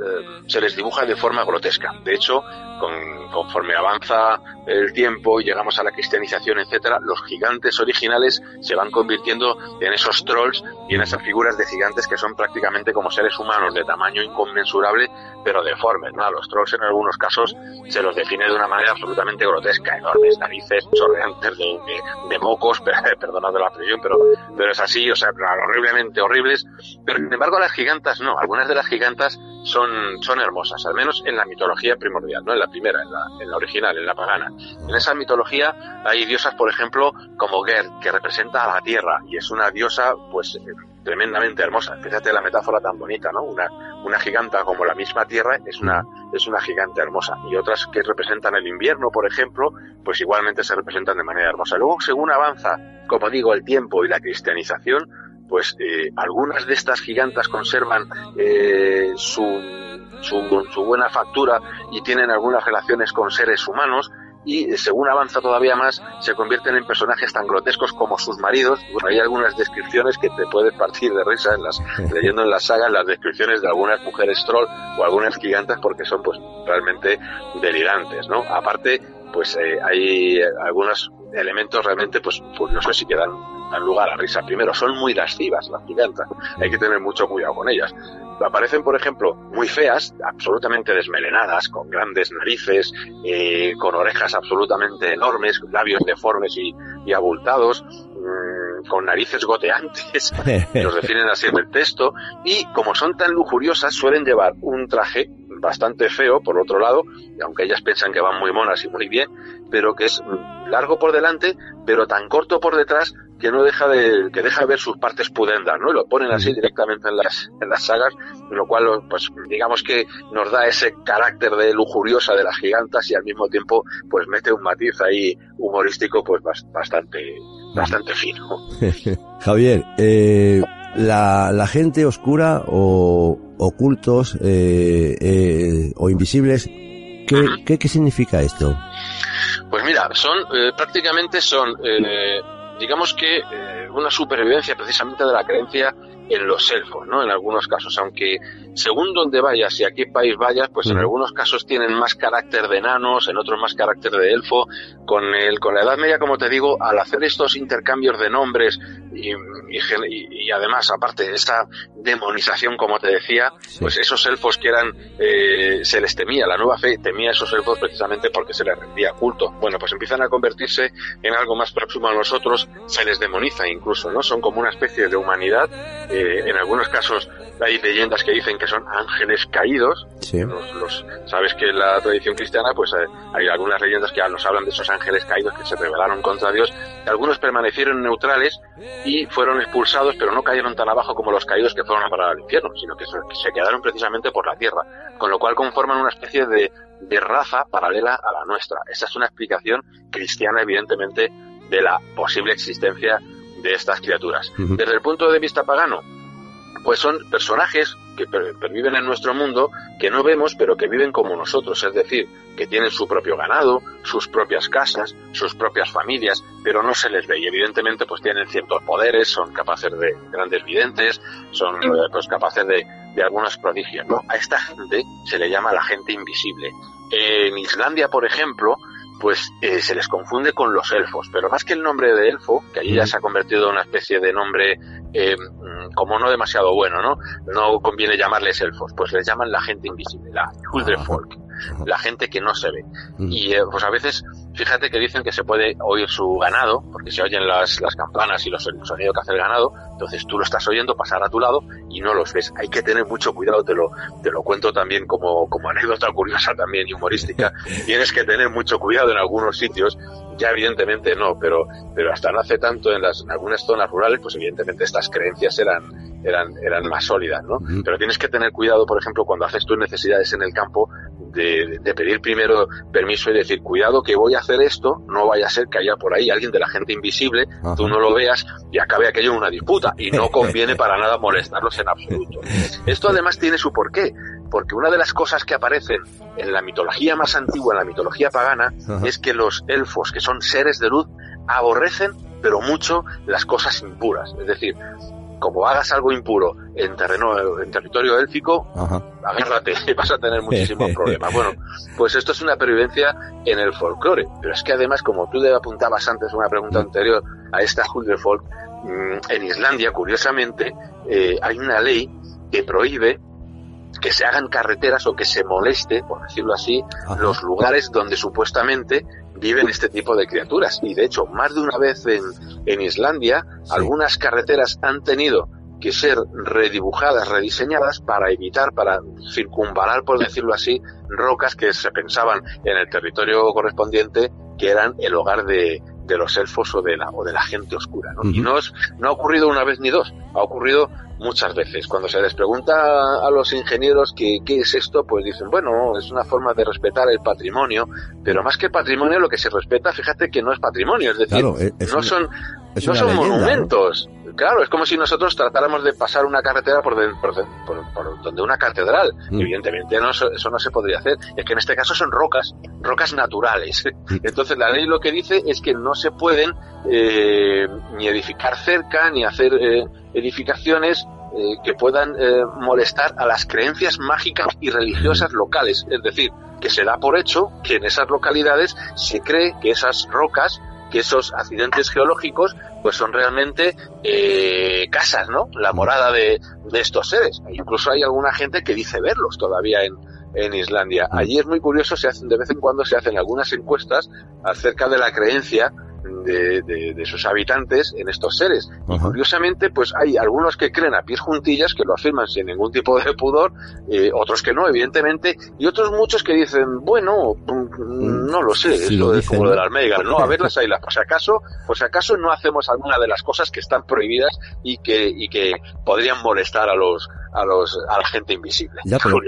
se les dibuja de forma grotesca. De hecho, con- conforme avanza el tiempo y llegamos a la cristianización, etcétera, los gigantes originales se van convirtiendo en esos trolls y en esas figuras de gigantes que son prácticamente como seres humanos de tamaño inconmensurable, pero deformes. ¿no? A los trolls en algunos casos se los define de una manera absolutamente grotesca, enormes narices, chorreantes de, de- de mocos, [laughs] perdonad la expresión, pero, pero es así, o sea, horriblemente horribles. Pero sin embargo las gigantas no, algunas de las gigantas son, son hermosas, al menos en la mitología primordial, no en la primera, en la, en la original, en la pagana. En esa mitología hay diosas, por ejemplo, como Gerd, que representa a la tierra y es una diosa, pues, eh, tremendamente hermosa. Fíjate la metáfora tan bonita, ¿no? Una, una giganta como la misma tierra es una, es una gigante hermosa. Y otras que representan el invierno, por ejemplo, pues igualmente se representan de manera hermosa. Luego, según avanza, como digo, el tiempo y la cristianización, pues eh, algunas de estas gigantas conservan eh, su, su, su buena factura y tienen algunas relaciones con seres humanos y según avanza todavía más se convierten en personajes tan grotescos como sus maridos. Bueno, hay algunas descripciones que te puedes partir de risa en las, [laughs] leyendo en las sagas las descripciones de algunas mujeres troll o algunas gigantas porque son pues realmente delirantes, ¿no? Aparte, pues eh, hay algunos elementos realmente pues curiosos y que dan, dan lugar a risa. Primero, son muy lascivas las gigantas, hay que tener mucho cuidado con ellas. Aparecen, por ejemplo, muy feas, absolutamente desmelenadas, con grandes narices, eh, con orejas absolutamente enormes, labios deformes y, y abultados, mmm, con narices goteantes, los definen así en el texto, y como son tan lujuriosas, suelen llevar un traje bastante feo, por otro lado, aunque ellas piensan que van muy monas y muy bien, pero que es largo por delante, pero tan corto por detrás que no deja de que deja de ver sus partes pudendas, ¿no? Y lo ponen así directamente en las en las sagas, lo cual pues digamos que nos da ese carácter de lujuriosa de las gigantas y al mismo tiempo pues mete un matiz ahí humorístico pues bastante bastante fino. [laughs] Javier, eh, la, la gente oscura o ocultos eh, eh, o invisibles, ¿qué, ¿qué, ¿qué significa esto? Pues mira, son eh, prácticamente son, eh, digamos que eh, una supervivencia precisamente de la creencia en los elfos, ¿no? En algunos casos, aunque según donde vayas y a qué país vayas, pues en algunos casos tienen más carácter de enanos, en otros más carácter de elfo. Con el, con la Edad Media, como te digo, al hacer estos intercambios de nombres y, y, además, aparte, esta demonización, como te decía, pues esos elfos que eran, eh, se les temía, la nueva fe temía a esos elfos precisamente porque se les rendía culto. Bueno, pues empiezan a convertirse en algo más próximo a nosotros, se les demoniza incluso, ¿no? Son como una especie de humanidad. Eh, en algunos casos hay leyendas que dicen que son ángeles caídos. Los, sabes que en la tradición cristiana, pues eh, hay algunas leyendas que nos hablan de esos ángeles caídos que se rebelaron contra Dios. Algunos permanecieron neutrales y fueron expulsados, pero no cayeron tan abajo como los caídos que fueron a parar al infierno, sino que se quedaron precisamente por la tierra, con lo cual conforman una especie de, de raza paralela a la nuestra. Esa es una explicación cristiana, evidentemente, de la posible existencia de estas criaturas. Desde el punto de vista pagano, pues son personajes que viven en nuestro mundo que no vemos pero que viven como nosotros, es decir, que tienen su propio ganado, sus propias casas, sus propias familias, pero no se les ve y evidentemente pues tienen ciertos poderes, son capaces de grandes videntes, son eh, pues capaces de, de algunos prodigios, ¿no? A esta gente se le llama la gente invisible. En Islandia, por ejemplo, pues eh, se les confunde con los elfos, pero más que el nombre de elfo, que allí ya se ha convertido en una especie de nombre eh, mm, como no demasiado bueno, ¿no? No conviene llamarles elfos, pues les llaman la gente invisible, la Huldrefolk, la gente que no se ve. Y eh, pues a veces, fíjate que dicen que se puede oír su ganado, porque se oyen las, las campanas y los, el sonido que hace el ganado, entonces tú lo estás oyendo pasar a tu lado y no los ves. Hay que tener mucho cuidado, te lo, te lo cuento también como, como anécdota curiosa también y humorística. [laughs] Tienes que tener mucho cuidado en algunos sitios ya evidentemente no, pero, pero hasta no hace tanto en, las, en algunas zonas rurales, pues evidentemente estas creencias eran, eran, eran más sólidas, ¿no? Pero tienes que tener cuidado, por ejemplo, cuando haces tus necesidades en el campo, de, de, pedir primero permiso y decir, cuidado que voy a hacer esto, no vaya a ser que haya por ahí alguien de la gente invisible, tú no lo veas y acabe aquello en una disputa. Y no conviene para nada molestarlos en absoluto. Esto además tiene su porqué porque una de las cosas que aparecen en la mitología más antigua, en la mitología pagana, es que los elfos, que son seres de luz, aborrecen, pero mucho, las cosas impuras. Es decir, como hagas algo impuro en terreno, en territorio élfico, agárrate, [laughs] vas a tener muchísimos [laughs] problemas. Bueno, pues esto es una pervivencia en el folclore, pero es que además, como tú le apuntabas antes una pregunta anterior a esta Folk, mm, en Islandia, curiosamente, eh, hay una ley que prohíbe que se hagan carreteras o que se moleste, por decirlo así, los lugares donde supuestamente viven este tipo de criaturas. Y de hecho, más de una vez en, en Islandia, algunas carreteras han tenido que ser redibujadas, rediseñadas para evitar, para circunvalar, por decirlo así, rocas que se pensaban en el territorio correspondiente que eran el hogar de, de los elfos o de la, o de la gente oscura. ¿no? Y no, no ha ocurrido una vez ni dos, ha ocurrido muchas veces. Cuando se les pregunta a los ingenieros qué, qué es esto, pues dicen, bueno, es una forma de respetar el patrimonio, pero más que patrimonio lo que se respeta, fíjate que no es patrimonio, es decir, no son, no son monumentos. Claro, es como si nosotros tratáramos de pasar una carretera por, por, donde una catedral. Mm. Evidentemente no, eso no se podría hacer. Es que en este caso son rocas, rocas naturales. [laughs] Entonces la ley lo que dice es que no se pueden eh, ni edificar cerca, ni hacer eh, edificaciones eh, que puedan molestar a las creencias mágicas y religiosas locales. Es decir, que se da por hecho que en esas localidades se cree que esas rocas que esos accidentes geológicos pues son realmente eh, casas, ¿no? La morada de, estos seres. Incluso hay alguna gente que dice verlos todavía en, en Islandia. Allí es muy curioso, se hacen de vez en cuando se hacen algunas encuestas acerca de la creencia de, de, sus habitantes en estos seres. Y curiosamente, pues hay algunos que creen a pies juntillas, que lo afirman sin ningún tipo de pudor, eh, otros que no, evidentemente, y otros muchos que dicen, bueno, mm, no lo sé, es como lo de la almeiga, no, a ver las águilas, por si acaso, por si acaso no hacemos alguna de las cosas que están prohibidas y que, y que podrían molestar a los, a los a la gente invisible. pero,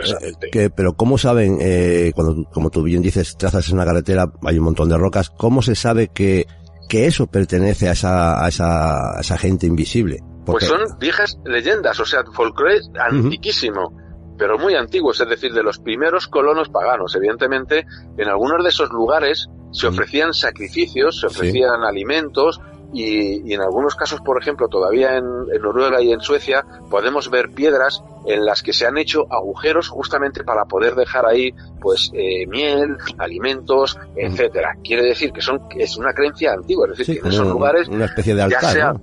eh, pero ¿cómo saben, eh, cuando, como tú bien dices, trazas en una carretera, hay un montón de rocas, ¿cómo se sabe que que eso pertenece a esa, a esa, a esa gente invisible. Pues son viejas leyendas, o sea, folclore antiquísimo, pero muy antiguos, es decir, de los primeros colonos paganos. Evidentemente, en algunos de esos lugares se ofrecían sacrificios, se ofrecían alimentos y, en algunos casos, por ejemplo, todavía en, Noruega y en Suecia, podemos ver piedras en las que se han hecho agujeros justamente para poder dejar ahí, pues, eh, miel, alimentos, mm. etcétera. Quiere decir que son es una creencia antigua, es decir, que en esos lugares, una especie de altar, ya sea,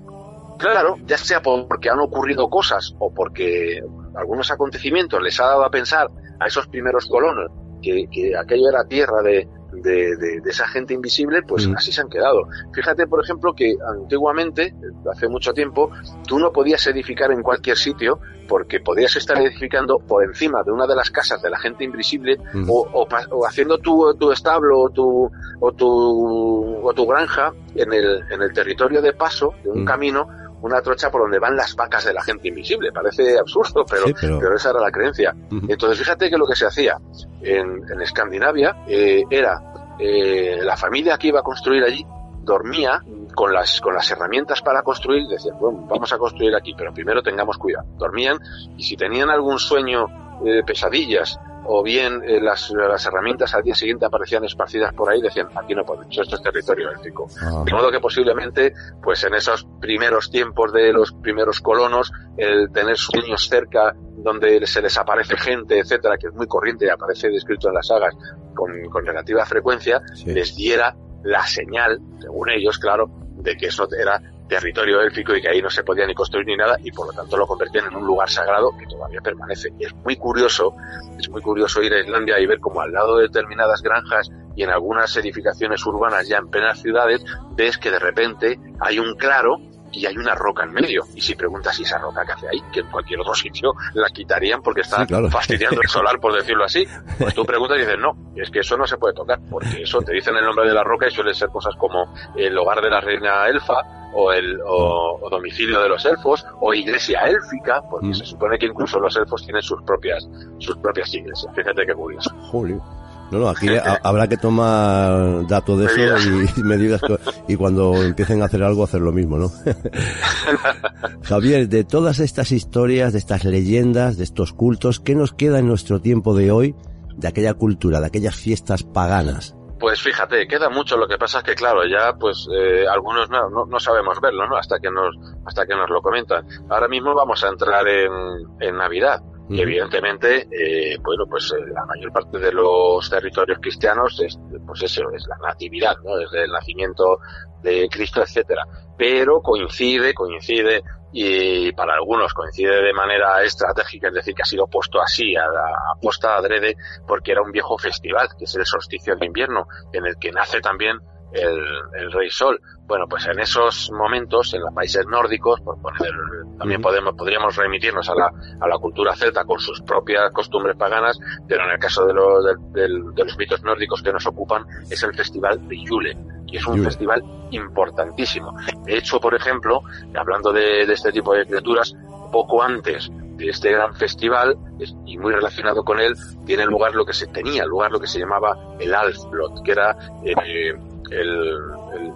claro, ya sea porque han ocurrido cosas o porque algunos acontecimientos les ha dado a pensar a esos primeros colonos que, que aquello era tierra de, de, de, esa gente invisible, pues mm. así se han quedado. Fíjate, por ejemplo, que antiguamente, hace mucho tiempo, tú no podías edificar en cualquier sitio porque podías estar edificando por encima de una de las casas de la gente invisible mm. o, o, haciendo tu, tu establo o tu, o tu, o tu granja en el, en el territorio de paso de un mm. camino una trocha por donde van las vacas de la gente invisible. Parece absurdo, pero, pero... esa era la creencia. Entonces, fíjate que lo que se hacía en, en Escandinavia eh, era eh, la familia que iba a construir allí dormía con las, con las herramientas para construir, decían, bueno, vamos a construir aquí, pero primero tengamos cuidado. Dormían y si tenían algún sueño de pesadillas o bien eh, las, las, herramientas al día siguiente aparecían esparcidas por ahí, decían, aquí no podemos, esto es territorio élfico. Ah. De modo que posiblemente, pues en esos primeros tiempos de los primeros colonos, el tener sueños cerca donde se les aparece gente, etcétera, que es muy corriente y aparece descrito en las sagas con, con relativa frecuencia, les diera la señal, según ellos, claro, de que eso era territorio élfico y que ahí no se podía ni construir ni nada y por lo tanto lo convertían en un lugar sagrado que todavía permanece. Y es muy curioso, es muy curioso ir a Islandia y ver como al lado de determinadas granjas y en algunas edificaciones urbanas ya en plenas ciudades ves que de repente hay un claro y hay una roca en medio. Y si preguntas si esa roca que hace ahí, que en cualquier otro sitio la quitarían porque está fastidiando el solar, por decirlo así, pues tú preguntas y dices, no, es que eso no se puede tocar, porque eso te dicen el nombre de la roca y suelen ser cosas como el hogar de la reina elfa, o el o, domicilio de los elfos o iglesia élfica porque mm. se supone que incluso los elfos tienen sus propias sus propias iglesias. Fíjate qué curioso. Julio no, no, aquí [laughs] habrá que tomar datos de eso y medidas y cuando empiecen a hacer algo hacer lo mismo, ¿no? [laughs] Javier, de todas estas historias, de estas leyendas, de estos cultos, ¿qué nos queda en nuestro tiempo de hoy de aquella cultura, de aquellas fiestas paganas? Pues fíjate, queda mucho. Lo que pasa es que claro, ya pues eh, algunos no, no, sabemos verlo, ¿no? Hasta que nos hasta que nos lo comentan. Ahora mismo vamos a entrar en, en Navidad y evidentemente, eh, bueno, pues eh, la mayor parte de los territorios cristianos es, pues eso, es la natividad, ¿no? Desde el nacimiento de Cristo, etcétera. Pero coincide, coincide, y para algunos coincide de manera estratégica, es decir, que ha sido puesto así, a, a posta adrede, porque era un viejo festival, que es el solsticio de invierno, en el que nace también el, el, rey sol. Bueno, pues en esos momentos, en los países nórdicos, por poner, también podemos, podríamos remitirnos a la, a la cultura celta con sus propias costumbres paganas, pero en el caso de, los de, los mitos nórdicos que nos ocupan, es el festival de Yule, y es un festival importantísimo. De hecho, por ejemplo, hablando de, de este tipo de criaturas, poco antes de este gran festival y muy relacionado con él tiene lugar lo que se tenía lugar lo que se llamaba el Alfblot que era eh, el,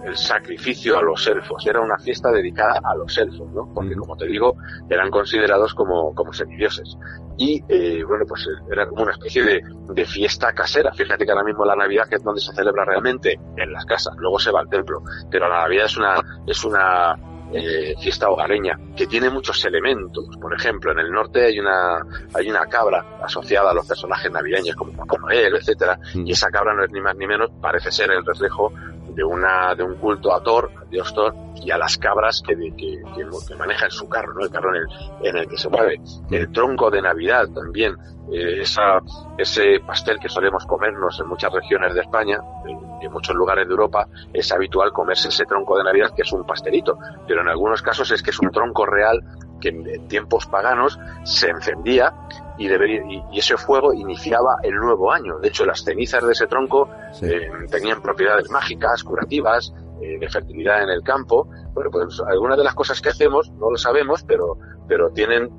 el, sacrificio a los elfos. Era una fiesta dedicada a los elfos, ¿no? Porque, como te digo, eran considerados como, como semidioses. Y, eh, bueno, pues era como una especie de, de, fiesta casera. Fíjate que ahora mismo la Navidad, que es donde se celebra realmente, en las casas. Luego se va al templo. Pero la Navidad es una, es una eh, fiesta hogareña, que tiene muchos elementos. Por ejemplo, en el norte hay una, hay una cabra asociada a los personajes navideños como Papá Noel, etcétera, mm. y esa cabra no es ni más ni menos, parece ser el reflejo de una, de un culto a Thor, a Dios Thor, y a las cabras que, que, que, maneja en su carro, ¿no? El carro en el, en el que se mueve. El tronco de Navidad también, eh, esa, ese pastel que solemos comernos en muchas regiones de España, en, muchos lugares de Europa, es habitual comerse ese tronco de Navidad que es un pastelito, pero en algunos casos es que es un tronco real que en, tiempos paganos se encendía y, debería, y, ese fuego iniciaba el nuevo año. De hecho, las cenizas de ese tronco eh, tenían propiedades mágicas, curativas, eh, de fertilidad en el campo. Bueno, pues algunas de las cosas que hacemos no lo sabemos, pero, pero tienen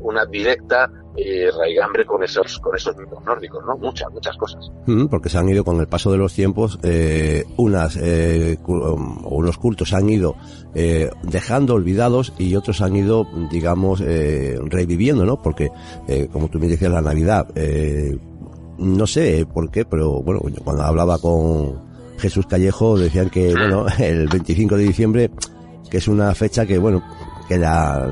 una directa eh, raigambre con esos, con esos mitos nórdicos, ¿no? Muchas, muchas cosas. Mm, porque se han ido con el paso de los tiempos, eh, unas, eh, um, unos cultos se han ido eh, dejando olvidados y otros han ido, digamos, eh, reviviendo, ¿no? Porque, eh, como tú me decías, la Navidad, no sé por qué, pero bueno, cuando hablaba con, Jesús Callejo decían que, bueno, [laughs] el 25 de diciembre, que es una fecha que, bueno, que la,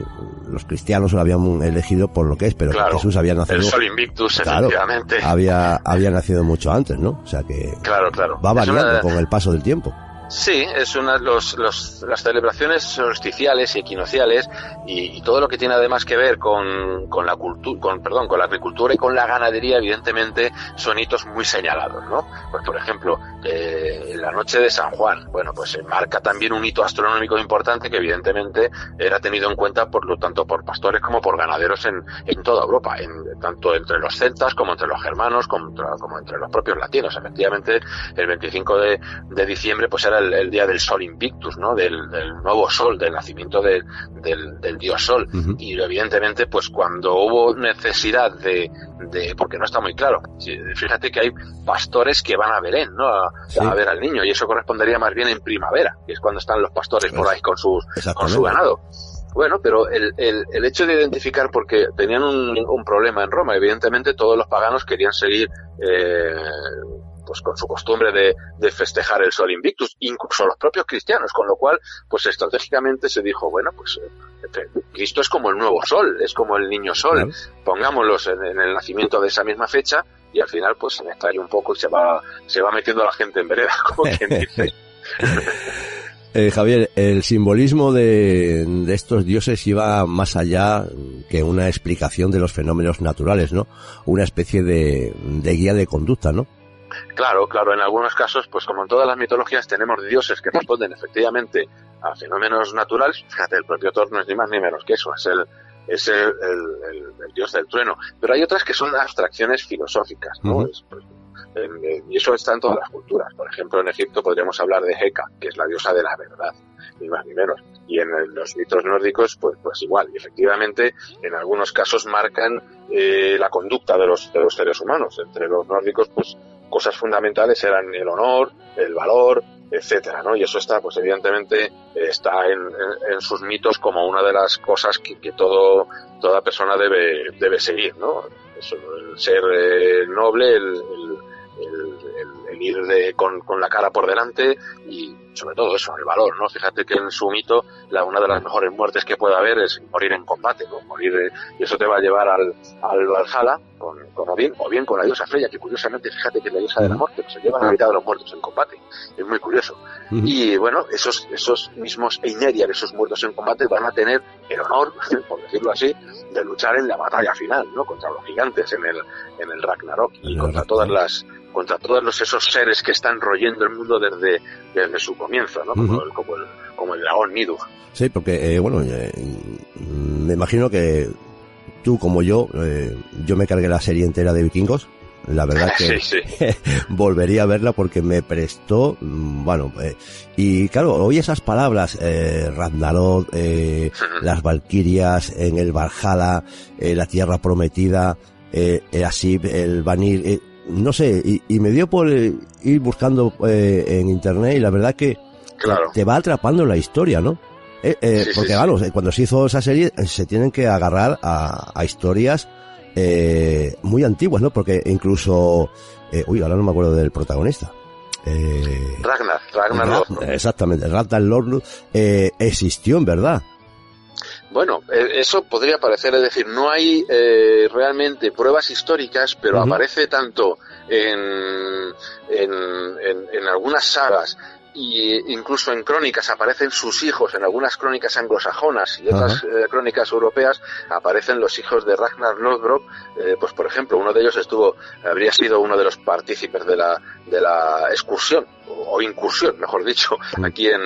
los cristianos lo habían elegido por lo que es, pero Jesús había nacido. El Sol Invictus, efectivamente. Había, había nacido mucho antes, ¿no? O sea que. Claro, claro. Va variando con el paso del tiempo. Sí, es una de los, las celebraciones solsticiales y equinociales y, todo lo que tiene además que ver con, con la cultura, con, perdón, con la agricultura y con la ganadería, evidentemente son hitos muy señalados, ¿no? Pues por ejemplo, eh, la noche de San Juan, bueno, pues marca también un hito astronómico importante que evidentemente era tenido en cuenta por lo tanto por pastores como por ganaderos en, en toda Europa, tanto entre los celtas como entre los germanos, como, entre los propios latinos. Efectivamente, el 25 de, de diciembre pues era el, día del Sol Invictus, ¿no? Del, nuevo Sol, del nacimiento del, del, Dios Sol. Y evidentemente, pues cuando hubo necesidad de, de, porque no está muy claro, fíjate que hay pastores que van a Belén, ¿no? A, ver al niño, y eso correspondería más bien en primavera, que es cuando están los pastores por ahí con, sus, con su ganado. Bueno, pero el, el, el, hecho de identificar, porque tenían un, un, problema en Roma, evidentemente todos los paganos querían seguir eh, pues con su costumbre de, de, festejar el Sol Invictus, incluso los propios cristianos, con lo cual, pues estratégicamente se dijo, bueno, pues eh, Cristo es como el nuevo Sol, es como el niño Sol, pongámoslos en, el nacimiento de esa misma fecha y al final pues se extrae un poco y se va, se va metiendo la gente en vereda, [laughs] como quien dice. [laughs] Eh, Javier, el simbolismo de, de, estos dioses iba más allá que una explicación de los fenómenos naturales, ¿no? Una especie de, de guía de conducta, ¿no? Claro, claro, en algunos casos, pues como en todas las mitologías, tenemos dioses que responden efectivamente a fenómenos naturales. Fíjate, el propio Thor no es ni más ni menos que eso, es el, es el, el, dios del trueno. Pero hay otras que son abstracciones filosóficas, ¿no? pues, y eso está en todas las culturas. Por ejemplo, en Egipto podríamos hablar de Heka, que es la diosa de la verdad, ni más ni menos. Y en los mitos nórdicos, pues, pues igual. Y efectivamente, en algunos casos marcan eh, la conducta de los, de los seres humanos. Entre los nórdicos, pues cosas fundamentales eran el honor, el valor, etcétera, ¿no? Y eso está, pues evidentemente, está en, sus mitos como una de las cosas que, todo, toda persona debe, debe seguir, ¿no? El ser eh, noble, el, el, ir de, con, con, la cara por delante y sobre todo eso, el valor, ¿no? Fíjate que en su mito la, una de las mejores muertes que puede haber es morir en combate, ¿no? morir y eso te va a llevar al, al Valhalla con, con Odín o bien con la diosa Freya, que curiosamente fíjate que es la diosa de la muerte, se lleva la mitad de los muertos en combate, es muy curioso. Y bueno, esos, esos mismos Eineriar, esos muertos en combate van a tener el honor, [laughs] por decirlo así, de luchar en la batalla final, ¿no? Contra los gigantes en el, en el Ragnarok y contra todas las contra todos los, esos seres que están royendo el mundo desde, desde su comienzo, ¿no? Como, el, como, el, como el dragón Nidug. Sí, porque, eh, bueno, eh, me imagino que tú como yo, eh, yo me cargué la serie entera de vikingos. La verdad [laughs] que sí, [laughs] volvería a verla porque me prestó, mm, bueno, eh, y claro, oí esas palabras, eh, Ragnarok, eh, las Valquirias, en el Valhalla, eh, la Tierra Prometida, eh, así, el Vanir, eh, no sé, y, me dio por eh, ir buscando eh, en internet y la verdad que te va atrapando la historia, ¿no? Eh, eh porque claro, cuando se hizo esa serie se tienen que agarrar a, a historias eh, muy antiguas, ¿no? Porque incluso, uy, ahora no me acuerdo del protagonista. Ragnar, Ragnar, Exactamente, Ragnar Lord existió en verdad. Bueno, e, eso podría parecer, es decir, no hay eh, realmente pruebas históricas, pero aparece tanto en, en, en, en, algunas sagas y incluso en crónicas aparecen sus hijos, en algunas crónicas anglosajonas y otras eh, crónicas europeas aparecen los hijos de Ragnar Lodbrok, eh, pues por ejemplo uno de ellos estuvo, habría sido uno de los partícipes de la, de la excursión o, incursión, mejor dicho, aquí en,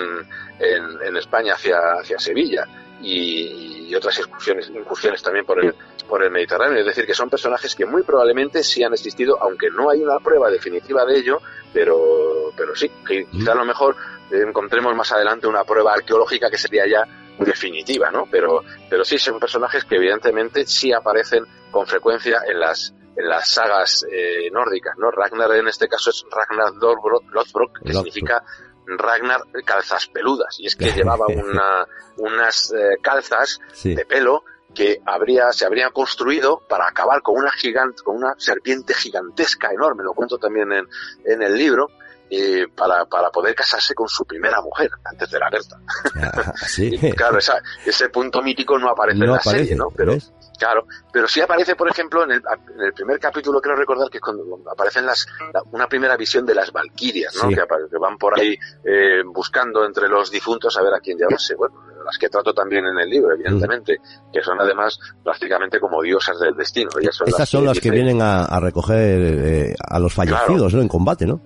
en, en España hacia, hacia Sevilla y, y otras incursiones, incursiones también por el, por el Mediterráneo. Es decir, que son personajes que muy probablemente sí han existido, aunque no hay una prueba definitiva de ello, pero, pero sí, que quizá a lo mejor encontremos más adelante una prueba arqueológica que sería ya definitiva, ¿no? Pero, pero sí son personajes que evidentemente sí aparecen con frecuencia en las, en las sagas eh, nórdicas, ¿no? Ragnar en este caso es Ragnar Lothbrok, que significa Ragnar calzas peludas y es que llevaba [laughs] una, unas eh, calzas de pelo que habría, se habría construido para acabar con una gigante, con una serpiente gigantesca enorme, lo cuento también en, en el libro, eh, para, para poder casarse con su primera mujer, antes de la Berta. Ah, sí. [laughs] claro, esa- ese punto mítico no aparece en la aparece, serie, ¿no? Pero, ¿ves? Claro, pero sí aparece, por ejemplo, en el, en el primer capítulo, creo recordar que es cuando aparecen las, la- una primera visión de las Valquirias, ¿no? Sí. Que, van por ahí eh, buscando entre los difuntos a ver a quién llevarse. Bueno, las que trato también en el libro, evidentemente, que son además prácticamente como diosas del destino. Ellas son Estas son las que vienen a, a recoger eh, a los fallecidos, ¿no? En combate, ¿no?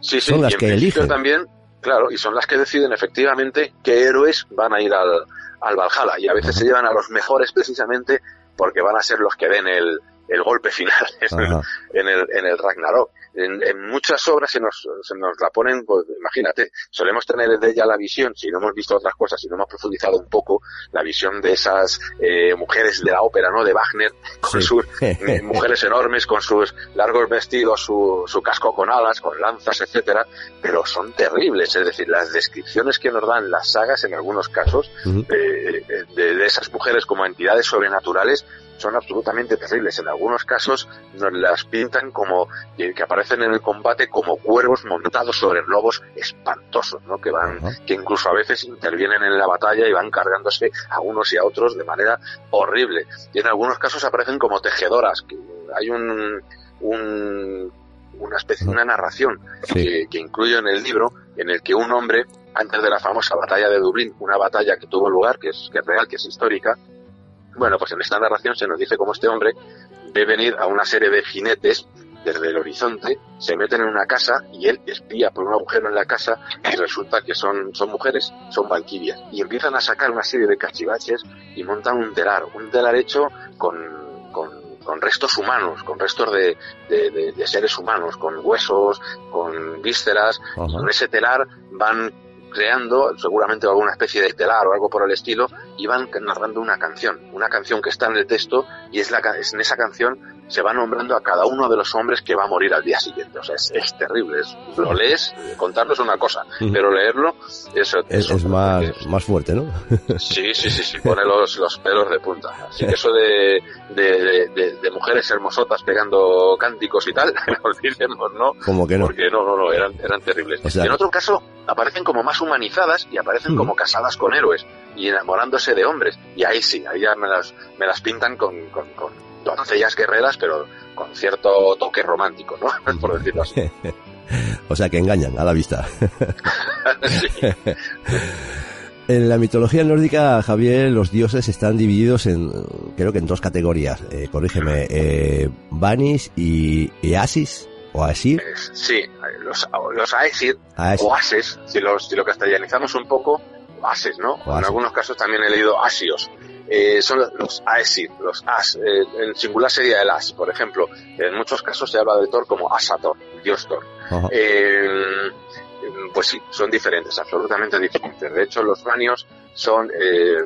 Sí, sí, son las y en que eligen. también, claro, y son las que deciden efectivamente qué héroes van a ir al, al Valhalla. Y a veces se llevan a los mejores precisamente porque van a ser los que den el, el golpe final [laughs] en el, en el, en el Ragnarok. En, en muchas obras se nos, se nos la ponen, pues imagínate, solemos tener de ella la visión, si no hemos visto otras cosas, si no hemos profundizado un poco, la visión de esas eh, mujeres de la ópera, ¿no? De Wagner, con Sí. sus [laughs] eh, mujeres enormes, con sus largos vestidos, su, su casco con alas, con lanzas, etcétera, pero son terribles, es decir, las descripciones que nos dan las sagas en algunos casos eh, de, de esas mujeres como entidades sobrenaturales son absolutamente terribles. En algunos casos nos las pintan como que, aparecen en el combate como cuervos montados sobre lobos espantosos, ¿no? Que van, que incluso a veces intervienen en la batalla y van cargándose a unos y a otros de manera horrible. Y en algunos casos aparecen como tejedoras. Que hay un, un una especie, una narración Sí. que, que incluyo en el libro en el que un hombre antes de la famosa batalla de Dublín, una batalla que tuvo lugar, que es, que es real, que es histórica, bueno, pues en esta narración se nos dice cómo este hombre ve venir a una serie de jinetes desde el horizonte, se meten en una casa y él espía por un agujero en la casa y resulta que son, son mujeres, son valquirias. Y empiezan a sacar una serie de cachivaches y montan un telar, un telar hecho con, con, con restos humanos, con restos de, de, de- de seres humanos, con huesos, con vísceras, y con ese telar van creando seguramente alguna especie de telar o algo por el estilo y van narrando una canción, una canción que está en el texto y es, la, es en esa canción se va nombrando a cada uno de los hombres que va a morir al día siguiente. O sea, es, es terrible. Es, lo lees, contarlo es una cosa, pero leerlo es, Es, es más, más fuerte, ¿no? Sí, sí, sí, sí, pone los, los pelos de punta. Así que eso de, de, de- mujeres hermosotas pegando cánticos y tal, [laughs] olvidemos, ¿no? Como que no. Porque no, no, no, eran, eran terribles. O sea- en otro caso, aparecen como más humanizadas y aparecen como casadas con héroes y enamorándose de hombres. Y ahí sí, ahí ya me las, me las pintan con, con, con doncellas guerreras, pero con cierto toque romántico, ¿no? [laughs] Por decirlo así. [laughs] O sea que engañan a la vista. [laughs] En la mitología nórdica, Javier, los dioses están divididos en, creo que en dos categorías. Eh, corrígeme, eh, Vanis y Easis, o Asir. Eh, Sí, los, los Aesir Aesir. o Ases, si, los, si lo castellanizamos un poco, Ases, ¿no? En algunos casos también he leído Asios. Eh, son los Aesir, los As. Eh, en singular sería el As, por ejemplo. En muchos casos se habla de Thor como Asator, Dios Thor. Eh, pues sí, son diferentes, absolutamente diferentes. De hecho, los Vanios son eh,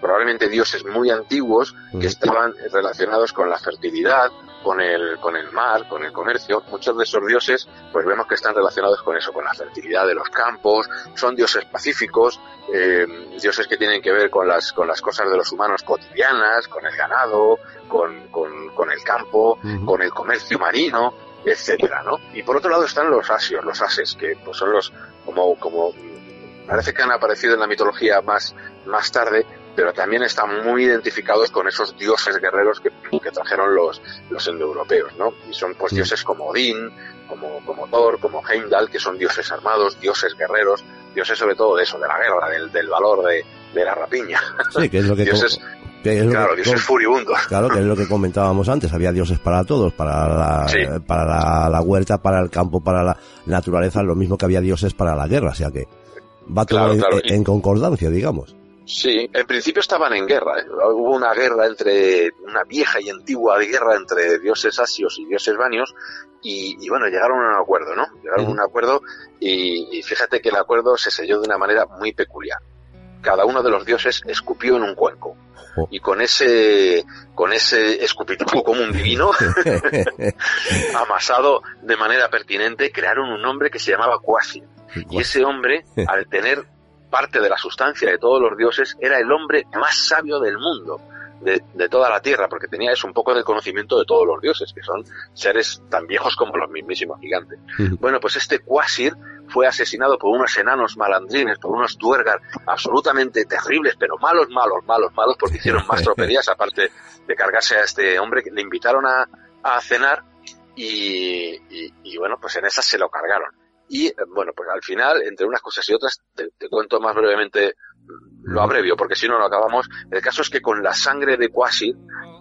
probablemente dioses muy antiguos que estaban relacionados con la fertilidad, con el, con el mar, con el comercio. Muchos de esos dioses, pues vemos que están relacionados con eso, con la fertilidad de los campos. Son dioses pacíficos, eh, dioses que tienen que ver con las, con las cosas de los humanos cotidianas, con el ganado, con, con, con el campo, con el comercio marino, etcétera, ¿no? Y por otro lado están los asios, los ases, que pues son los como como parece que han aparecido en la mitología más más tarde, pero también están muy identificados con esos dioses guerreros que, que trajeron los los indoeuropeos, ¿no? Y son pues dioses como Odín, como como Thor, como Heimdall, que son dioses armados, dioses guerreros, dioses sobre todo de eso, de la guerra, del, del valor de, de la rapiña. Sí, que es lo que, [laughs] Dioses, que es lo claro, que- dioses furibundos. Claro, que es lo que comentábamos antes, había dioses para todos, para la, Sí. para la, la huerta, para el campo, para la naturaleza, lo mismo que había dioses para la guerra, o sea que va todo Claro, en, claro. en concordancia, digamos. Sí, en principio estaban en guerra. ¿eh? Hubo una guerra entre, una vieja y antigua guerra entre dioses asios y dioses vanios y, y bueno, llegaron a un acuerdo, ¿no? Llegaron a un acuerdo y, y fíjate que el acuerdo se selló de una manera muy peculiar. Cada uno de los dioses escupió en un cuenco y con ese, con ese escupitivo común divino [laughs] amasado de manera pertinente crearon un hombre que se llamaba Quasi. Y ese hombre, al tener parte de la sustancia de todos los dioses, era el hombre más sabio del mundo. de, de, toda la Tierra, porque tenía eso un poco de conocimiento de todos los dioses, que son seres tan viejos como los mismísimos gigantes. Bueno, pues este Quasir fue asesinado por unos enanos malandrines, por unos duergar absolutamente terribles, pero malos, malos, malos, malos, porque hicieron más [laughs] tropelías, aparte de cargarse a este hombre, que le invitaron a, a cenar y, y, y, bueno, pues en esas se lo cargaron. Y bueno, pues al final, entre unas cosas y otras, te, te cuento más brevemente, lo abrevio, porque si no, no acabamos. El caso es que con la sangre de Quasir,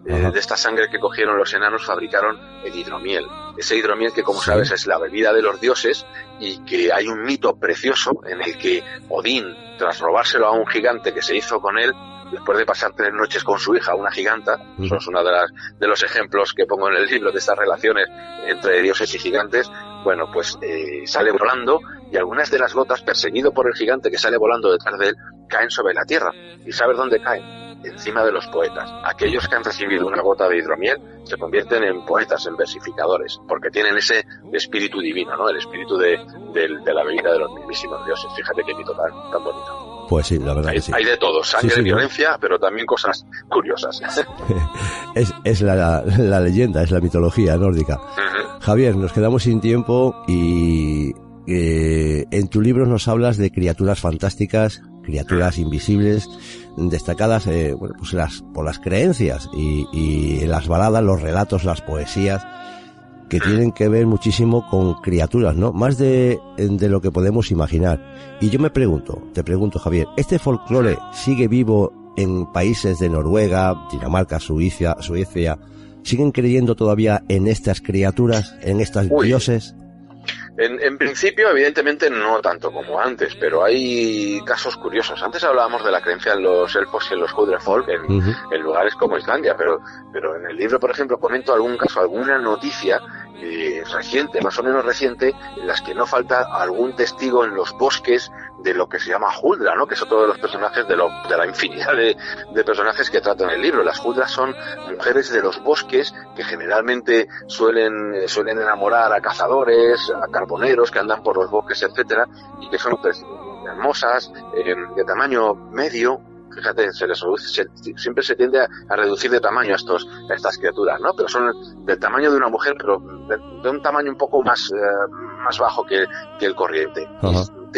eh, de esta sangre que cogieron los enanos, fabricaron el hidromiel. Ese hidromiel que, como sabes, es la bebida de los dioses y que hay un mito precioso en el que Odín, tras robárselo a un gigante que se hizo con él, después de pasar tres noches con su hija, una giganta, eso es uno de, las, de los ejemplos que pongo en el libro de estas relaciones entre dioses y gigantes, bueno, pues eh, sale volando y algunas de las gotas, perseguido por el gigante que sale volando detrás de él, caen sobre la tierra. ¿Y sabes dónde caen? Encima de los poetas. Aquellos que han recibido una gota de hidromiel se convierten en poetas, en versificadores, porque tienen ese espíritu divino, ¿no? El espíritu de, de, de la bebida de los mismísimos dioses. Fíjate qué mito tan, tan bonito. Pues sí, la verdad hay, que sí. Hay de todo, sangre, Sí, sí, violencia, pero también cosas curiosas. [laughs] es es la, la leyenda, es la mitología nórdica. Javier, nos quedamos sin tiempo y eh, en tu libro nos hablas de criaturas fantásticas, criaturas invisibles, destacadas eh, bueno, pues las, por las creencias y, y las baladas, los relatos, las poesías que tienen que ver muchísimo con criaturas, ¿no? Más de, de lo que podemos imaginar. Y yo me pregunto, te pregunto Javier, ¿este folclore sigue vivo en países de Noruega, Dinamarca, Suiza, Suecia? ¿Siguen creyendo todavía en estas criaturas, en estas Uy. dioses? En, en principio, evidentemente, no tanto como antes, pero hay casos curiosos. Antes hablábamos de la creencia en los elfos y en los Hudrefolk en lugares como Islandia, pero, pero en el libro, por ejemplo, comento algún caso, alguna noticia eh, reciente, más o menos reciente, en las que no falta algún testigo en los bosques de lo que se llama Huldra, ¿no? Que es otro de los personajes de, lo, de la infinidad de, de personajes que tratan el libro. Las Huldras son mujeres de los bosques que generalmente suelen, eh, suelen enamorar a cazadores, a carboneros que andan por los bosques, etcétera, y que son hermosas, eh, de tamaño medio, fíjate, se les reduce, se- siempre se tiende a, a reducir de tamaño a, estos, a estas criaturas, ¿no? Pero son del tamaño de una mujer, pero de, de un tamaño un poco más, eh, más bajo que, que el corriente.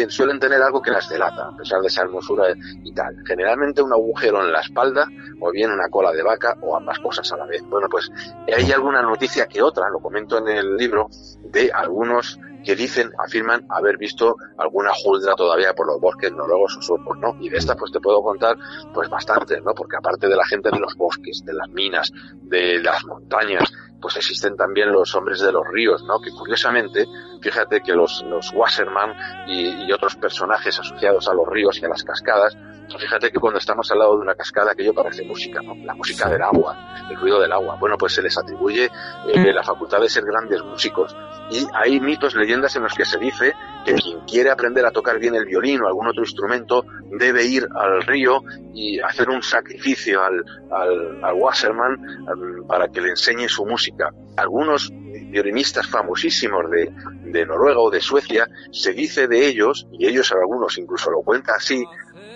Suelen tener algo que las delata, a pesar de esa hermosura y tal. Generalmente un agujero en la espalda, o bien una cola de vaca, o ambas cosas a la vez. Bueno, pues hay alguna noticia que otra, lo comento en el libro, de algunos que dicen, afirman haber visto alguna juldra todavía por los bosques noruegos o suecos, ¿no? Y de esta pues te puedo contar pues bastante, ¿no? Porque aparte de la gente de los bosques, de las minas, de las montañas, pues existen también los hombres de los ríos, ¿no? Que curiosamente, fíjate que los, los Wasserman y, otros personajes asociados a los ríos y a las cascadas, fíjate que cuando estamos al lado de una cascada aquello parece música, ¿no? La música del agua, el ruido del agua. Bueno, pues se les atribuye eh, la facultad de ser grandes músicos. Y hay mitos, leyendas en los que se dice que quien quiere aprender a tocar bien el violín o algún otro instrumento debe ir al río y hacer un sacrificio al, al, al Wasserman um, para que le enseñe su música. Algunos violinistas famosísimos de, de Noruega o de Suecia, se dice de ellos, y ellos algunos incluso lo cuentan así,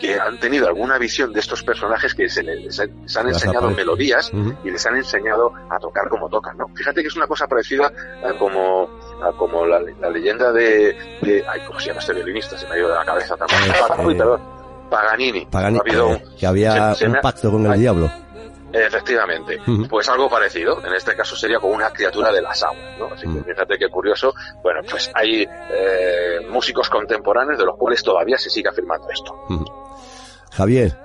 que han tenido alguna visión de estos personajes que se les, han enseñado melodías y les han enseñado a tocar como tocan, ¿no? Fíjate que es una cosa parecida a como, a como la, la leyenda de, de, ay, ¿cómo se llama este violinista? Se me ha ido de la cabeza también. Eh, Uy, perdón. Paganini. Pagani, Ha habido un- eh, que había se- se un ha- pacto con el Ay. diablo. Efectivamente, pues algo parecido, en este caso sería con una criatura de las aguas, ¿no? Así que fíjate qué curioso, bueno, pues hay eh, músicos contemporáneos de los cuales todavía se sigue afirmando esto. Javier,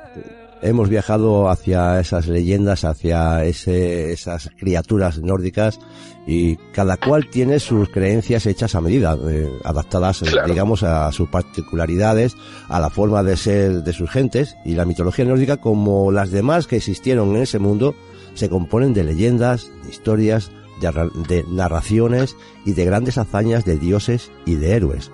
hemos viajado hacia esas leyendas, hacia ese, esas criaturas nórdicas y cada cual tiene sus creencias hechas a medida, eh, adaptadas, Claro. digamos, a sus particularidades, a la forma de ser de sus gentes y la mitología nórdica, como las demás que existieron en ese mundo, se componen de leyendas, de historias, de, de narraciones y de grandes hazañas de dioses y de héroes.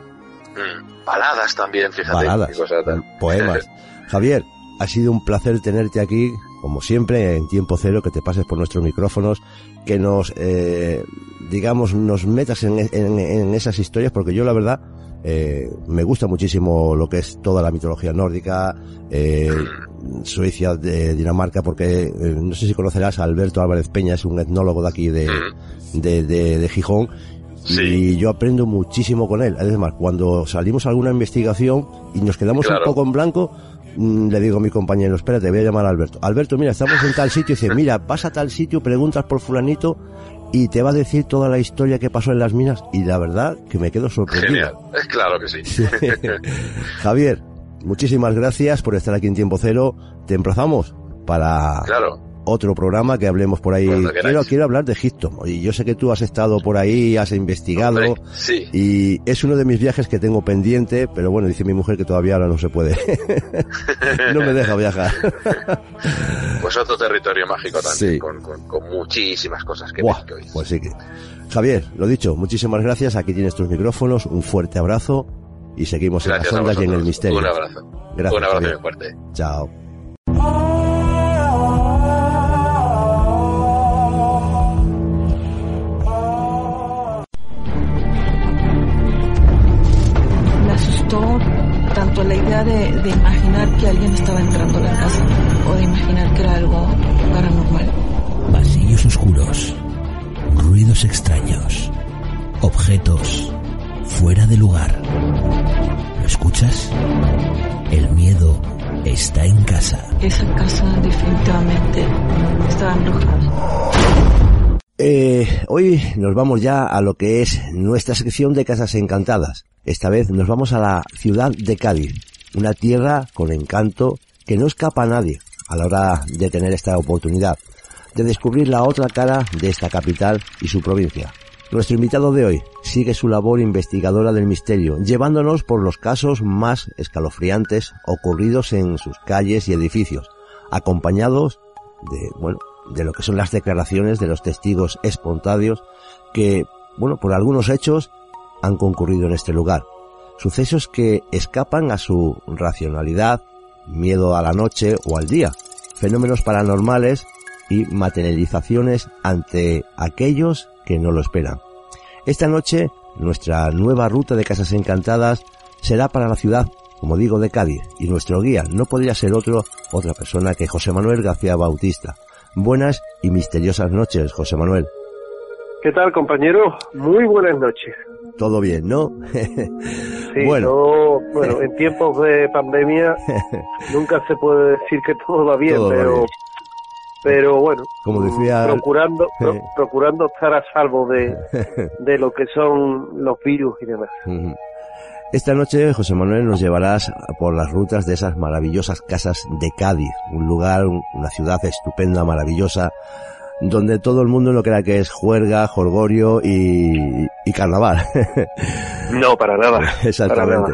Mm, Baladas también, fíjate. Baladas, qué cosa tan- poemas. [laughs] Javier, ha sido un placer tenerte aquí, como siempre, en tiempo cero, que te pases por nuestros micrófonos, que nos, eh, digamos, nos metas en, en- en esas historias, porque yo la verdad eh, me gusta muchísimo lo que es toda la mitología nórdica, eh, Suecia, de Dinamarca, porque no sé si conocerás a Alberto Álvarez Peña, es un etnólogo de aquí de, de, de, Gijón. Y yo aprendo muchísimo con él. Además, cuando salimos a alguna investigación y nos quedamos un poco en blanco, le digo a mi compañero, espérate, voy a llamar a Alberto. Alberto, mira, estamos en tal sitio. Y dice, mira, vas a tal sitio, preguntas por fulanito y te va a decir toda la historia que pasó en las minas. Y la verdad que me quedo sorprendido. Genial, es claro que sí. [laughs] Javier, muchísimas gracias por estar aquí en Tiempo Cero. Te emplazamos para otro programa que hablemos por ahí. Quiero, quiero hablar de Egipto. Y yo sé que tú has estado por ahí, has investigado. Y es uno de mis viajes que tengo pendiente, pero bueno, dice mi mujer que todavía ahora no se puede. [laughs] no me deja viajar. pues otro territorio mágico también, con, con, muchísimas cosas que, Buah, Pues sí que. Javier, lo dicho, muchísimas gracias. Aquí tienes tus micrófonos. Un fuerte abrazo y seguimos en las ondas y en el misterio. Un abrazo. Gracias, Un abrazo muy fuerte. Chao. Tanto la idea de, de imaginar que alguien estaba entrando a la casa o de imaginar que era algo paranormal. Pasillos oscuros, ruidos extraños, objetos fuera de lugar. ¿Lo escuchas? El miedo está en casa. Esa casa definitivamente está embrujada. Eh, hoy nos vamos ya a lo que es nuestra sección de casas encantadas. Esta vez nos vamos a la ciudad de Cádiz, una tierra con encanto que no escapa a nadie a la hora de tener esta oportunidad de descubrir la otra cara de esta capital y su provincia. Nuestro invitado de hoy sigue su labor investigadora del misterio, llevándonos por los casos más escalofriantes ocurridos en sus calles y edificios, acompañados de, bueno, de lo que son las declaraciones de los testigos espontáneos que, bueno, por algunos hechos han concurrido en este lugar. Sucesos que escapan a su racionalidad, miedo a la noche o al día, fenómenos paranormales y materializaciones ante aquellos que no lo esperan. Esta noche, nuestra nueva ruta de casas encantadas será para la ciudad, como digo, de Cádiz, y nuestro guía no podría ser otro, otra persona que José Manuel García Bautista. Buenas y misteriosas noches, José Manuel. ¿Qué tal, compañero? Muy buenas noches. Todo bien, ¿no? [laughs] sí, bueno. bueno, en tiempos de pandemia [laughs] nunca se puede decir que todo va bien, pero pero bueno, como decía, procurando [laughs] procurando estar a salvo de, de lo que son los virus y demás. Esta noche, José Manuel, nos llevarás por las rutas de esas maravillosas casas de Cádiz, un lugar, una ciudad estupenda, maravillosa, donde todo el mundo no crea que es juerga, jorgorio y, y carnaval. [laughs] no, para nada. Exactamente.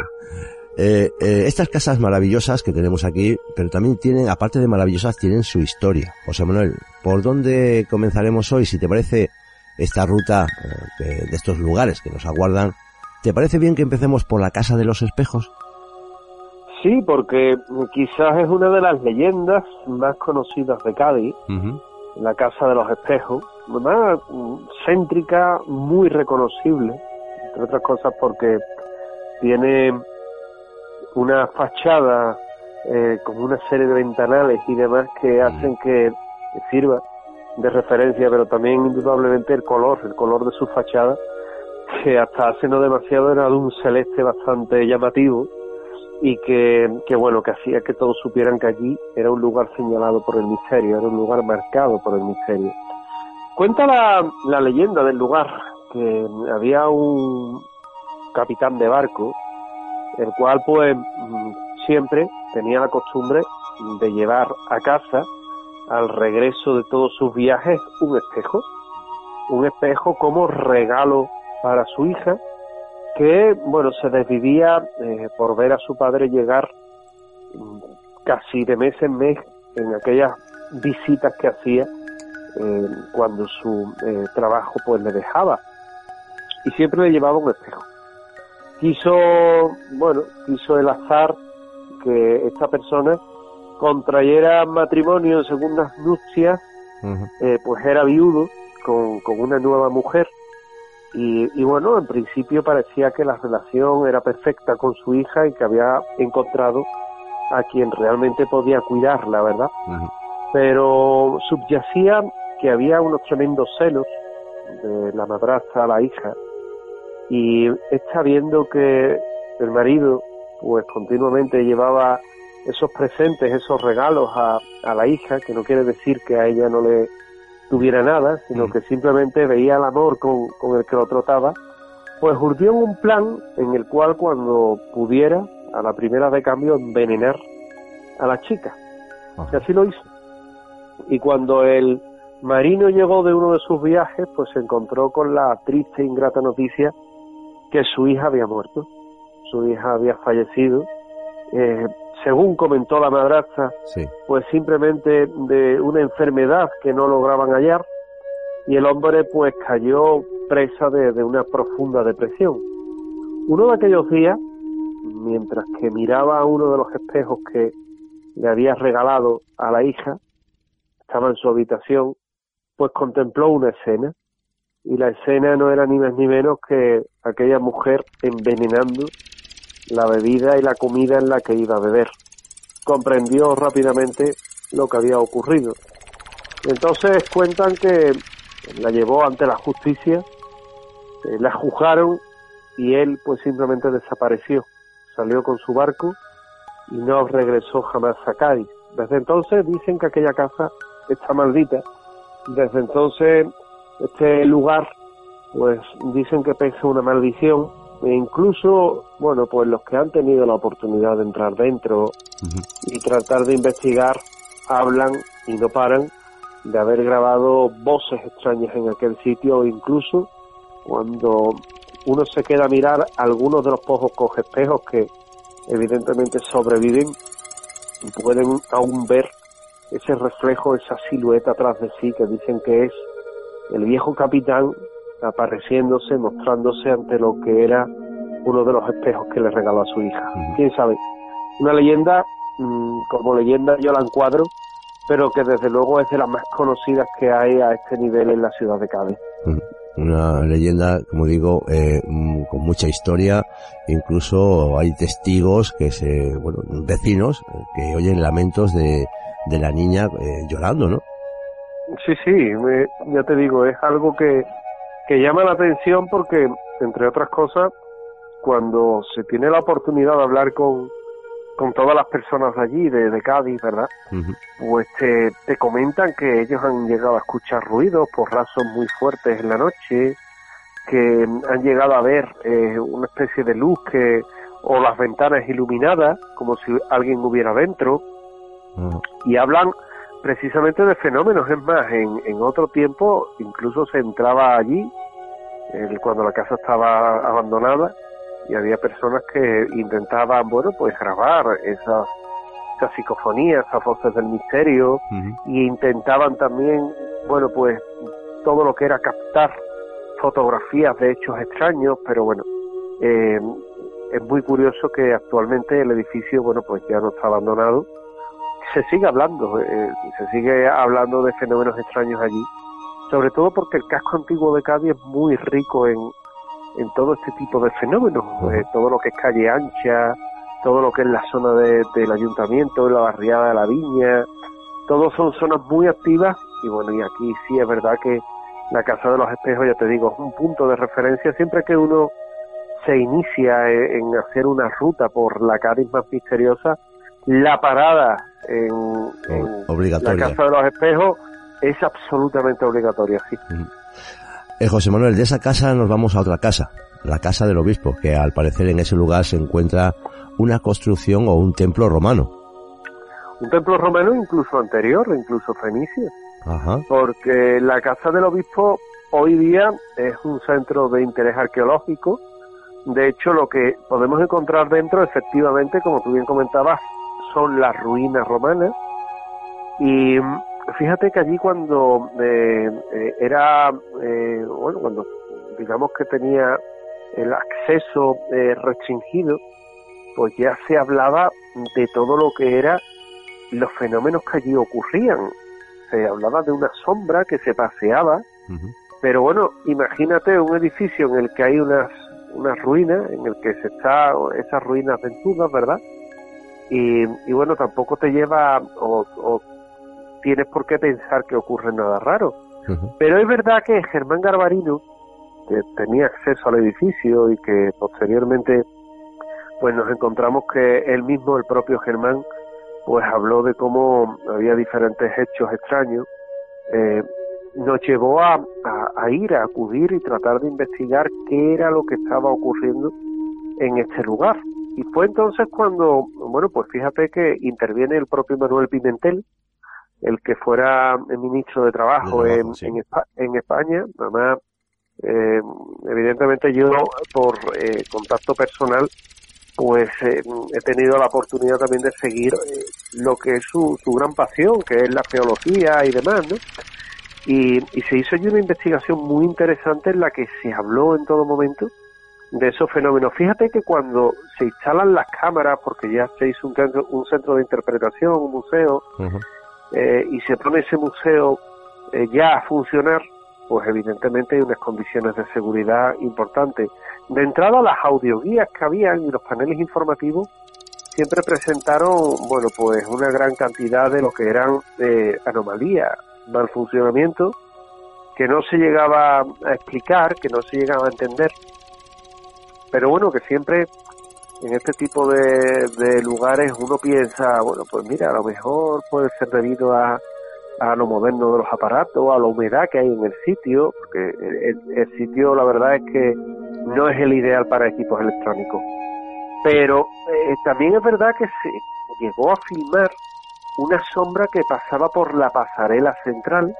Eh, eh, estas casas maravillosas que tenemos aquí, pero también tienen, aparte de maravillosas, tienen su historia. José Manuel, ¿por dónde comenzaremos hoy? Si te parece esta ruta eh, de, estos lugares que nos aguardan, ¿te parece bien que empecemos por la Casa de los Espejos? Sí, porque quizás es una de las leyendas más conocidas de Cádiz, la Casa de los Espejos, una céntrica, muy reconocible, entre otras cosas porque tiene una fachada eh, con una serie de ventanales y demás que hacen que sirva de referencia, pero también indudablemente el color, el color de su fachada, que hasta hace no demasiado era de un celeste bastante llamativo y que, que bueno, que hacía que todos supieran que allí era un lugar señalado por el misterio, era un lugar marcado por el misterio. Cuenta la, la leyenda del lugar que había un capitán de barco el cual pues mm, siempre tenía la costumbre de llevar a casa al regreso de todos sus viajes un espejo, un espejo como regalo para su hija, que bueno se desvivía eh, por ver a su padre llegar mm, casi de mes en mes en aquellas visitas que hacía eh, cuando su eh, trabajo pues le dejaba. Y siempre le llevaba un espejo. Quiso, bueno, quiso el azar que esta persona contrayera matrimonio en segundas nupcias, eh, pues era viudo con, con una nueva mujer. Y, y, bueno, en principio parecía que la relación era perfecta con su hija y que había encontrado a quien realmente podía cuidarla, ¿verdad? Pero subyacía que había unos tremendos celos de la madrastra a la hija y está viendo que el marido pues continuamente llevaba esos presentes, esos regalos a, a la hija, que no quiere decir que a ella no le tuviera nada, sino que simplemente veía el amor con, con el que lo trataba, pues urdió un plan en el cual cuando pudiera, a la primera de cambio, envenenar a la chica. Y así lo hizo. Y cuando el marino llegó de uno de sus viajes, pues se encontró con la triste e ingrata noticia que su hija había muerto. Su hija había fallecido. Eh, según comentó la madrastra, pues simplemente de una enfermedad que no lograban hallar y el hombre pues cayó presa de, de una profunda depresión. Uno de aquellos días, mientras que miraba a uno de los espejos que le había regalado a la hija, estaba en su habitación, pues contempló una escena y la escena no era ni más ni menos que aquella mujer envenenando la bebida y la comida en la que iba a beber. Comprendió rápidamente lo que había ocurrido. Entonces cuentan que la llevó ante la justicia, eh, la juzgaron y él pues simplemente desapareció. Salió con su barco y no regresó jamás a Cádiz. Desde entonces dicen que aquella casa está maldita. Desde entonces este lugar pues dicen que pesa una maldición e incluso, bueno, pues los que han tenido la oportunidad de entrar dentro y tratar de investigar hablan y no paran de haber grabado voces extrañas en aquel sitio, incluso cuando uno se queda a mirar algunos de los pocos espejos que evidentemente sobreviven, pueden aún ver ese reflejo, esa silueta atrás de sí que dicen que es el viejo capitán apareciéndose, mostrándose ante lo que era uno de los espejos que le regaló a su hija. ¿Quién sabe? Una leyenda, mm, como leyenda yo la encuadro, pero que desde luego es de las más conocidas que hay a este nivel en la ciudad de Cádiz. Una leyenda, como digo, eh, mm, con mucha historia, incluso hay testigos que se, bueno, vecinos eh, que oyen lamentos de, de la niña eh, llorando, ¿no? Sí, sí, ya te digo, es algo que, que llama la atención porque, entre otras cosas, cuando se tiene la oportunidad de hablar con, con todas las personas de allí, de, de Cádiz, ¿verdad? Pues te, te, comentan que ellos han llegado a escuchar ruidos, porrazos muy fuertes en la noche, que han llegado a ver eh, una especie de luz que o las ventanas iluminadas, como si alguien hubiera dentro, y hablan precisamente de fenómenos. Es más, en, en otro tiempo incluso se entraba allí, cuando la casa estaba abandonada, y había personas que intentaban, bueno, pues grabar esas, esas psicofonías, esas voces del misterio, y intentaban también, bueno, pues todo lo que era captar fotografías de hechos extraños, pero bueno, eh, es muy curioso que actualmente el edificio, bueno, pues ya no está abandonado, se sigue hablando, eh, se sigue hablando de fenómenos extraños allí, sobre todo porque el casco antiguo de Cádiz es muy rico en, en todo este tipo de fenómenos, eh, todo lo que es calle ancha, todo lo que es la zona del ayuntamiento, la barriada de la viña, todos son zonas muy activas y bueno, y aquí sí es verdad que la Casa de los Espejos, ya te digo, es un punto de referencia siempre que uno se inicia en, hacer una ruta por la Cádiz más misteriosa, la parada en, la Casa de los Espejos es absolutamente obligatoria, sí. Eh, José Manuel, de esa casa nos vamos a otra casa, la casa del obispo, que al parecer en ese lugar se encuentra una construcción o un templo romano. Un templo romano incluso anterior, incluso fenicio. Porque la casa del obispo hoy día es un centro de interés arqueológico. De hecho, lo que podemos encontrar dentro, efectivamente, como tú bien comentabas, son las ruinas romanas. Y fíjate que allí cuando eh, eh, era, eh, bueno, cuando digamos que tenía el acceso restringido, pues ya se hablaba de todo lo que era los fenómenos que allí ocurrían. Se hablaba de una sombra que se paseaba, pero bueno, imagínate un edificio en el que hay unas, unas ruinas, en el que se está esas ruinas ventudas, ¿verdad? Y, bueno, tampoco te lleva o, o, tienes por qué pensar que ocurre nada raro. Pero es verdad que Germán Garbarino, que tenía acceso al edificio y que posteriormente pues nos encontramos que él mismo, el propio Germán, pues habló de cómo había diferentes hechos extraños, eh, nos llevó a, a, ir, a acudir y tratar de investigar qué era lo que estaba ocurriendo en este lugar. Y fue entonces cuando, bueno, pues fíjate que interviene el propio Manuel Pimentel, el que fuera el ministro de Trabajo, en, en, España, además, eh, evidentemente yo por eh, contacto personal pues eh, he tenido la oportunidad también de seguir eh, lo que es su, su gran pasión, que es la geología y demás, ¿no? Y, y, se hizo allí una investigación muy interesante en la que se habló en todo momento de esos fenómenos. Fíjate que cuando se instalan las cámaras, porque ya se hizo un centro, un centro de interpretación, un museo, eh, y se pone ese museo ya a funcionar, pues evidentemente hay unas condiciones de seguridad importantes. De entrada, las audioguías que habían y los paneles informativos siempre presentaron, bueno, pues una gran cantidad de lo que eran eh, anomalías, mal funcionamiento, que no se llegaba a explicar, que no se llegaba a entender. Pero bueno, que siempre en este tipo de, de lugares uno piensa, bueno, pues mira, a lo mejor puede ser debido a a lo moderno de los aparatos, a la humedad que hay en el sitio, porque el, sitio la verdad es que no es el ideal para equipos electrónicos. Pero eh, también es verdad que se llegó a filmar una sombra que pasaba por la pasarela central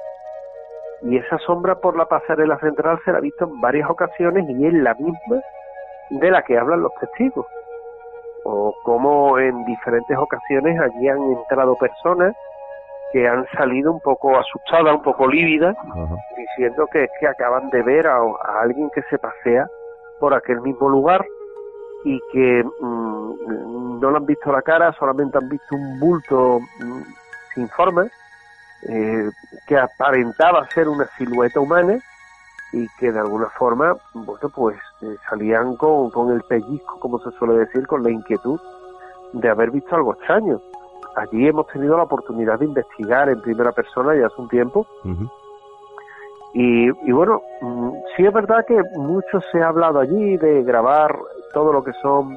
y esa sombra por la pasarela central se la ha visto en varias ocasiones y es la misma de la que hablan los testigos. O como en diferentes ocasiones allí han entrado personas que han salido un poco asustadas, un poco lívidas, diciendo que es que acaban de ver a, alguien que se pasea por aquel mismo lugar y que mm, no le han visto la cara, solamente han visto un bulto mm, sin forma, eh, que aparentaba ser una silueta humana y que de alguna forma, bueno, pues eh, salían con, con el pellizco, como se suele decir, con la inquietud de haber visto algo extraño allí hemos tenido la oportunidad de investigar en primera persona ya hace un tiempo. y, bueno, mm, sí es verdad que mucho se ha hablado allí de grabar todo lo que son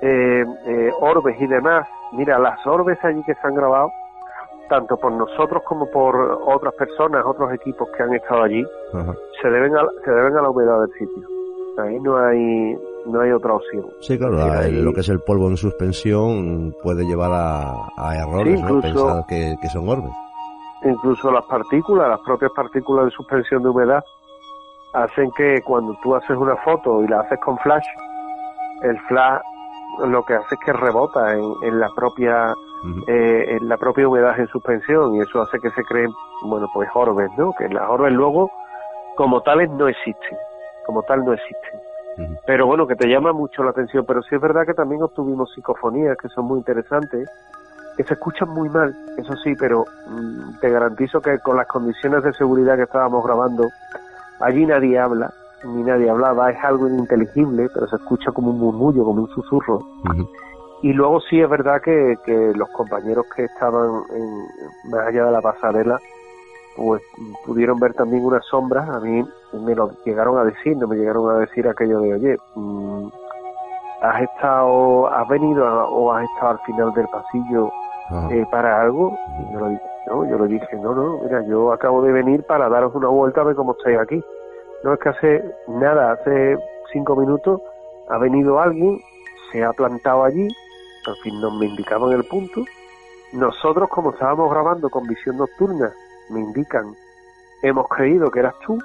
eh, eh, orbes y demás. Mira, las orbes allí que se han grabado, tanto por nosotros como por otras personas, otros equipos que han estado allí, se deben a, se deben a la humedad del sitio. Ahí no hay no hay otra opción. Sí, claro, lo que es el polvo en suspensión puede llevar a, errores, Pensar que, son orbes. Incluso las partículas, las propias partículas de suspensión de humedad, hacen que cuando tú haces una foto y la haces con flash, el flash lo que hace es que rebota en, la propia eh, en la propia humedad en suspensión y eso hace que se creen bueno pues orbes no que las orbes luego como tales no existen como tal no existen pero bueno, que te llama mucho la atención. Pero sí es verdad que también obtuvimos psicofonías que son muy interesantes, que se escuchan muy mal, eso sí, pero mm, te garantizo que con las condiciones de seguridad que estábamos grabando, allí nadie habla, ni nadie hablaba, es algo ininteligible, pero se escucha como un murmullo, como un susurro. Y luego sí es verdad que, que los compañeros que estaban en, más allá de la pasarela, pues pudieron ver también unas sombras, a mí me lo llegaron a decir, no me llegaron a decir aquello de, oye, mm, has estado, has venido o has estado al final del pasillo eh, para algo, yo lo dije, no, yo le dije, no, no, mira, yo acabo de venir para daros una vuelta a ver cómo estáis aquí. No es que hace nada, hace cinco minutos ha venido alguien, se ha plantado allí, al fin nos me indicaban el punto, nosotros como estábamos grabando con visión nocturna, me indican, hemos creído que eras tú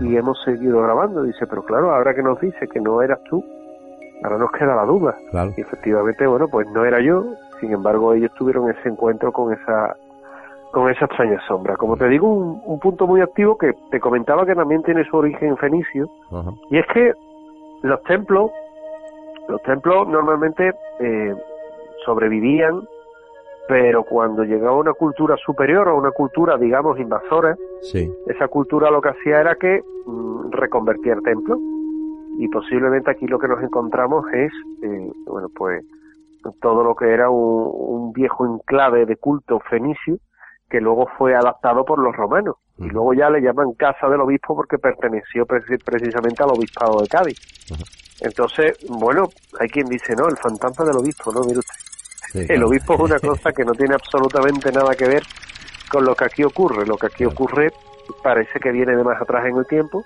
y hemos seguido grabando. Dice, pero claro, ahora que nos dice que no eras tú, ahora nos queda la duda. Y efectivamente, bueno, pues no era yo, sin embargo ellos tuvieron ese encuentro con esa con esa extraña sombra. Como te digo, un, punto muy activo que te comentaba que también tiene su origen fenicio, y es que los templos, los templos normalmente eh, sobrevivían pero cuando llegaba una cultura superior o una cultura, digamos, invasora, esa cultura lo que hacía era que mm, reconvertía el templo. Y posiblemente aquí lo que nos encontramos es, eh, bueno, pues todo lo que era un, viejo enclave de culto fenicio que luego fue adaptado por los romanos. Y luego ya le llaman Casa del Obispo porque perteneció precisamente al Obispado de Cádiz. Entonces, bueno, hay quien dice, no, el fantasma del obispo, ¿no? Mire usted. el obispo es una [laughs] cosa que no tiene absolutamente nada que ver con lo que aquí ocurre. Lo que aquí ocurre parece que viene de más atrás en el tiempo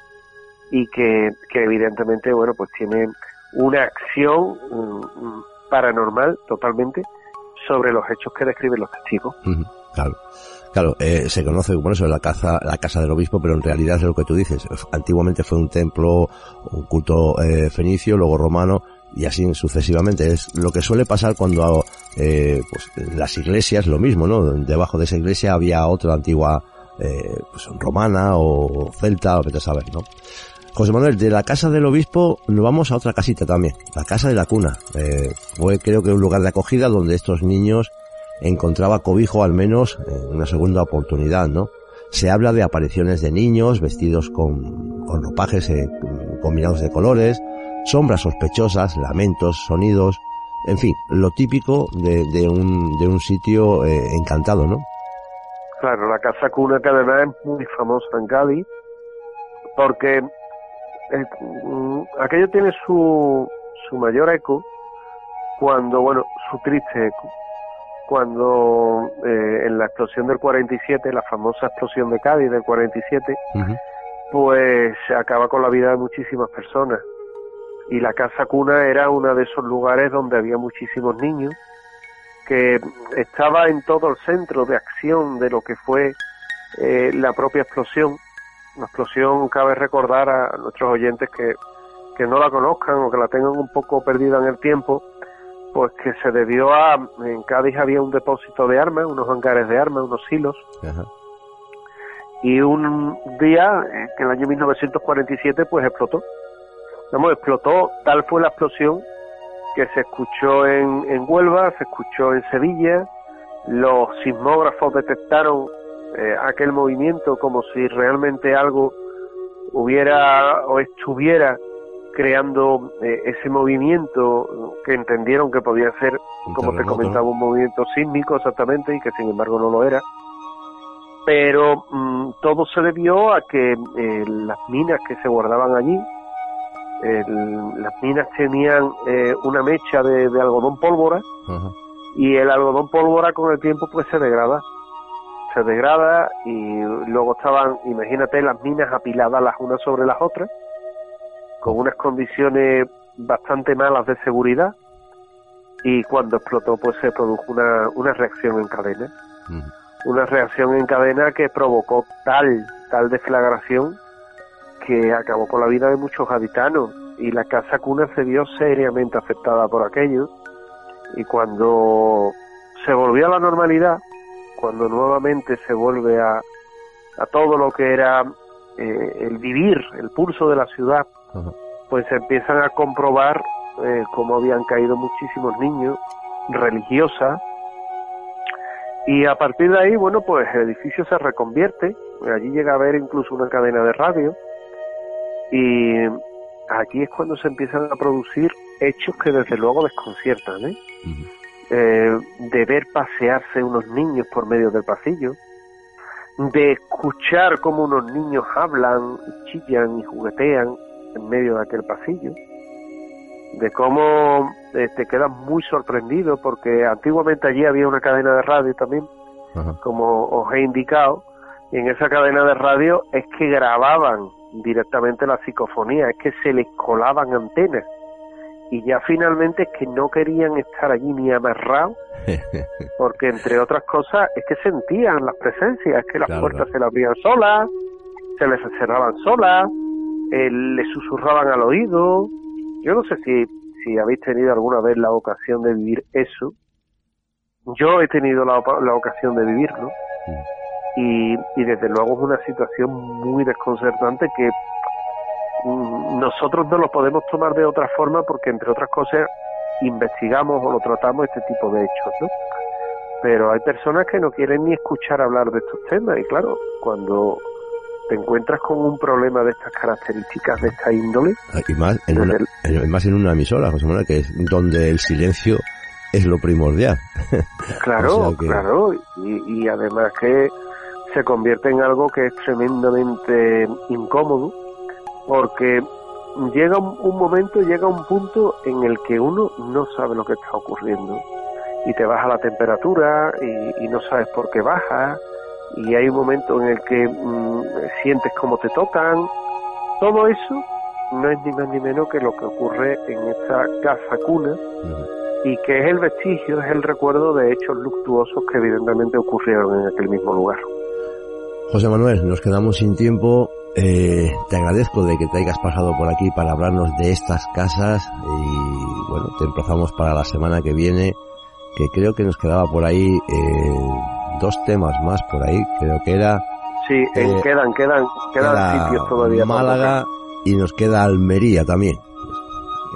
y que, que evidentemente, bueno, pues tiene una acción paranormal totalmente sobre los hechos que describen los testigos. Claro. Claro, eh, se conoce como eso, la casa, la casa del obispo, pero en realidad es lo que tú dices. Antiguamente fue un templo, un culto eh, fenicio, luego romano, y así sucesivamente. Es lo que suele pasar cuando eh, pues, las iglesias, lo mismo, ¿no? Debajo de esa iglesia había otra antigua, eh, pues romana o celta, o vete a saber, ¿no? José Manuel, de la casa del obispo nos vamos a otra casita también, la casa de la cuna. Eh, fue creo que un lugar de acogida donde estos niños encontraba cobijo al menos en una segunda oportunidad, ¿no? Se habla de apariciones de niños vestidos con, con ropajes eh, combinados de colores, sombras sospechosas, lamentos, sonidos, en fin, lo típico de, de, un, de un sitio eh, encantado, ¿no? Claro, la casa cuna que además es muy famosa en Cádiz, porque eh, mm, aquello tiene su, su mayor eco cuando, bueno, su triste eco, cuando eh, en la explosión del 47, la famosa explosión de Cádiz del 47, pues se acaba con la vida de muchísimas personas. Y la casa cuna era uno de esos lugares donde había muchísimos niños, que estaba en todo el centro de acción de lo que fue eh, la propia explosión. La explosión, cabe recordar a nuestros oyentes que, que no la conozcan o que la tengan un poco perdida en el tiempo, pues que se debió a, en Cádiz había un depósito de armas, unos hangares de armas, unos silos, y un día, en el año 1947, pues explotó. Vamos, explotó, tal fue la explosión que se escuchó en, en Huelva, se escuchó en Sevilla, los sismógrafos detectaron eh, aquel movimiento como si realmente algo hubiera o estuviera creando eh, ese movimiento que entendieron que podía ser, como te comentaba, un movimiento sísmico exactamente y que sin embargo no lo era. Pero mm, todo se debió a que eh, las minas que se guardaban allí, las minas tenían eh, una mecha de, algodón pólvora y el algodón pólvora con el tiempo pues se degrada. Se degrada y luego estaban imagínate las minas apiladas las unas sobre las otras con unas condiciones bastante malas de seguridad y cuando explotó pues se produjo una, una reacción en cadena. Una reacción en cadena que provocó tal, tal deflagración que acabó con la vida de muchos habitanos y la casa cuna se vio seriamente afectada por aquello y cuando se volvió a la normalidad, cuando nuevamente se vuelve a, a todo lo que era eh, el vivir, el pulso de la ciudad, pues empiezan a comprobar eh, cómo habían caído muchísimos niños religiosas y a partir de ahí, bueno, pues el edificio se reconvierte, allí llega a haber incluso una cadena de radio y aquí es cuando se empiezan a producir hechos que desde luego desconciertan, ¿eh? eh de ver pasearse unos niños por medio del pasillo, de escuchar cómo unos niños hablan, chillan y juguetean en medio de aquel pasillo, de cómo eh, te quedas muy sorprendido porque antiguamente allí había una cadena de radio también, como os he indicado, y en esa cadena de radio es que grababan directamente la psicofonía, es que se les colaban antenas y ya finalmente es que no querían estar allí ni amarrados [laughs] porque entre otras cosas es que sentían las presencias, es que las puertas se las abrían solas, se les cerraban solas, eh, le susurraban al oído. Yo no sé si, si habéis tenido alguna vez la ocasión de vivir eso. Yo he tenido la, la ocasión de vivirlo. Y, y desde luego es una situación muy desconcertante que mm, nosotros no lo podemos tomar de otra forma porque entre otras cosas investigamos o lo tratamos este tipo de hechos, ¿no? Pero hay personas que no quieren ni escuchar hablar de estos temas y claro, cuando te encuentras con un problema de estas características, de esta índole. Ah, y más en, una, más en una emisora, José Manuel, que es donde el silencio es lo primordial. [laughs] Claro, claro, y, y además que se convierte en algo que es tremendamente incómodo, porque llega un, momento, llega un punto en el que uno no sabe lo que está ocurriendo y te baja la temperatura y, no sabes por qué baja y hay un momento en el que mm, sientes como te tocan. Todo eso no es ni más ni menos que lo que ocurre en esta casa cuna y que es el vestigio, es el recuerdo de hechos luctuosos que evidentemente ocurrieron en aquel mismo lugar. José Manuel, nos quedamos sin tiempo. Eh, te agradezco de que te hayas pasado por aquí para hablarnos de estas casas y bueno, te emplazamos para la semana que viene, que creo que nos quedaba por ahí eh, dos temas más por ahí, creo que era... Sí, eh, quedan, quedan, quedan sitios todavía. Málaga y nos queda Almería también.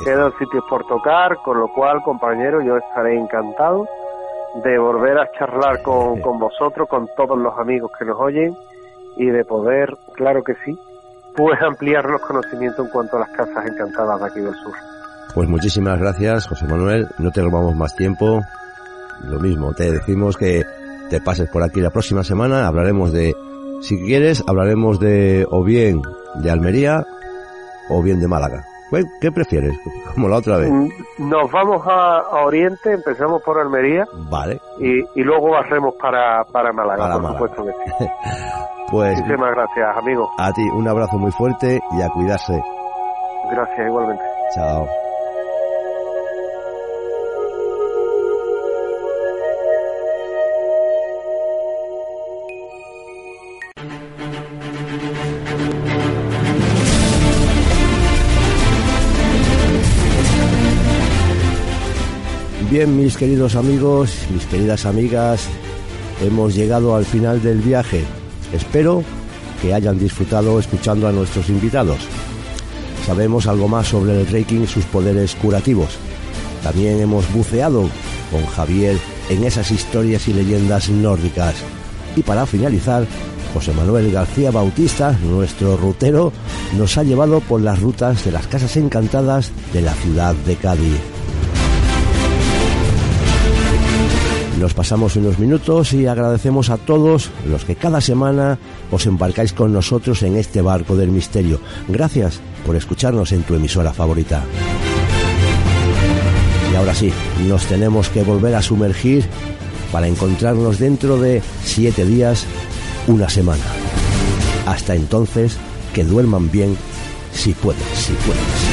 Quedan sitios por tocar, con lo cual, compañero, yo estaré encantado de volver a charlar con, [laughs] con vosotros, con todos los amigos que nos oyen y de poder, claro que sí, pues ampliar los conocimientos en cuanto a las casas encantadas de aquí del sur. Pues muchísimas gracias, José Manuel. No te robamos más tiempo. Lo mismo, te decimos que te pases por aquí la próxima semana. Hablaremos de, si quieres, hablaremos de o bien de Almería o bien de Málaga. ¿Qué prefieres? [laughs] Como la otra vez. Mm, nos vamos a, Oriente, empezamos por Almería. Vale. Y, y luego barremos para, para Málaga, por supuesto que sí. [laughs] pues. Muchísimas gracias, amigo. A ti, un abrazo muy fuerte y a cuidarse. Gracias, igualmente. Chao. Bien, mis queridos amigos, mis queridas amigas, hemos llegado al final del viaje. Espero que hayan disfrutado escuchando a nuestros invitados. Sabemos algo más sobre el Reiki y sus poderes curativos. También hemos buceado con Javier en esas historias y leyendas nórdicas. Y para finalizar, José Manuel García Bautista, nuestro rutero, nos ha llevado por las rutas de las casas encantadas de la ciudad de Cádiz. Nos pasamos unos minutos y agradecemos a todos los que cada semana os embarcáis con nosotros en este barco del misterio. Gracias por escucharnos en tu emisora favorita. Y ahora sí, nos tenemos que volver a sumergir para encontrarnos dentro de siete días, una semana. Hasta entonces, que duerman bien, si pueden, si pueden.